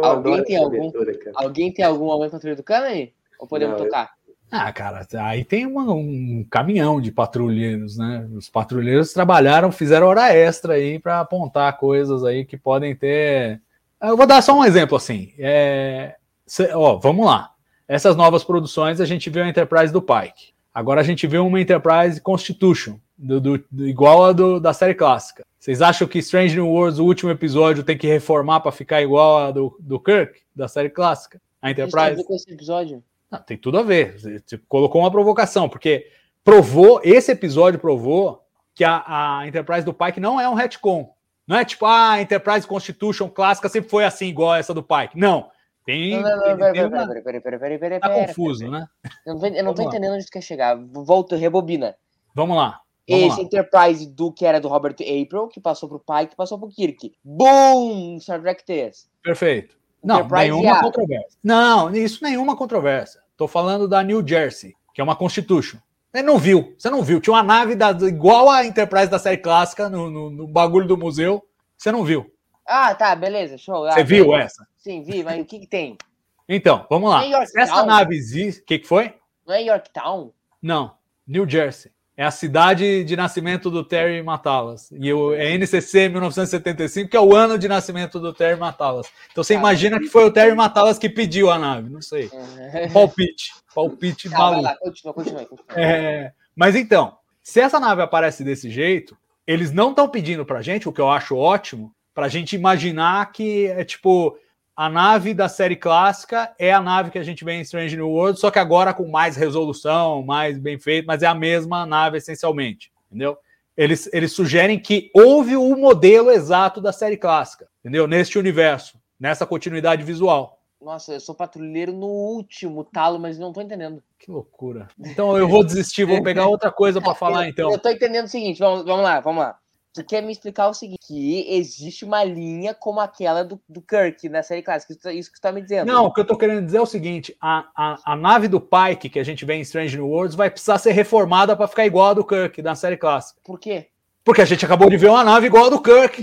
Eu Alguém adoro tem algum- cara. Alguém tem algum momento Patrulha do Câmara? Ou podemos Não, eu- tocar? Ah, cara, aí tem uma- um caminhão de patrulheiros, né? Os patrulheiros trabalharam, fizeram hora extra aí para apontar coisas aí que podem ter. Eu vou dar só um exemplo assim. É... cê- ó, vamos lá. Essas novas produções a gente viu a Enterprise do Pike. Agora a gente vê uma Enterprise Constitution, do, do- do- igual a do- da série clássica. Vocês acham que Strange New Worlds, o último episódio, tem que reformar para ficar igual a do, do Kirk, da série clássica? A tem Enterprise. ver com esse episódio? Não, tem tudo a ver. Você, colocou uma provocação, porque provou, esse episódio provou que a, a Enterprise do Pike não é um retcon. Não é tipo, ah, a Enterprise Constitution clássica sempre foi assim, igual essa do Pike. Não. Tem. Não, não, não, tem- peraí, tem peraí, uma- peraí, peraí, peraí, peraí, peraí, Tá confuso, né? Eu não tô, eu não tô Vamos lá. entendendo onde tu quer chegar. Volta, rebobina. Vamos lá. Vamos Esse lá. Enterprise do que era do Robert April, que passou pro Pike, que passou pro Kirk. Boom! Star Trek 3. Perfeito. Não, Enterprise nenhuma A. controvérsia. Não, isso nenhuma controvérsia. Tô falando da New Jersey, que é uma Constitution. Você não viu, você não viu. Tinha uma nave da- igual a Enterprise da série clássica no, no- no bagulho do museu. Você não viu. Ah, tá, beleza, show. Ah, Você viu beleza. essa? Sim, vi, mas o que que tem? Então, vamos lá. Essa nave existe. O que, que foi? Não é Yorktown? Não. New Jersey. É a cidade de nascimento do Terry Matalas. E o, é NCC 1975, que é o ano de nascimento do Terry Matalas. Então você imagina que foi o Terry Matalas que pediu a nave. Não sei. Palpite. Palpite Tá, maluco. lá, continua, continua. continua. É, mas então, se essa nave aparece desse jeito, eles não estão pedindo pra gente, o que eu acho ótimo, pra gente imaginar que é tipo a nave da série clássica é a nave que a gente vê em Strange New World, só que agora com mais resolução, mais bem feito, mas é a mesma nave essencialmente, entendeu? Eles, eles sugerem que houve o modelo exato da série clássica, entendeu? Neste universo, nessa continuidade visual. Nossa, eu sou patrulheiro no último talo, mas não tô entendendo. Que loucura. Então eu vou desistir, vou pegar outra coisa para falar então. Eu tô entendendo o seguinte, vamos, vamos lá, vamos lá. Tu quer me explicar o seguinte, que existe uma linha como aquela do, do Kirk na série clássica, isso, isso que tu tá me dizendo. Não, o que eu tô querendo dizer é o seguinte: a, a, a nave do Pike que a gente vê em Strange New Worlds vai precisar ser reformada para ficar igual a do Kirk da série clássica. Por quê? Porque a gente acabou de ver uma nave igual a do Kirk.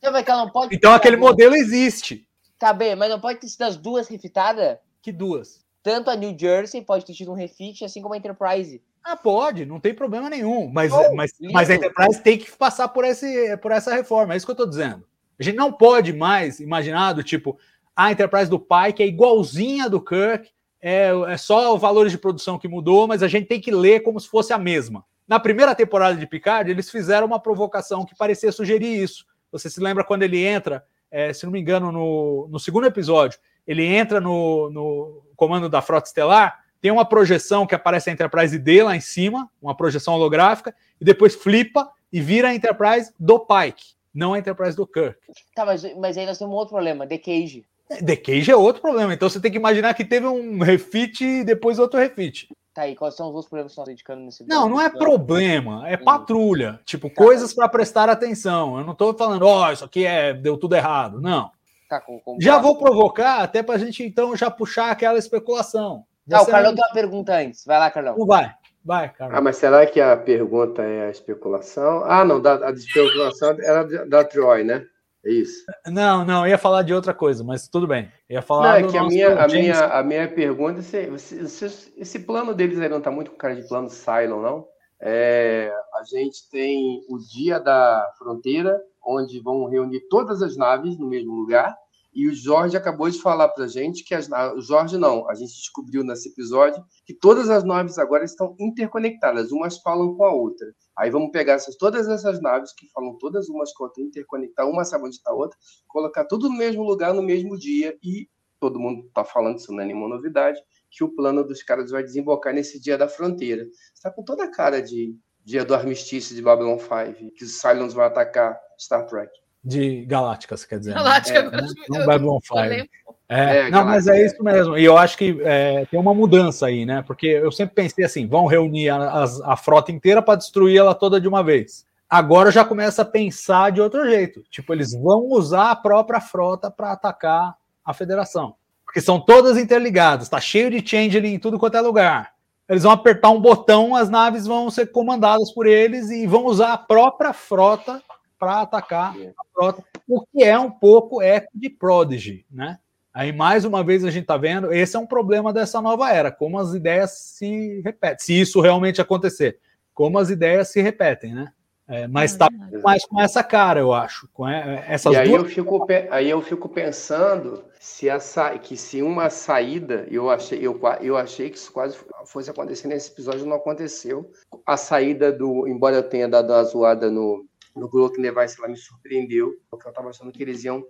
Então, pode Então aquele modelo existe. Tá bem, mas não pode ter sido as duas refitadas? Que duas? Tanto a New Jersey pode ter tido um refit, assim como a Enterprise. Ah, pode, não tem problema nenhum. Mas, Oh, mas, lindo. mas a Enterprise tem que passar por, esse, por essa reforma. É isso que eu tô dizendo. A gente não pode mais imaginar do tipo, a Enterprise do Pike é igualzinha do Kirk, é, é só o valores de produção que mudou, mas a gente tem que ler como se fosse a mesma. Na primeira temporada de Picard, eles fizeram uma provocação que parecia sugerir isso. Você se lembra quando ele entra, é, se não me engano, no, no segundo episódio, ele entra no, no comando da Frota Estelar, tem uma projeção que aparece a Enterprise D lá em cima, uma projeção holográfica, e depois flipa e vira a Enterprise do Pike, não a Enterprise do Kirk. Tá, mas, mas aí nós temos um outro problema, The Cage. The Cage é outro problema, então você tem que imaginar que teve um refit e depois outro refit. Tá aí, quais são os outros problemas que nós indicando nesse Não, não é problema, é Hum. patrulha. Tipo, coisas para prestar atenção. Eu não tô falando, ó, isso aqui é, deu tudo errado. Não. Tá, com, com... Já vou provocar até pra gente então já puxar aquela especulação. Ah, o Carlão tem uma pergunta antes. Vai lá, Carlão. Não vai, vai, Ah, cara. mas será que a pergunta é a especulação? Ah, não, da, a especulação era da, Troy, né? É isso. Não, não, eu ia falar de outra coisa, mas tudo bem. Ia falar Não, é que a minha, a, minha, a minha pergunta é se, se- se- esse plano deles aí não tá muito com cara de plano Cylon, não? É, a gente tem o dia da fronteira, onde vão reunir todas as naves no mesmo lugar, e o Jorge acabou de falar pra gente que as o Jorge não, a gente descobriu nesse episódio que todas as naves agora estão interconectadas, umas falam com a outra. Aí vamos pegar essas, todas essas naves que falam todas umas com a outra, interconectar, uma sabe onde está a outra, colocar tudo no mesmo lugar, no mesmo dia, e todo mundo está falando, isso não é nenhuma novidade, que o plano dos caras vai desembocar nesse dia da fronteira. Está com toda a cara de dia do armistício de Babylon 5, que os Cylons vão atacar Star Trek. de Galáctica, você quer dizer. né? Galáctica, É, eu- não Babylon eu 5. lembro. É, É, não, mas é isso mesmo. E eu acho que é, tem uma mudança aí, né? Porque eu sempre pensei assim: vão reunir a, as- a frota inteira para destruir ela toda de uma vez. Agora já começa a pensar de outro jeito. Tipo, eles vão usar a própria frota para atacar a federação. Porque são todas interligadas, tá cheio de changeling em tudo quanto é lugar. Eles vão apertar um botão, as naves vão ser comandadas por eles e vão usar a própria frota para atacar a frota, o que é um pouco eco de Prodigy, né? Aí, mais uma vez, a gente está vendo, esse é um problema dessa nova era, como as ideias se repetem, se isso realmente acontecer, como as ideias se repetem, né? É, mas está mais com essa cara, eu acho, com é, essas E aí duas eu, fico, aí eu fico pensando se a sa- que se uma saída, eu achei, eu, eu achei que isso quase fosse acontecer nesse episódio, não aconteceu. A saída do, embora eu tenha dado uma zoada no, no Glock Device, ela me surpreendeu, porque eu estava achando que eles iam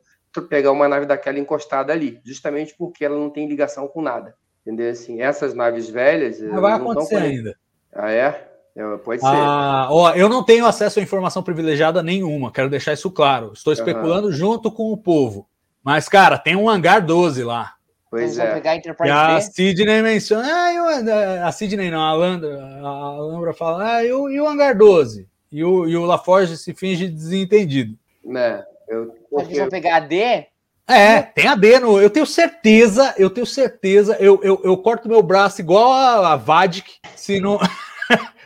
pegar uma nave daquela encostada ali, justamente porque ela não tem ligação com nada. Entendeu? Assim, essas naves velhas. Não vai acontecer ainda. Ah, é? É, Pode ser. Ah, ó, eu não tenho acesso a informação privilegiada nenhuma, quero deixar isso claro. Estou especulando junto com o povo. Mas, cara, tem um hangar 12 lá. pois Vamos é. E a. Sidney menciona. Ah, e o- a Sidney não, a Landra, a Lambra fala, ah, e o, e o hangar 12? E o, e o LaForge se finge desentendido. Né? Eu, porque- eles vão pegar a D? É, tem a D no. Eu tenho certeza, eu tenho certeza, eu, eu, eu corto meu braço igual a, a Vadik se, não,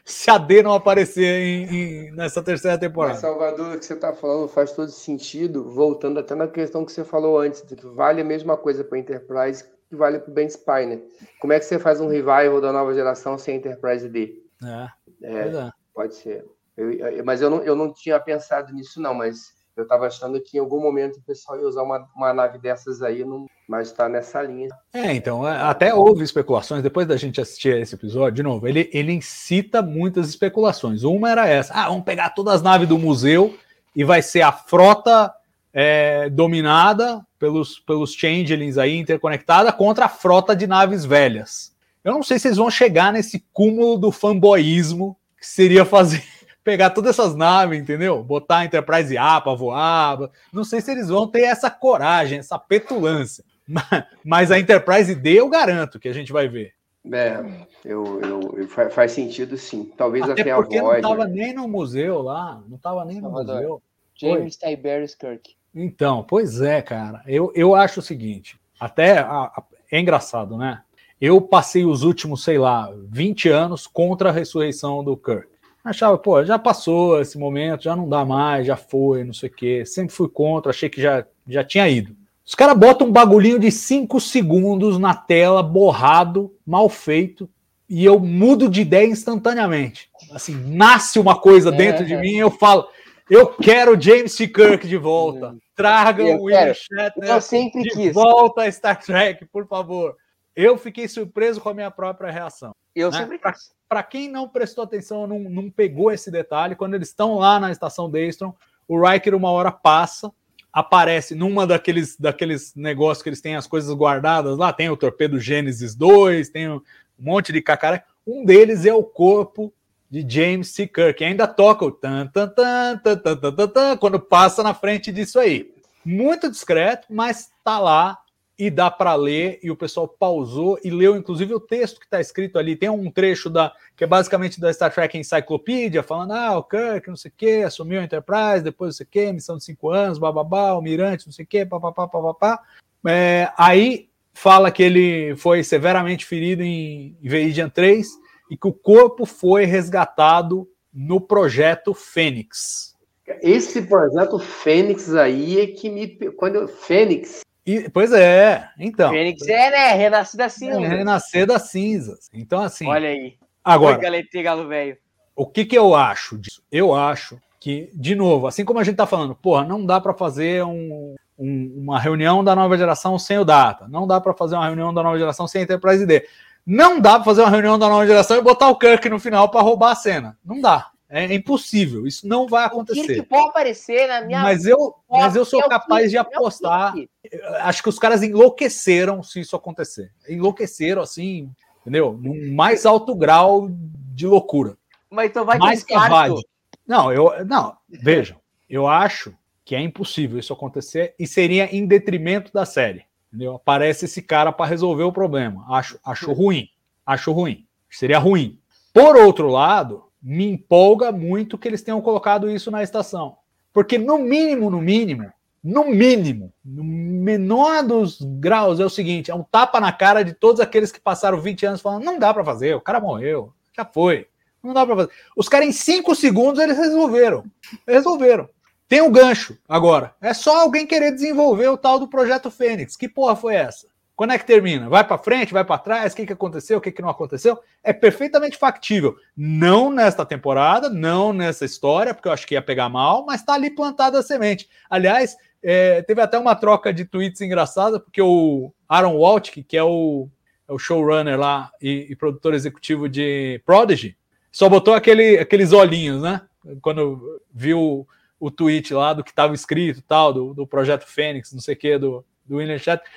se a D não aparecer em- em- nessa terceira Mas, temporada. Salvador, o que você está falando faz todo sentido, voltando até na questão que você falou antes, de que vale a mesma coisa para Enterprise que vale para o Ben Spiner. Como é que você faz um revival da nova geração sem Enterprise D? É, É, é. pode ser. Eu- eu- mas eu não, eu não tinha pensado nisso, não, mas eu estava achando que em algum momento o pessoal ia usar uma, uma nave dessas aí, não, mas está nessa linha. É, então, é, até houve especulações, depois da gente assistir esse episódio, de novo, ele, ele incita muitas especulações. Uma era essa: ah, vamos pegar todas as naves do museu e vai ser a frota é, dominada pelos, pelos changelings aí, interconectada, contra a frota de naves velhas. Eu não sei se eles vão chegar nesse cúmulo do fanboyismo que seria fazer. Pegar todas essas naves, entendeu? Botar a Enterprise A para voar. Não sei se eles vão ter essa coragem, essa petulância. Mas- a Enterprise D eu garanto que a gente vai ver. É, eu, eu, eu- fa- faz sentido sim. Talvez Até até, a porque não Voyager. estava nem no museu lá, não estava nem no Salvador. museu. James Tiberius Kirk. Então, pois é, cara. Eu, eu acho o seguinte, até a- a- é engraçado, né? Eu passei os últimos, sei lá, 20 anos contra a ressurreição do Kirk. Achava, pô, já passou esse momento, já não dá mais, já foi, não sei o quê. Sempre fui contra, achei que já, já tinha ido. Os caras botam um bagulhinho de 5 segundos na tela, borrado, mal feito, e eu mudo de ideia instantaneamente. Assim, nasce uma coisa É. dentro de mim e eu falo, eu quero James T. Kirk de volta. Traga Eu o William. Shatner Eu sempre de quis. volta a Star Trek, por favor. Eu fiquei surpreso com a minha própria reação. Eu né? sempre. Para quem não prestou atenção, não, não pegou esse detalhe, quando eles estão lá na estação Daystrom, o Riker uma hora passa, aparece numa daqueles, daqueles negócios que eles têm as coisas guardadas lá, tem o torpedo Gênesis 2, tem um monte de cacaré. Um deles é o corpo de James C. Kirk, ainda toca o tan tan tan tan tan tan tan, tan quando passa na frente disso aí. Muito discreto, mas tá lá e dá para ler e o pessoal pausou e leu inclusive o texto que está escrito ali. Tem um trecho da que é basicamente da Star Trek Encyclopedia, falando: ah, o Kirk, não sei o que, assumiu a Enterprise, depois não sei o que, missão de cinco anos, bababá, almirante, não sei o que, papapá, papapá. É, aí fala que ele foi severamente ferido em Veridian 3 e que o corpo foi resgatado no projeto Fênix. Esse projeto Fênix aí é que me. Quando eu, Fênix, E, pois é, então. Fênix é, né? Renascida assim. É, renascer das cinzas. Então, assim, Olha aí. agora, Oi, galete, galo velho. o que, que eu acho disso? Eu acho que, de novo, assim como a gente tá falando, porra, não dá para fazer um- um- uma reunião da nova geração sem o Data, não dá para fazer uma reunião da nova geração sem a Enterprise D, não dá para fazer uma reunião da nova geração e botar o Kirk no final para roubar a cena. Não dá. É impossível. Isso não vai O que acontecer. pode aparecer na minha. Mas eu, mas eu sou É capaz de Kirk, é apostar acho que os caras enlouqueceram se isso acontecer. Enlouqueceram, assim, entendeu? Num mais alto grau de loucura. Mas então vai mais. Cavade. Não, eu. Não, vejam, eu acho que é impossível isso acontecer e seria em detrimento da série. Entendeu? Aparece esse cara para resolver o problema. Acho, acho ruim. Acho ruim. Seria ruim. Por outro lado, me empolga muito que eles tenham colocado isso na estação. Porque, no mínimo, no mínimo, no mínimo, no menor dos graus, é o seguinte: é um tapa na cara de todos aqueles que passaram 20 anos falando, não dá para fazer, o cara morreu, já foi. Não dá para fazer. Os caras, em 5 segundos, eles resolveram. Resolveram. Tem um gancho agora. É só alguém querer desenvolver o tal do projeto Fênix. Que porra foi essa? Quando é que termina? Vai para frente, vai para trás? O que, que aconteceu? O que, que não aconteceu? É perfeitamente factível. Não nesta temporada, não nessa história, porque eu acho que ia pegar mal, mas está ali plantada a semente. Aliás, é, teve até uma troca de tweets engraçada, porque o Aaron Waltke, que é o, é o showrunner lá e, e produtor executivo de Prodigy, só botou aquele, aqueles olhinhos, né? Quando viu o tweet lá do que estava escrito tal, do, do projeto Fênix, não sei o que, do, do William Shatner,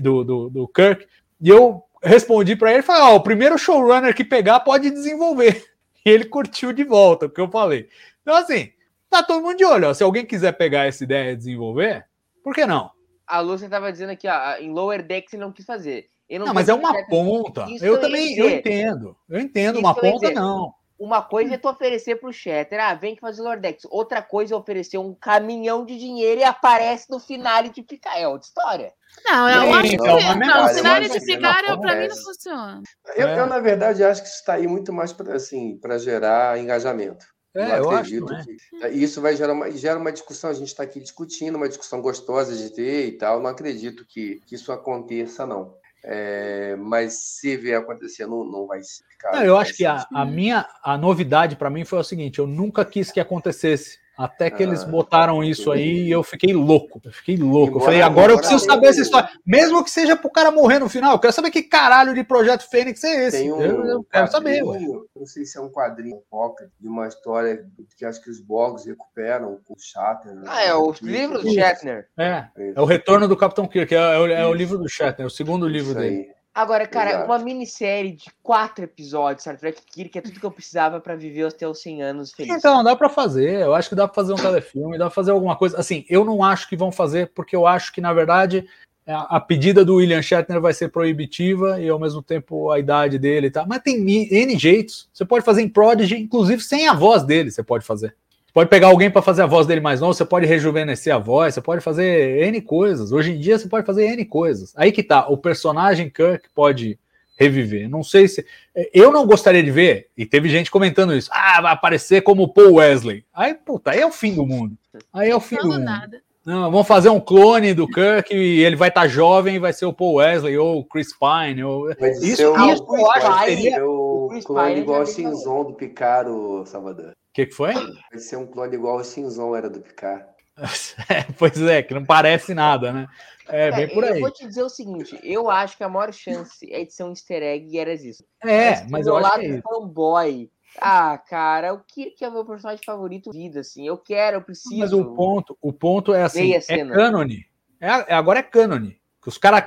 do, do, do Kirk. E eu respondi para ele, falei, ó, o primeiro showrunner que pegar pode desenvolver. E ele curtiu de volta o que eu falei. Então, assim, tá todo mundo de olho. Ó. Se alguém quiser pegar essa ideia e desenvolver, por que não? A Lúcia tava dizendo aqui, ó, em Lower Decks ele não quis fazer. Eu Não, mas é uma ponta. Eu também eu entendo. Eu entendo, Isso uma ponta não. Uma coisa é tu oferecer pro Shatter, ah, vem que fazer Lower Decks. Outra coisa é oferecer um caminhão de dinheiro e aparece no finale de picar. É outra história. Não, eu Sim, acho que então, não, o cenário eu de acho Picar não pra mim não funciona. Eu, É. eu, na verdade, acho que isso está aí muito mais para assim, para gerar engajamento. É, eu acho. acredito né? que e isso vai gerar uma, gera uma discussão. A gente está aqui discutindo, uma discussão gostosa de ter e tal. Não acredito que, que isso aconteça, não. É, mas se vier acontecer, não, não vai cara, Não, eu vai acho que a, a minha a novidade para mim foi o seguinte: eu nunca quis que acontecesse. Até que eles Ah, botaram isso aí e eu fiquei louco. Eu fiquei louco. Eu falei, agora eu preciso tenha saber essa história. Mesmo que seja pro cara morrer no final. Eu quero saber que caralho de projeto Fênix é esse. Tem um eu, eu quero saber, Não sei se é um quadrinho pocket, de uma história que acho que os Borgs recuperam com o Shatter. né? Ah, é o livro do Shatner. É, é o retorno do Capitão Kirk, é, é o, é o livro do Shatner, o segundo livro isso dele. Agora, cara, Exato. uma minissérie de quatro episódios, Star Trek Kirk, é tudo que eu precisava pra viver até os 100 anos feliz. Então, dá pra fazer. Eu acho que dá pra fazer um telefilme, dá pra fazer alguma coisa. Assim, eu não acho que vão fazer, porque eu acho que, na verdade, a a pedida do William Shatner vai ser proibitiva e, ao mesmo tempo, a idade dele e tal. Mas tem N jeitos. Você pode fazer em Prodigy, inclusive sem a voz dele, você pode fazer. Você pode pegar alguém para fazer a voz dele mais novo, você pode rejuvenescer a voz, você pode fazer N coisas. Hoje em dia, você pode fazer N coisas. Aí que tá, o personagem Kirk pode reviver. Não sei se. Eu não gostaria de ver, e teve gente comentando isso. Ah, vai aparecer como Paul Wesley. Aí, puta, aí é o fim do mundo. Aí é o fim do Não, mundo. nada. Não, vamos fazer um clone do Kirk e ele vai estar jovem e vai ser o Paul Wesley ou o Chris Pine. Ou... Vai Isso- ser o, isso eu acho que seria- ser o o Chris clone Pine igual veio Cinzon do Picard, o Salvador. O que, que foi? Vai ser um clone igual ao Cinzon era do Picard. É, pois é, que não parece nada, né? É, bem por Eu aí. vou te dizer o seguinte, eu acho que a maior chance é de ser um easter egg e era isso. É, mas do eu acho lado que é isso. fanboy. Ah, cara, o Kirk é o meu personagem favorito da vida, assim. Eu quero, eu preciso. Mas o ponto, o ponto é assim, é cena. cânone. É, é- agora é cânone. Que os caras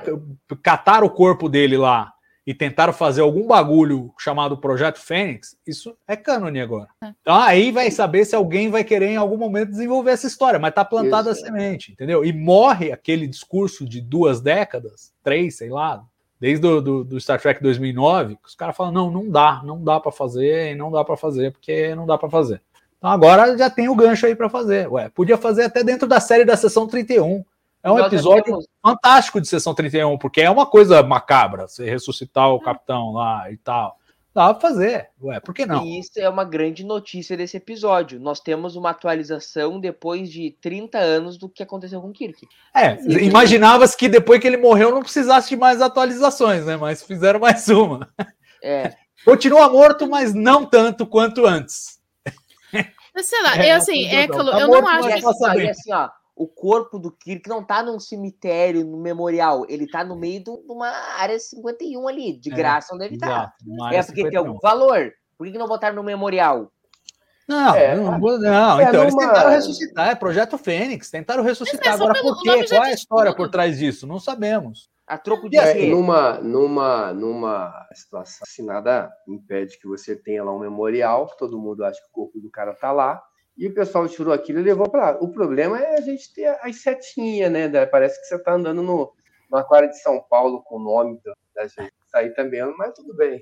cataram o corpo dele lá e tentaram fazer algum bagulho chamado Projeto Fênix, isso é cânone agora. Então aí vai saber se alguém vai querer em algum momento desenvolver essa história, mas tá plantada a Isso, é. semente, entendeu? E morre aquele discurso de duas décadas, três, sei lá, desde do, do, do Star Trek 2009, que os caras falam, não, não dá, não dá pra fazer, e não dá pra fazer, porque não dá pra fazer. Então agora já tem o gancho aí pra fazer. Ué, podia fazer até dentro da série da Sessão 31. É um Nós episódio temos- fantástico de Sessão 31, porque é uma coisa macabra, você ressuscitar o capitão lá e tal. Dá pra fazer. Ué, por que não? E isso é uma grande notícia desse episódio. Nós temos uma atualização depois de 30 anos do que aconteceu com o Kirk. É, imaginava-se que depois que ele morreu não precisasse de mais atualizações, né? Mas fizeram mais uma. É, Continua morto, mas não tanto quanto antes. Mas sei lá, É, eu assim, é aquilo, morto, eu mas não acho que. assim, ó, o corpo do Kirk não tá num cemitério, no memorial. Ele tá no meio de uma área 51 ali. De É, graça não deve estar. Área É porque tem 51. algum valor. Por que, que não botaram no memorial? Não, É, não, vou- não. é então eles numa- tentaram ressuscitar, é Projeto Fênix, tentaram ressuscitar. Mas é Agora, pelo- por quê? Qual é a história tudo. por trás disso? Não sabemos. A troco de É, numa, numa, numa situação assim, nada impede que você tenha lá um memorial, que todo mundo acha que o corpo do cara tá lá, e o pessoal tirou aquilo e levou para lá. O problema é a gente ter as setinhas, né? Parece que você tá andando no, no aquário de São Paulo com o nome da, gente. Isso aí também, mas tudo bem.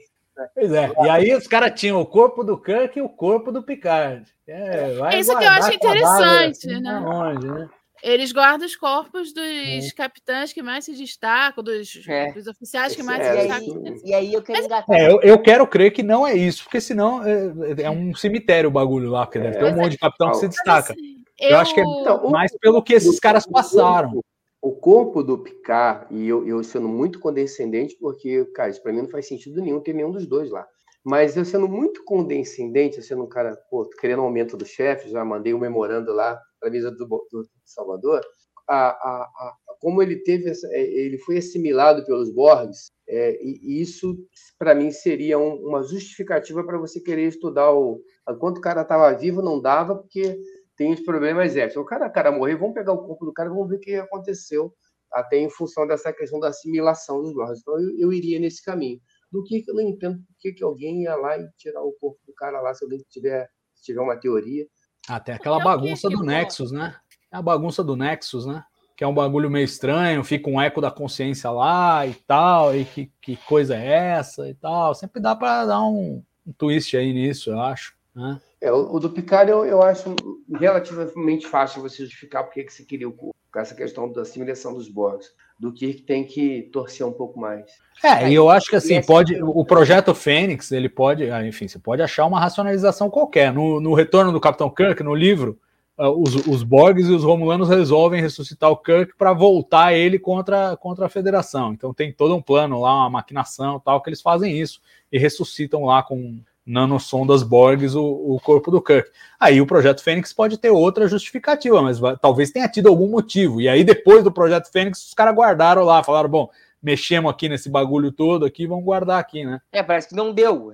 Pois é. E aí os caras tinham o corpo do Kirk e o corpo do Picard. É, vai É isso que eu acho interessante, assim, né? Longe, né? Eles guardam os corpos dos capitães que mais se destacam, dos, É. dos oficiais que Esse mais é, se E destacam. aí, e aí eu quero engatar. É, eu, eu quero crer que não é isso, porque senão é, é um cemitério o bagulho lá, porque deve ter um É. monte de capitão que se destaca. Assim, Eu acho que é- Então, o- Mas pelo que esses o- caras o passaram. O corpo do Picard, e eu, eu sendo muito condescendente, porque, cara, isso pra mim não faz sentido nenhum ter nenhum dos dois lá. Mas eu sendo muito condescendente, eu sendo um cara, pô, querendo aumento do chefe, já mandei um memorando lá para a mesa do, do Salvador, a, a, a- como ele teve, é, ele foi assimilado pelos Borgs, é, e, isso, para mim, seria um- uma justificativa para você querer estudar o. Enquanto o cara estava vivo, não dava, porque tem os problemas extras. O cara, o cara morreu, vamos pegar o corpo do cara, vamos ver o que aconteceu, até em função dessa questão da assimilação dos Borgs. Então, eu, eu iria nesse caminho. Do que eu não entendo por que, que alguém ia lá e tirar o corpo do cara lá, se alguém tiver, se tiver uma teoria. Ah, tem aquela É o bagunça do. Nexus, né? É a bagunça do Nexus, né? Que é um bagulho meio estranho, fica um eco da consciência lá e tal, e que, que coisa é essa e tal. Sempre dá para dar um, um twist aí nisso, eu acho. Né? É, o, o do Picard eu, eu acho relativamente fácil você justificar porque que você queria o corpo, com essa questão da assimilação dos Borgs. Do que tem que torcer um pouco mais. É, e eu acho que assim, pode. O projeto Fênix, ele pode, ah, enfim, você pode achar uma racionalização qualquer. No, no retorno do Capitão Kirk, no livro, ah, os, os Borgs e os Romulanos resolvem ressuscitar o Kirk para voltar ele contra, contra a Federação. Então tem todo um plano lá, uma maquinação tal, que eles fazem isso e ressuscitam lá com nanosondas Borgs o, o corpo do Kirk. Aí o projeto Fênix pode ter outra justificativa, mas vai- talvez tenha tido algum motivo. E aí depois do projeto Fênix, os caras guardaram lá, falaram, bom, mexemos aqui nesse bagulho todo aqui, vamos guardar aqui, né? É, parece que não deu.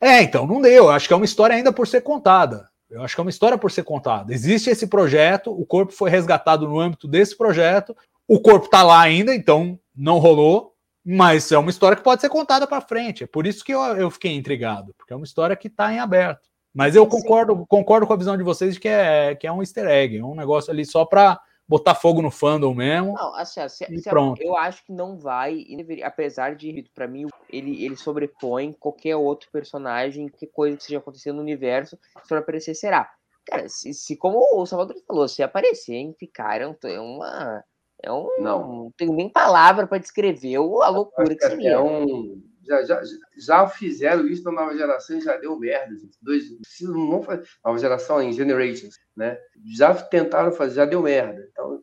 É, então, não deu. Eu acho que é uma história ainda por ser contada. Eu acho que é uma história por ser contada. Existe esse projeto, o corpo foi resgatado no âmbito desse projeto, o corpo tá lá ainda, então não rolou, mas é uma história que pode ser contada para frente. É por isso que eu, eu fiquei intrigado, porque é uma história que está em aberto. Mas eu concordo, concordo com a visão de vocês de que é, que é um easter egg, é um negócio ali só para botar fogo no fandom mesmo. Não, assim, se- E pronto. eu acho que não vai, apesar de, pra mim, ele, ele sobrepõe qualquer outro personagem, que coisa que esteja acontecendo no universo, se for aparecer, será. Cara, se, se como o Salvador falou, se aparecer em é um- é uma. É um. Não. Não tenho nem palavra pra descrever a loucura que que seria. é um. Já, já, já fizeram isso na nova geração e já deu merda. gente. Dois, se não fa- nova geração em Generations, né? Já tentaram fazer, já deu merda. Então,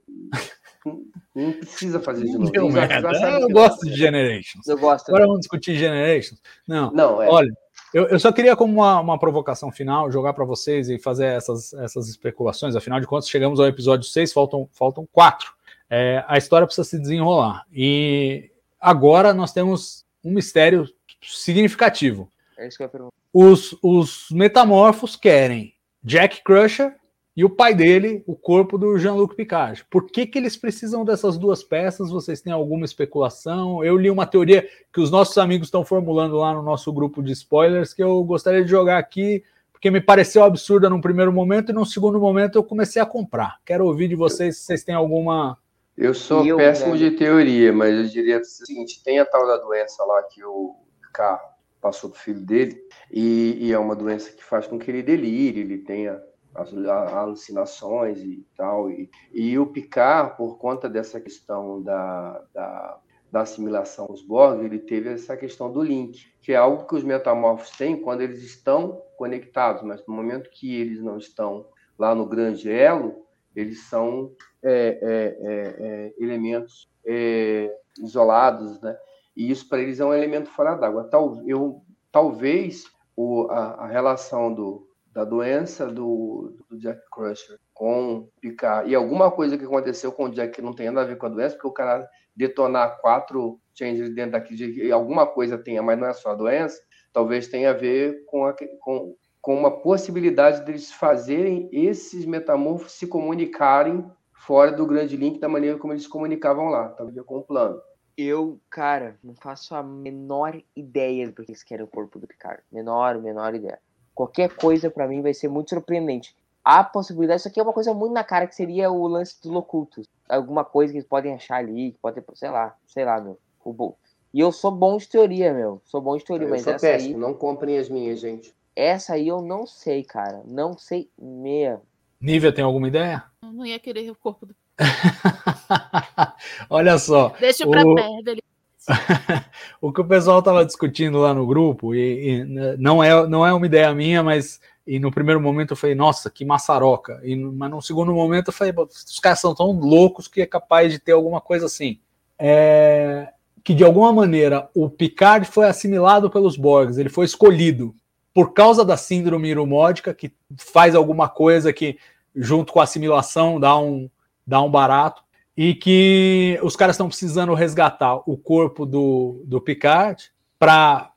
não, não precisa fazer de novo. Deu Já- já merda. Eu gosto de Generations. Eu gosto. Agora vamos discutir Generations. Não, Não, é. olha, Eu, eu só queria, como uma, uma provocação final, jogar para vocês e fazer essas, essas especulações. Afinal de contas, chegamos ao episódio 6, faltam, faltam quatro. É, a história precisa se desenrolar. E agora nós temos um mistério significativo. É isso que eu ia perguntar. Os, os metamorfos querem Jack Crusher e o pai dele, o corpo do Jean-Luc Picard. Por que, que eles precisam dessas duas peças? Vocês têm alguma especulação? Eu li uma teoria que os nossos amigos estão formulando lá no nosso grupo de spoilers que eu gostaria de jogar aqui, porque me pareceu absurda num primeiro momento e num segundo momento eu comecei a comprar. Quero ouvir de vocês se vocês têm alguma. Eu sou Eu, péssimo né? de teoria, mas eu diria o seguinte: tem a tal da doença lá que o K passou pro filho dele, e, e é uma doença que faz com que ele delire, ele tenha as alucinações e tal. E, e o Picard, por conta dessa questão da, da, da assimilação aos Borg, ele teve essa questão do link, que é algo que os metamorfos têm quando eles estão conectados, mas no momento que eles não estão lá no grande elo, eles são é, é, é, é, elementos é, isolados, né? E isso para eles é um elemento fora d'água. Tal, eu, talvez o, a, a relação do, da doença do, do Jack Crusher com Picard e alguma coisa que aconteceu com o Jack que não tem nada a ver com a doença, porque o cara detonar quatro changes dentro daqui de alguma coisa tenha, mas não é só a doença, talvez tenha a ver com, a, com, com uma possibilidade deles fazerem esses metamorfos se comunicarem fora do grande link da maneira como eles se comunicavam lá, talvez com o plano. Eu, cara, não faço a menor ideia do que eles querem o corpo do Picard. Menor, menor ideia. Qualquer coisa pra mim vai ser muito surpreendente. Há possibilidade, isso aqui é uma coisa muito na cara que seria o lance dos locultos. Alguma coisa que eles podem achar ali, que pode, sei lá, sei lá, meu. O bom. E eu sou bom de teoria, meu. Sou bom de teoria, Eu mas sou péssimo, aí, não comprem as minhas, gente. Essa aí eu não sei, cara. Não sei mesmo. Nívia, tem alguma ideia? Eu não ia querer o corpo do. Olha só, Deixa pra O- perto dele. o que o pessoal estava discutindo lá no grupo, e, e, né, não, é, não é uma ideia minha, mas e no primeiro momento eu falei, nossa, que maçaroca. E, no- mas no segundo momento eu falei, "Pô, os caras são tão loucos que é capaz de ter alguma coisa assim. É, que de alguma maneira o Picard foi assimilado pelos Borgs, ele foi escolhido por causa da síndrome iromódica, que faz alguma coisa que, junto com a assimilação, dá um, dá um barato e que os caras estão precisando resgatar o corpo do, do Picard para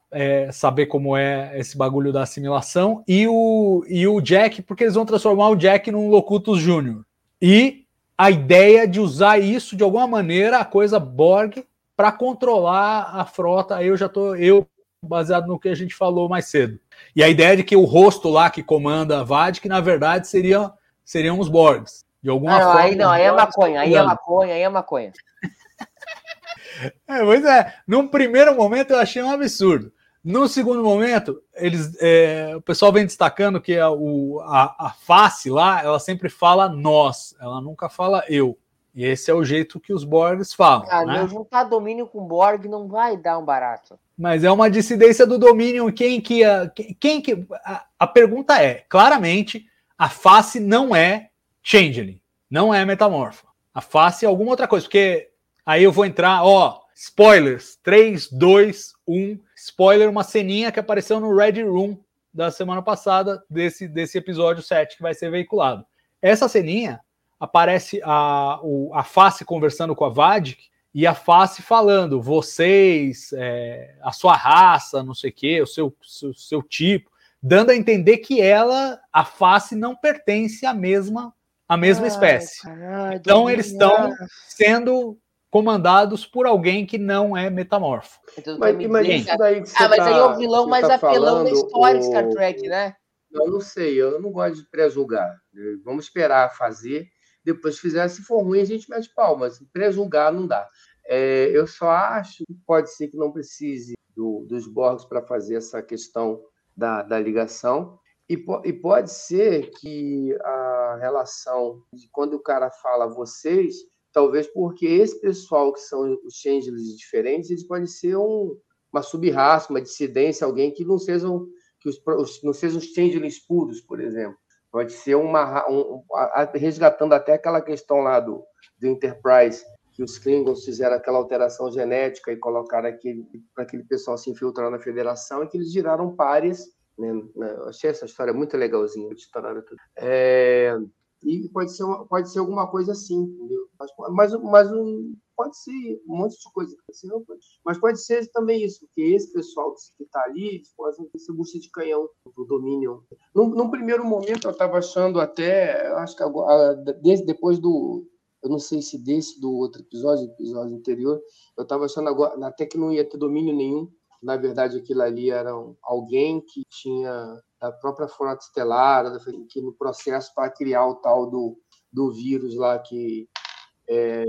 saber como é esse bagulho da assimilação e o, e o Jack, porque eles vão transformar o Jack num Locutus Júnior. E a ideia de usar isso de alguma maneira, a coisa Borg, para controlar a frota. Aí eu já tô, eu, baseado no que a gente falou mais cedo. E a ideia de que o rosto lá que comanda a VAD, que na verdade seria, seriam os Borgs. De alguma Ah, não, forma. aí não, aí é maconha, aí é maconha, aí é maconha. É, pois é, num primeiro momento eu achei um absurdo. No segundo momento, eles, é, o pessoal vem destacando que a, o, a, a face lá, ela sempre fala nós, ela nunca fala eu. E esse é o jeito que os Borgs falam. Ah, né? juntar domínio com Borg não vai dar um barato. Mas é uma dissidência do domínio. Quem que. A, quem, quem que a, a pergunta é: claramente, a face não é Changeling, não é metamorfa. A face é alguma outra coisa, porque aí eu vou entrar, ó, spoilers: 3, 2, 1. Spoiler, uma ceninha que apareceu no Red Room da semana passada, desse, desse episódio 7 que vai ser veiculado. Essa ceninha aparece a, o, a face conversando com a Vadik e a face falando, vocês, é, a sua raça, não sei o quê, o seu, seu, seu tipo, dando a entender que ela, a face, não pertence à mesma, à mesma Ai, espécie. caralho, Então eles estão sendo comandados por alguém que não é metamorfo. Então, Mas, mas dizer, isso daí que você Ah, mas tá, aí é o vilão mais tá apelão da história de Star Trek, né? Eu não sei, eu não gosto de pré-julgar. Vamos esperar fazer. Depois, fizer, se for ruim, a gente mete palmas. Pré-julgar não dá. É, eu só acho que pode ser que não precise do- dos Borgs para fazer essa questão da, da ligação. E, po- e pode ser que a relação de quando o cara fala vocês, talvez porque esse pessoal que são os changelings diferentes, eles podem ser um, uma sub-raça, uma dissidência, alguém que não sejam que os, os- não sejam os changelings puros, por exemplo. Pode ser uma um, resgatando até aquela questão lá do, do Enterprise que os Klingons fizeram aquela alteração genética e colocaram aquele para aquele pessoal se infiltrar na Federação e que eles viraram pares. Né? Eu achei essa história muito legalzinha. É, e pode ser, uma, pode ser alguma coisa assim, entendeu? Mas, mas, mas um, pode ser um monte de coisa. Mas pode ser também isso, que esse pessoal que está ali, podem ser bucha de canhão do Dominion. Num, primeiro momento, eu estava achando até, acho que agora, desde, depois do. Eu não sei se desse do outro episódio, episódio anterior, eu estava achando agora, até que não ia ter domínio nenhum. Na verdade, aquilo ali era alguém que tinha da própria Frota Estelar, que no processo para criar o tal do, do vírus lá que é,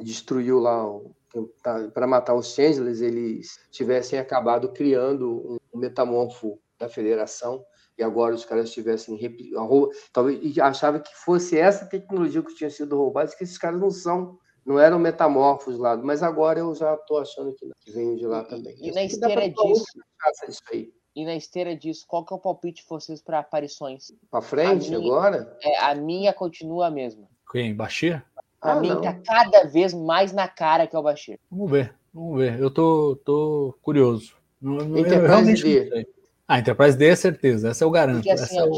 destruiu lá tá, para matar os Changelers, eles tivessem acabado criando um metamorfo da Federação e agora os caras tivessem talvez achava que fosse essa tecnologia que tinha sido roubada, que esses caras não são, não eram metamorfos lá, mas agora eu já estou achando que, que vem de lá também. E, e na esteira disso, disso aí. E na esteira disso, qual que é o palpite de vocês para aparições? Para frente minha, agora? É, a minha continua a mesma. Quem? Bashir? A ah, minha tá cada vez mais na cara que é o Bashir. Vamos ver, vamos ver. Eu tô, tô curioso. Enterprise D. Ah, Enterprise D é certeza, essa eu garanto. Porque assim, é o,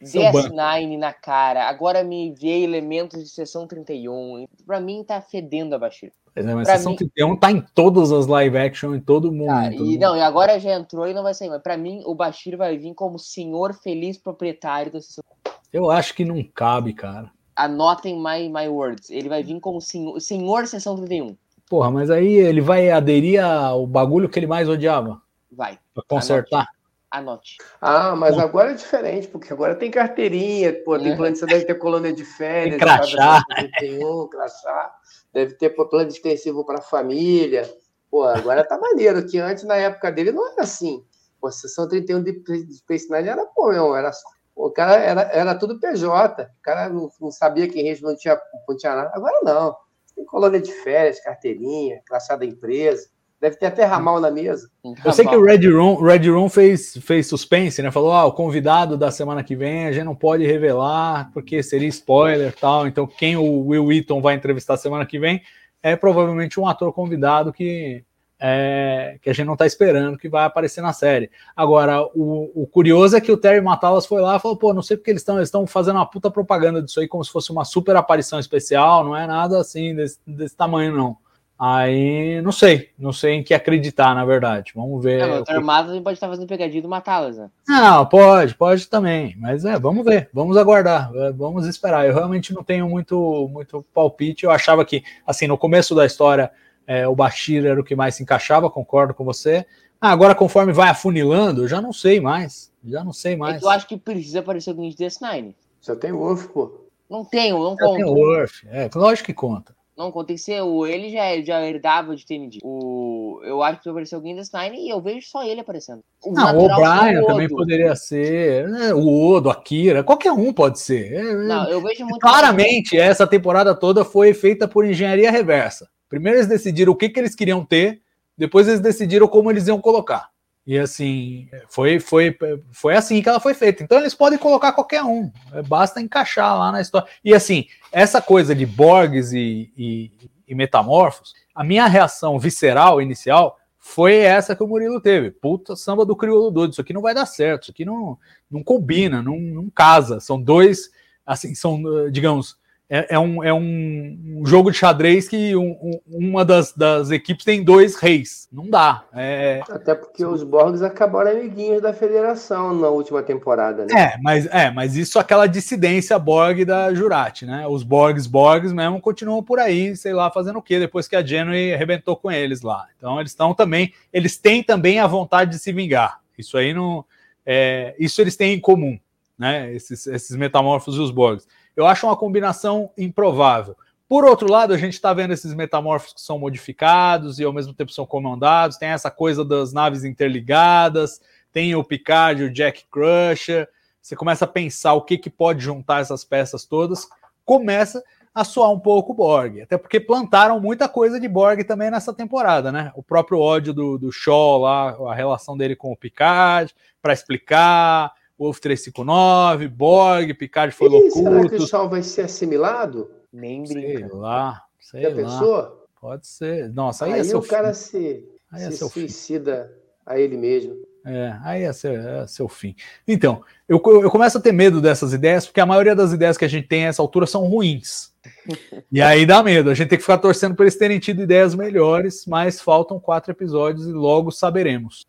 DS9 na cara, agora me vê elementos de sessão 31. Pra mim tá fedendo a Bashir. Mas, né, mas Sessão mim... 31 tá em todas as live action, em todo mundo. Ah, e, não, e agora já entrou e não vai sair. Mas pra mim, o Bashir vai vir como senhor feliz proprietário da Sessão Eu acho que não cabe, cara. Anotem my, my words. Ele vai vir como senhor, senhor Sessão 31. Porra, mas aí ele vai aderir ao bagulho que ele mais odiava? Vai. Pra consertar? Anote. Ah, mas agora é diferente, porque agora tem carteirinha, pô, tem plano, você deve ter colônia de férias, tem crachá. 31, crachá deve ter plano extensivo para a família. Pô, agora tá maneiro, que antes, na época dele, não era assim. Pô, a sessão 31 de Space Nine era, pô, meu, era o cara era, era tudo PJ, o cara não, não sabia que Regis não tinha, não tinha nada. Agora não. Tem colônia de férias, carteirinha, crachá empresa. Deve ter até ramal na mesa. Eu sei que o Red Room, Red Room fez, fez suspense, né? Falou: ah, o convidado da semana que vem a gente não pode revelar, porque seria spoiler tal. Então, quem o Will Wheaton vai entrevistar semana que vem é provavelmente um ator convidado que, é, que a gente não está esperando que vai aparecer na série. Agora, o, o, curioso é que o Terry Matalas foi lá e falou: pô, não sei porque eles estão eles estão fazendo uma puta propaganda disso aí como se fosse uma super aparição especial, não é nada assim desse, desse tamanho, não. Aí, não sei, não sei em que acreditar, na verdade. Vamos ver. É, o armado pode estar fazendo pegadinha do matá-las, né? Não, pode, pode também. Mas é, vamos ver, vamos aguardar, é, vamos esperar. Eu realmente não tenho muito, muito palpite. Eu achava que, assim, no começo da história, é, o Bashir era o que mais se encaixava, concordo com você. Ah, agora, conforme vai afunilando, eu já não sei mais. Já não sei mais. É que eu acho que precisa aparecer o Ninja DS9. Só tem o Wolf, pô. Não tenho, não conta. Tem o Wolf, é, lógico que conta. Não, aconteceu. Ele já, já herdava de TND. O, eu acho que apareceu alguém da Stein e eu vejo só ele aparecendo. O, não, o Brian também poderia ser. Né? O Odo, a Kira, qualquer um pode ser. É, é, não, eu vejo muito. Claramente, essa temporada toda foi feita por engenharia reversa. Primeiro eles decidiram o que, que eles queriam ter, depois eles decidiram como eles iam colocar. E assim, foi, foi, foi assim que ela foi feita. Então eles podem colocar qualquer um, basta encaixar lá na história. E assim, essa coisa de Borgs e, e, e metamorfos, a minha reação visceral inicial foi essa que o Murilo teve. Puta samba do crioulo doido, isso aqui não vai dar certo, isso aqui não, não combina, não, não casa. São dois, assim, são, digamos, é, é, um, é um, jogo de xadrez que um, um, uma das, das equipes tem dois reis. Não dá. É... Até porque os Borgs acabaram amiguinhos da federação na última temporada, né? É, mas, é, mas isso aquela dissidência Borg da Jurati, né? Os Borgs, Borgs mesmo continuam por aí, sei lá, fazendo o quê, depois que a Genway arrebentou com eles lá. Então eles estão também, eles têm também a vontade de se vingar. Isso aí não. É, isso eles têm em comum, né? Esses, esses metamorfos e os Borgs. Eu acho uma combinação improvável. Por outro lado, a gente está vendo esses metamorfos que são modificados e ao mesmo tempo são comandados. Tem essa coisa das naves interligadas, tem o Picard, o Jack Crusher. Você começa a pensar o que, que pode juntar essas peças todas. Começa a soar um pouco Borg. Até porque plantaram muita coisa de Borg também nessa temporada, né? O próprio ódio do, do Shaw lá, a relação dele com o Picard, para explicar Wolf 359, Borg, Picard foi louco. Será que o Sol vai ser assimilado? Nem brinca. Sei lá, Sei Já lá. pensou? Pode ser. Nossa, aí, Aí, é seu o cara fim. se, Aí é se seu fim. suicida a ele mesmo. É, aí é seu, é seu fim. Então, eu, eu começo a ter medo dessas ideias, porque a maioria das ideias que a gente tem a essa altura são ruins. E aí dá medo. A gente tem que ficar torcendo para eles terem tido ideias melhores, mas faltam quatro episódios e logo saberemos.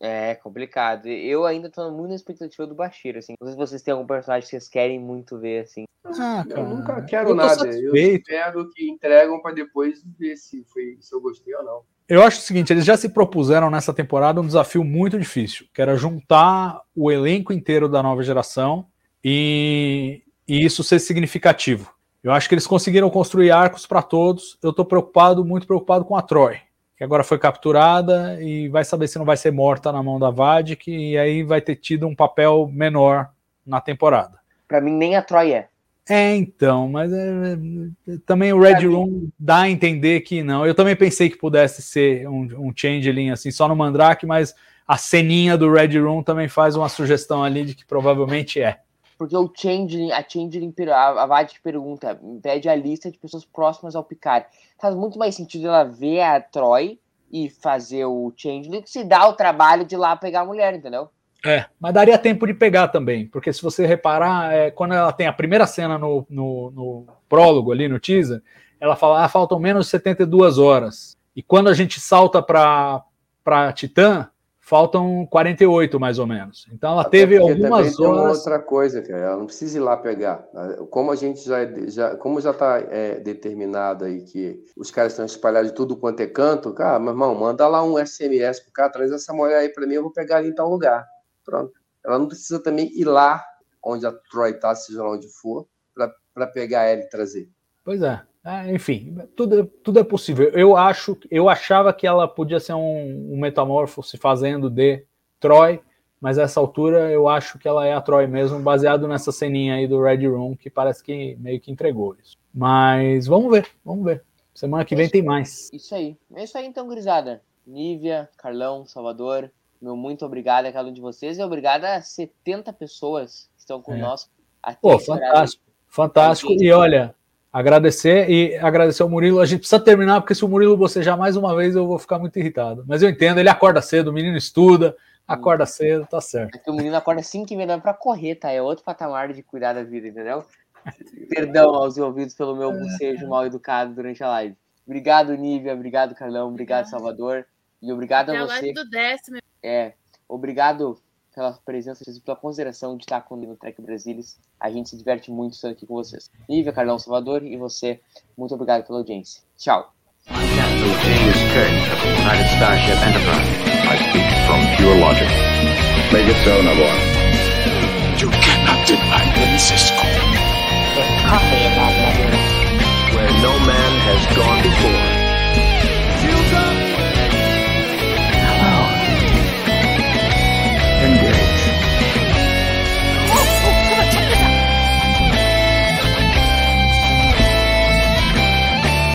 É complicado. Eu ainda tô muito na expectativa do Bashir, assim. Não sei se vocês têm algum personagem que vocês querem muito ver, assim. Ah, Eu cara, nunca quero eu nada. Eu satisfeito. espero que entregam para depois ver se, foi, se eu gostei ou não. Eu acho o seguinte, eles já se propuseram nessa temporada um desafio muito difícil, que era juntar o elenco inteiro da nova geração e, e isso ser significativo. Eu acho que eles conseguiram construir arcos para todos. Eu estou preocupado, muito preocupado com a Troy, que agora foi capturada e vai saber se não vai ser morta na mão da Vadik e aí vai ter tido um papel menor na temporada. Pra mim, nem a Troy é. É, então, mas é, é, também o Red? Room dá a entender que não. Eu também pensei que pudesse ser um, um changeling assim, só no Mandrake, mas a ceninha do Red Room também faz uma sugestão ali de que provavelmente é. Porque o Changeling, a Changeling, a, a Vatic pergunta, pede a lista de pessoas próximas ao Picard. Faz muito mais sentido ela ver a Troy e fazer o Changeling que se dá o trabalho de ir lá pegar a mulher, entendeu? É, mas daria tempo de pegar também, porque se você reparar, é, quando ela tem a primeira cena no, no, no prólogo ali, no teaser, ela fala, ah, faltam menos de 72 horas. E quando a gente salta para Titã, faltam 48 mais ou menos. Então ela Até teve algumas horas. outra coisa, cara. Ela não precisa ir lá pegar. Como a gente já, já como já está determinado aí que os caras estão espalhados de tudo quanto é canto, cara, meu irmão, manda lá um SMS pro cara, traz essa mulher aí para mim, eu vou pegar ali em tal lugar. Pronto. Ela não precisa também ir lá onde a Troy tá, seja lá onde for, para pegar ela e trazer. Pois é. É, enfim, tudo, tudo é possível. Eu acho, eu achava que ela podia ser um, um metamorfo se fazendo de Troy, mas a essa altura eu acho que ela é a Troy mesmo, baseado nessa ceninha aí do Red Room, que parece que meio que entregou isso. Mas vamos ver, vamos ver. Semana que vem tem mais. Isso aí. É isso aí então, gurizada. Nívia, Carlão, Salvador, meu muito obrigado a cada um de vocês e obrigado a 70 pessoas que estão conosco. até Pô, horário. fantástico, fantástico. E olha, agradecer e agradecer ao Murilo. A gente precisa terminar, porque se o Murilo bocejar mais uma vez, eu vou ficar muito irritado. Mas eu entendo, ele acorda cedo, o menino estuda, acorda cedo, tá certo. É que o menino acorda 5 e meia pra correr, tá? É outro patamar de cuidar da vida, entendeu? Perdão aos envolvidos pelo meu bocejo mal educado durante a live. Obrigado, Nívia. Obrigado, Carlão. Obrigado, Salvador. E obrigado a a você. live do décimo. É, obrigado pela presença e pela consideração de estar comigo no Trek Brasilis. A gente se diverte muito estando aqui com vocês. Nívia, Carlão, Salvador e você, muito obrigado pela audiência. Tchau. Where no man has gone before.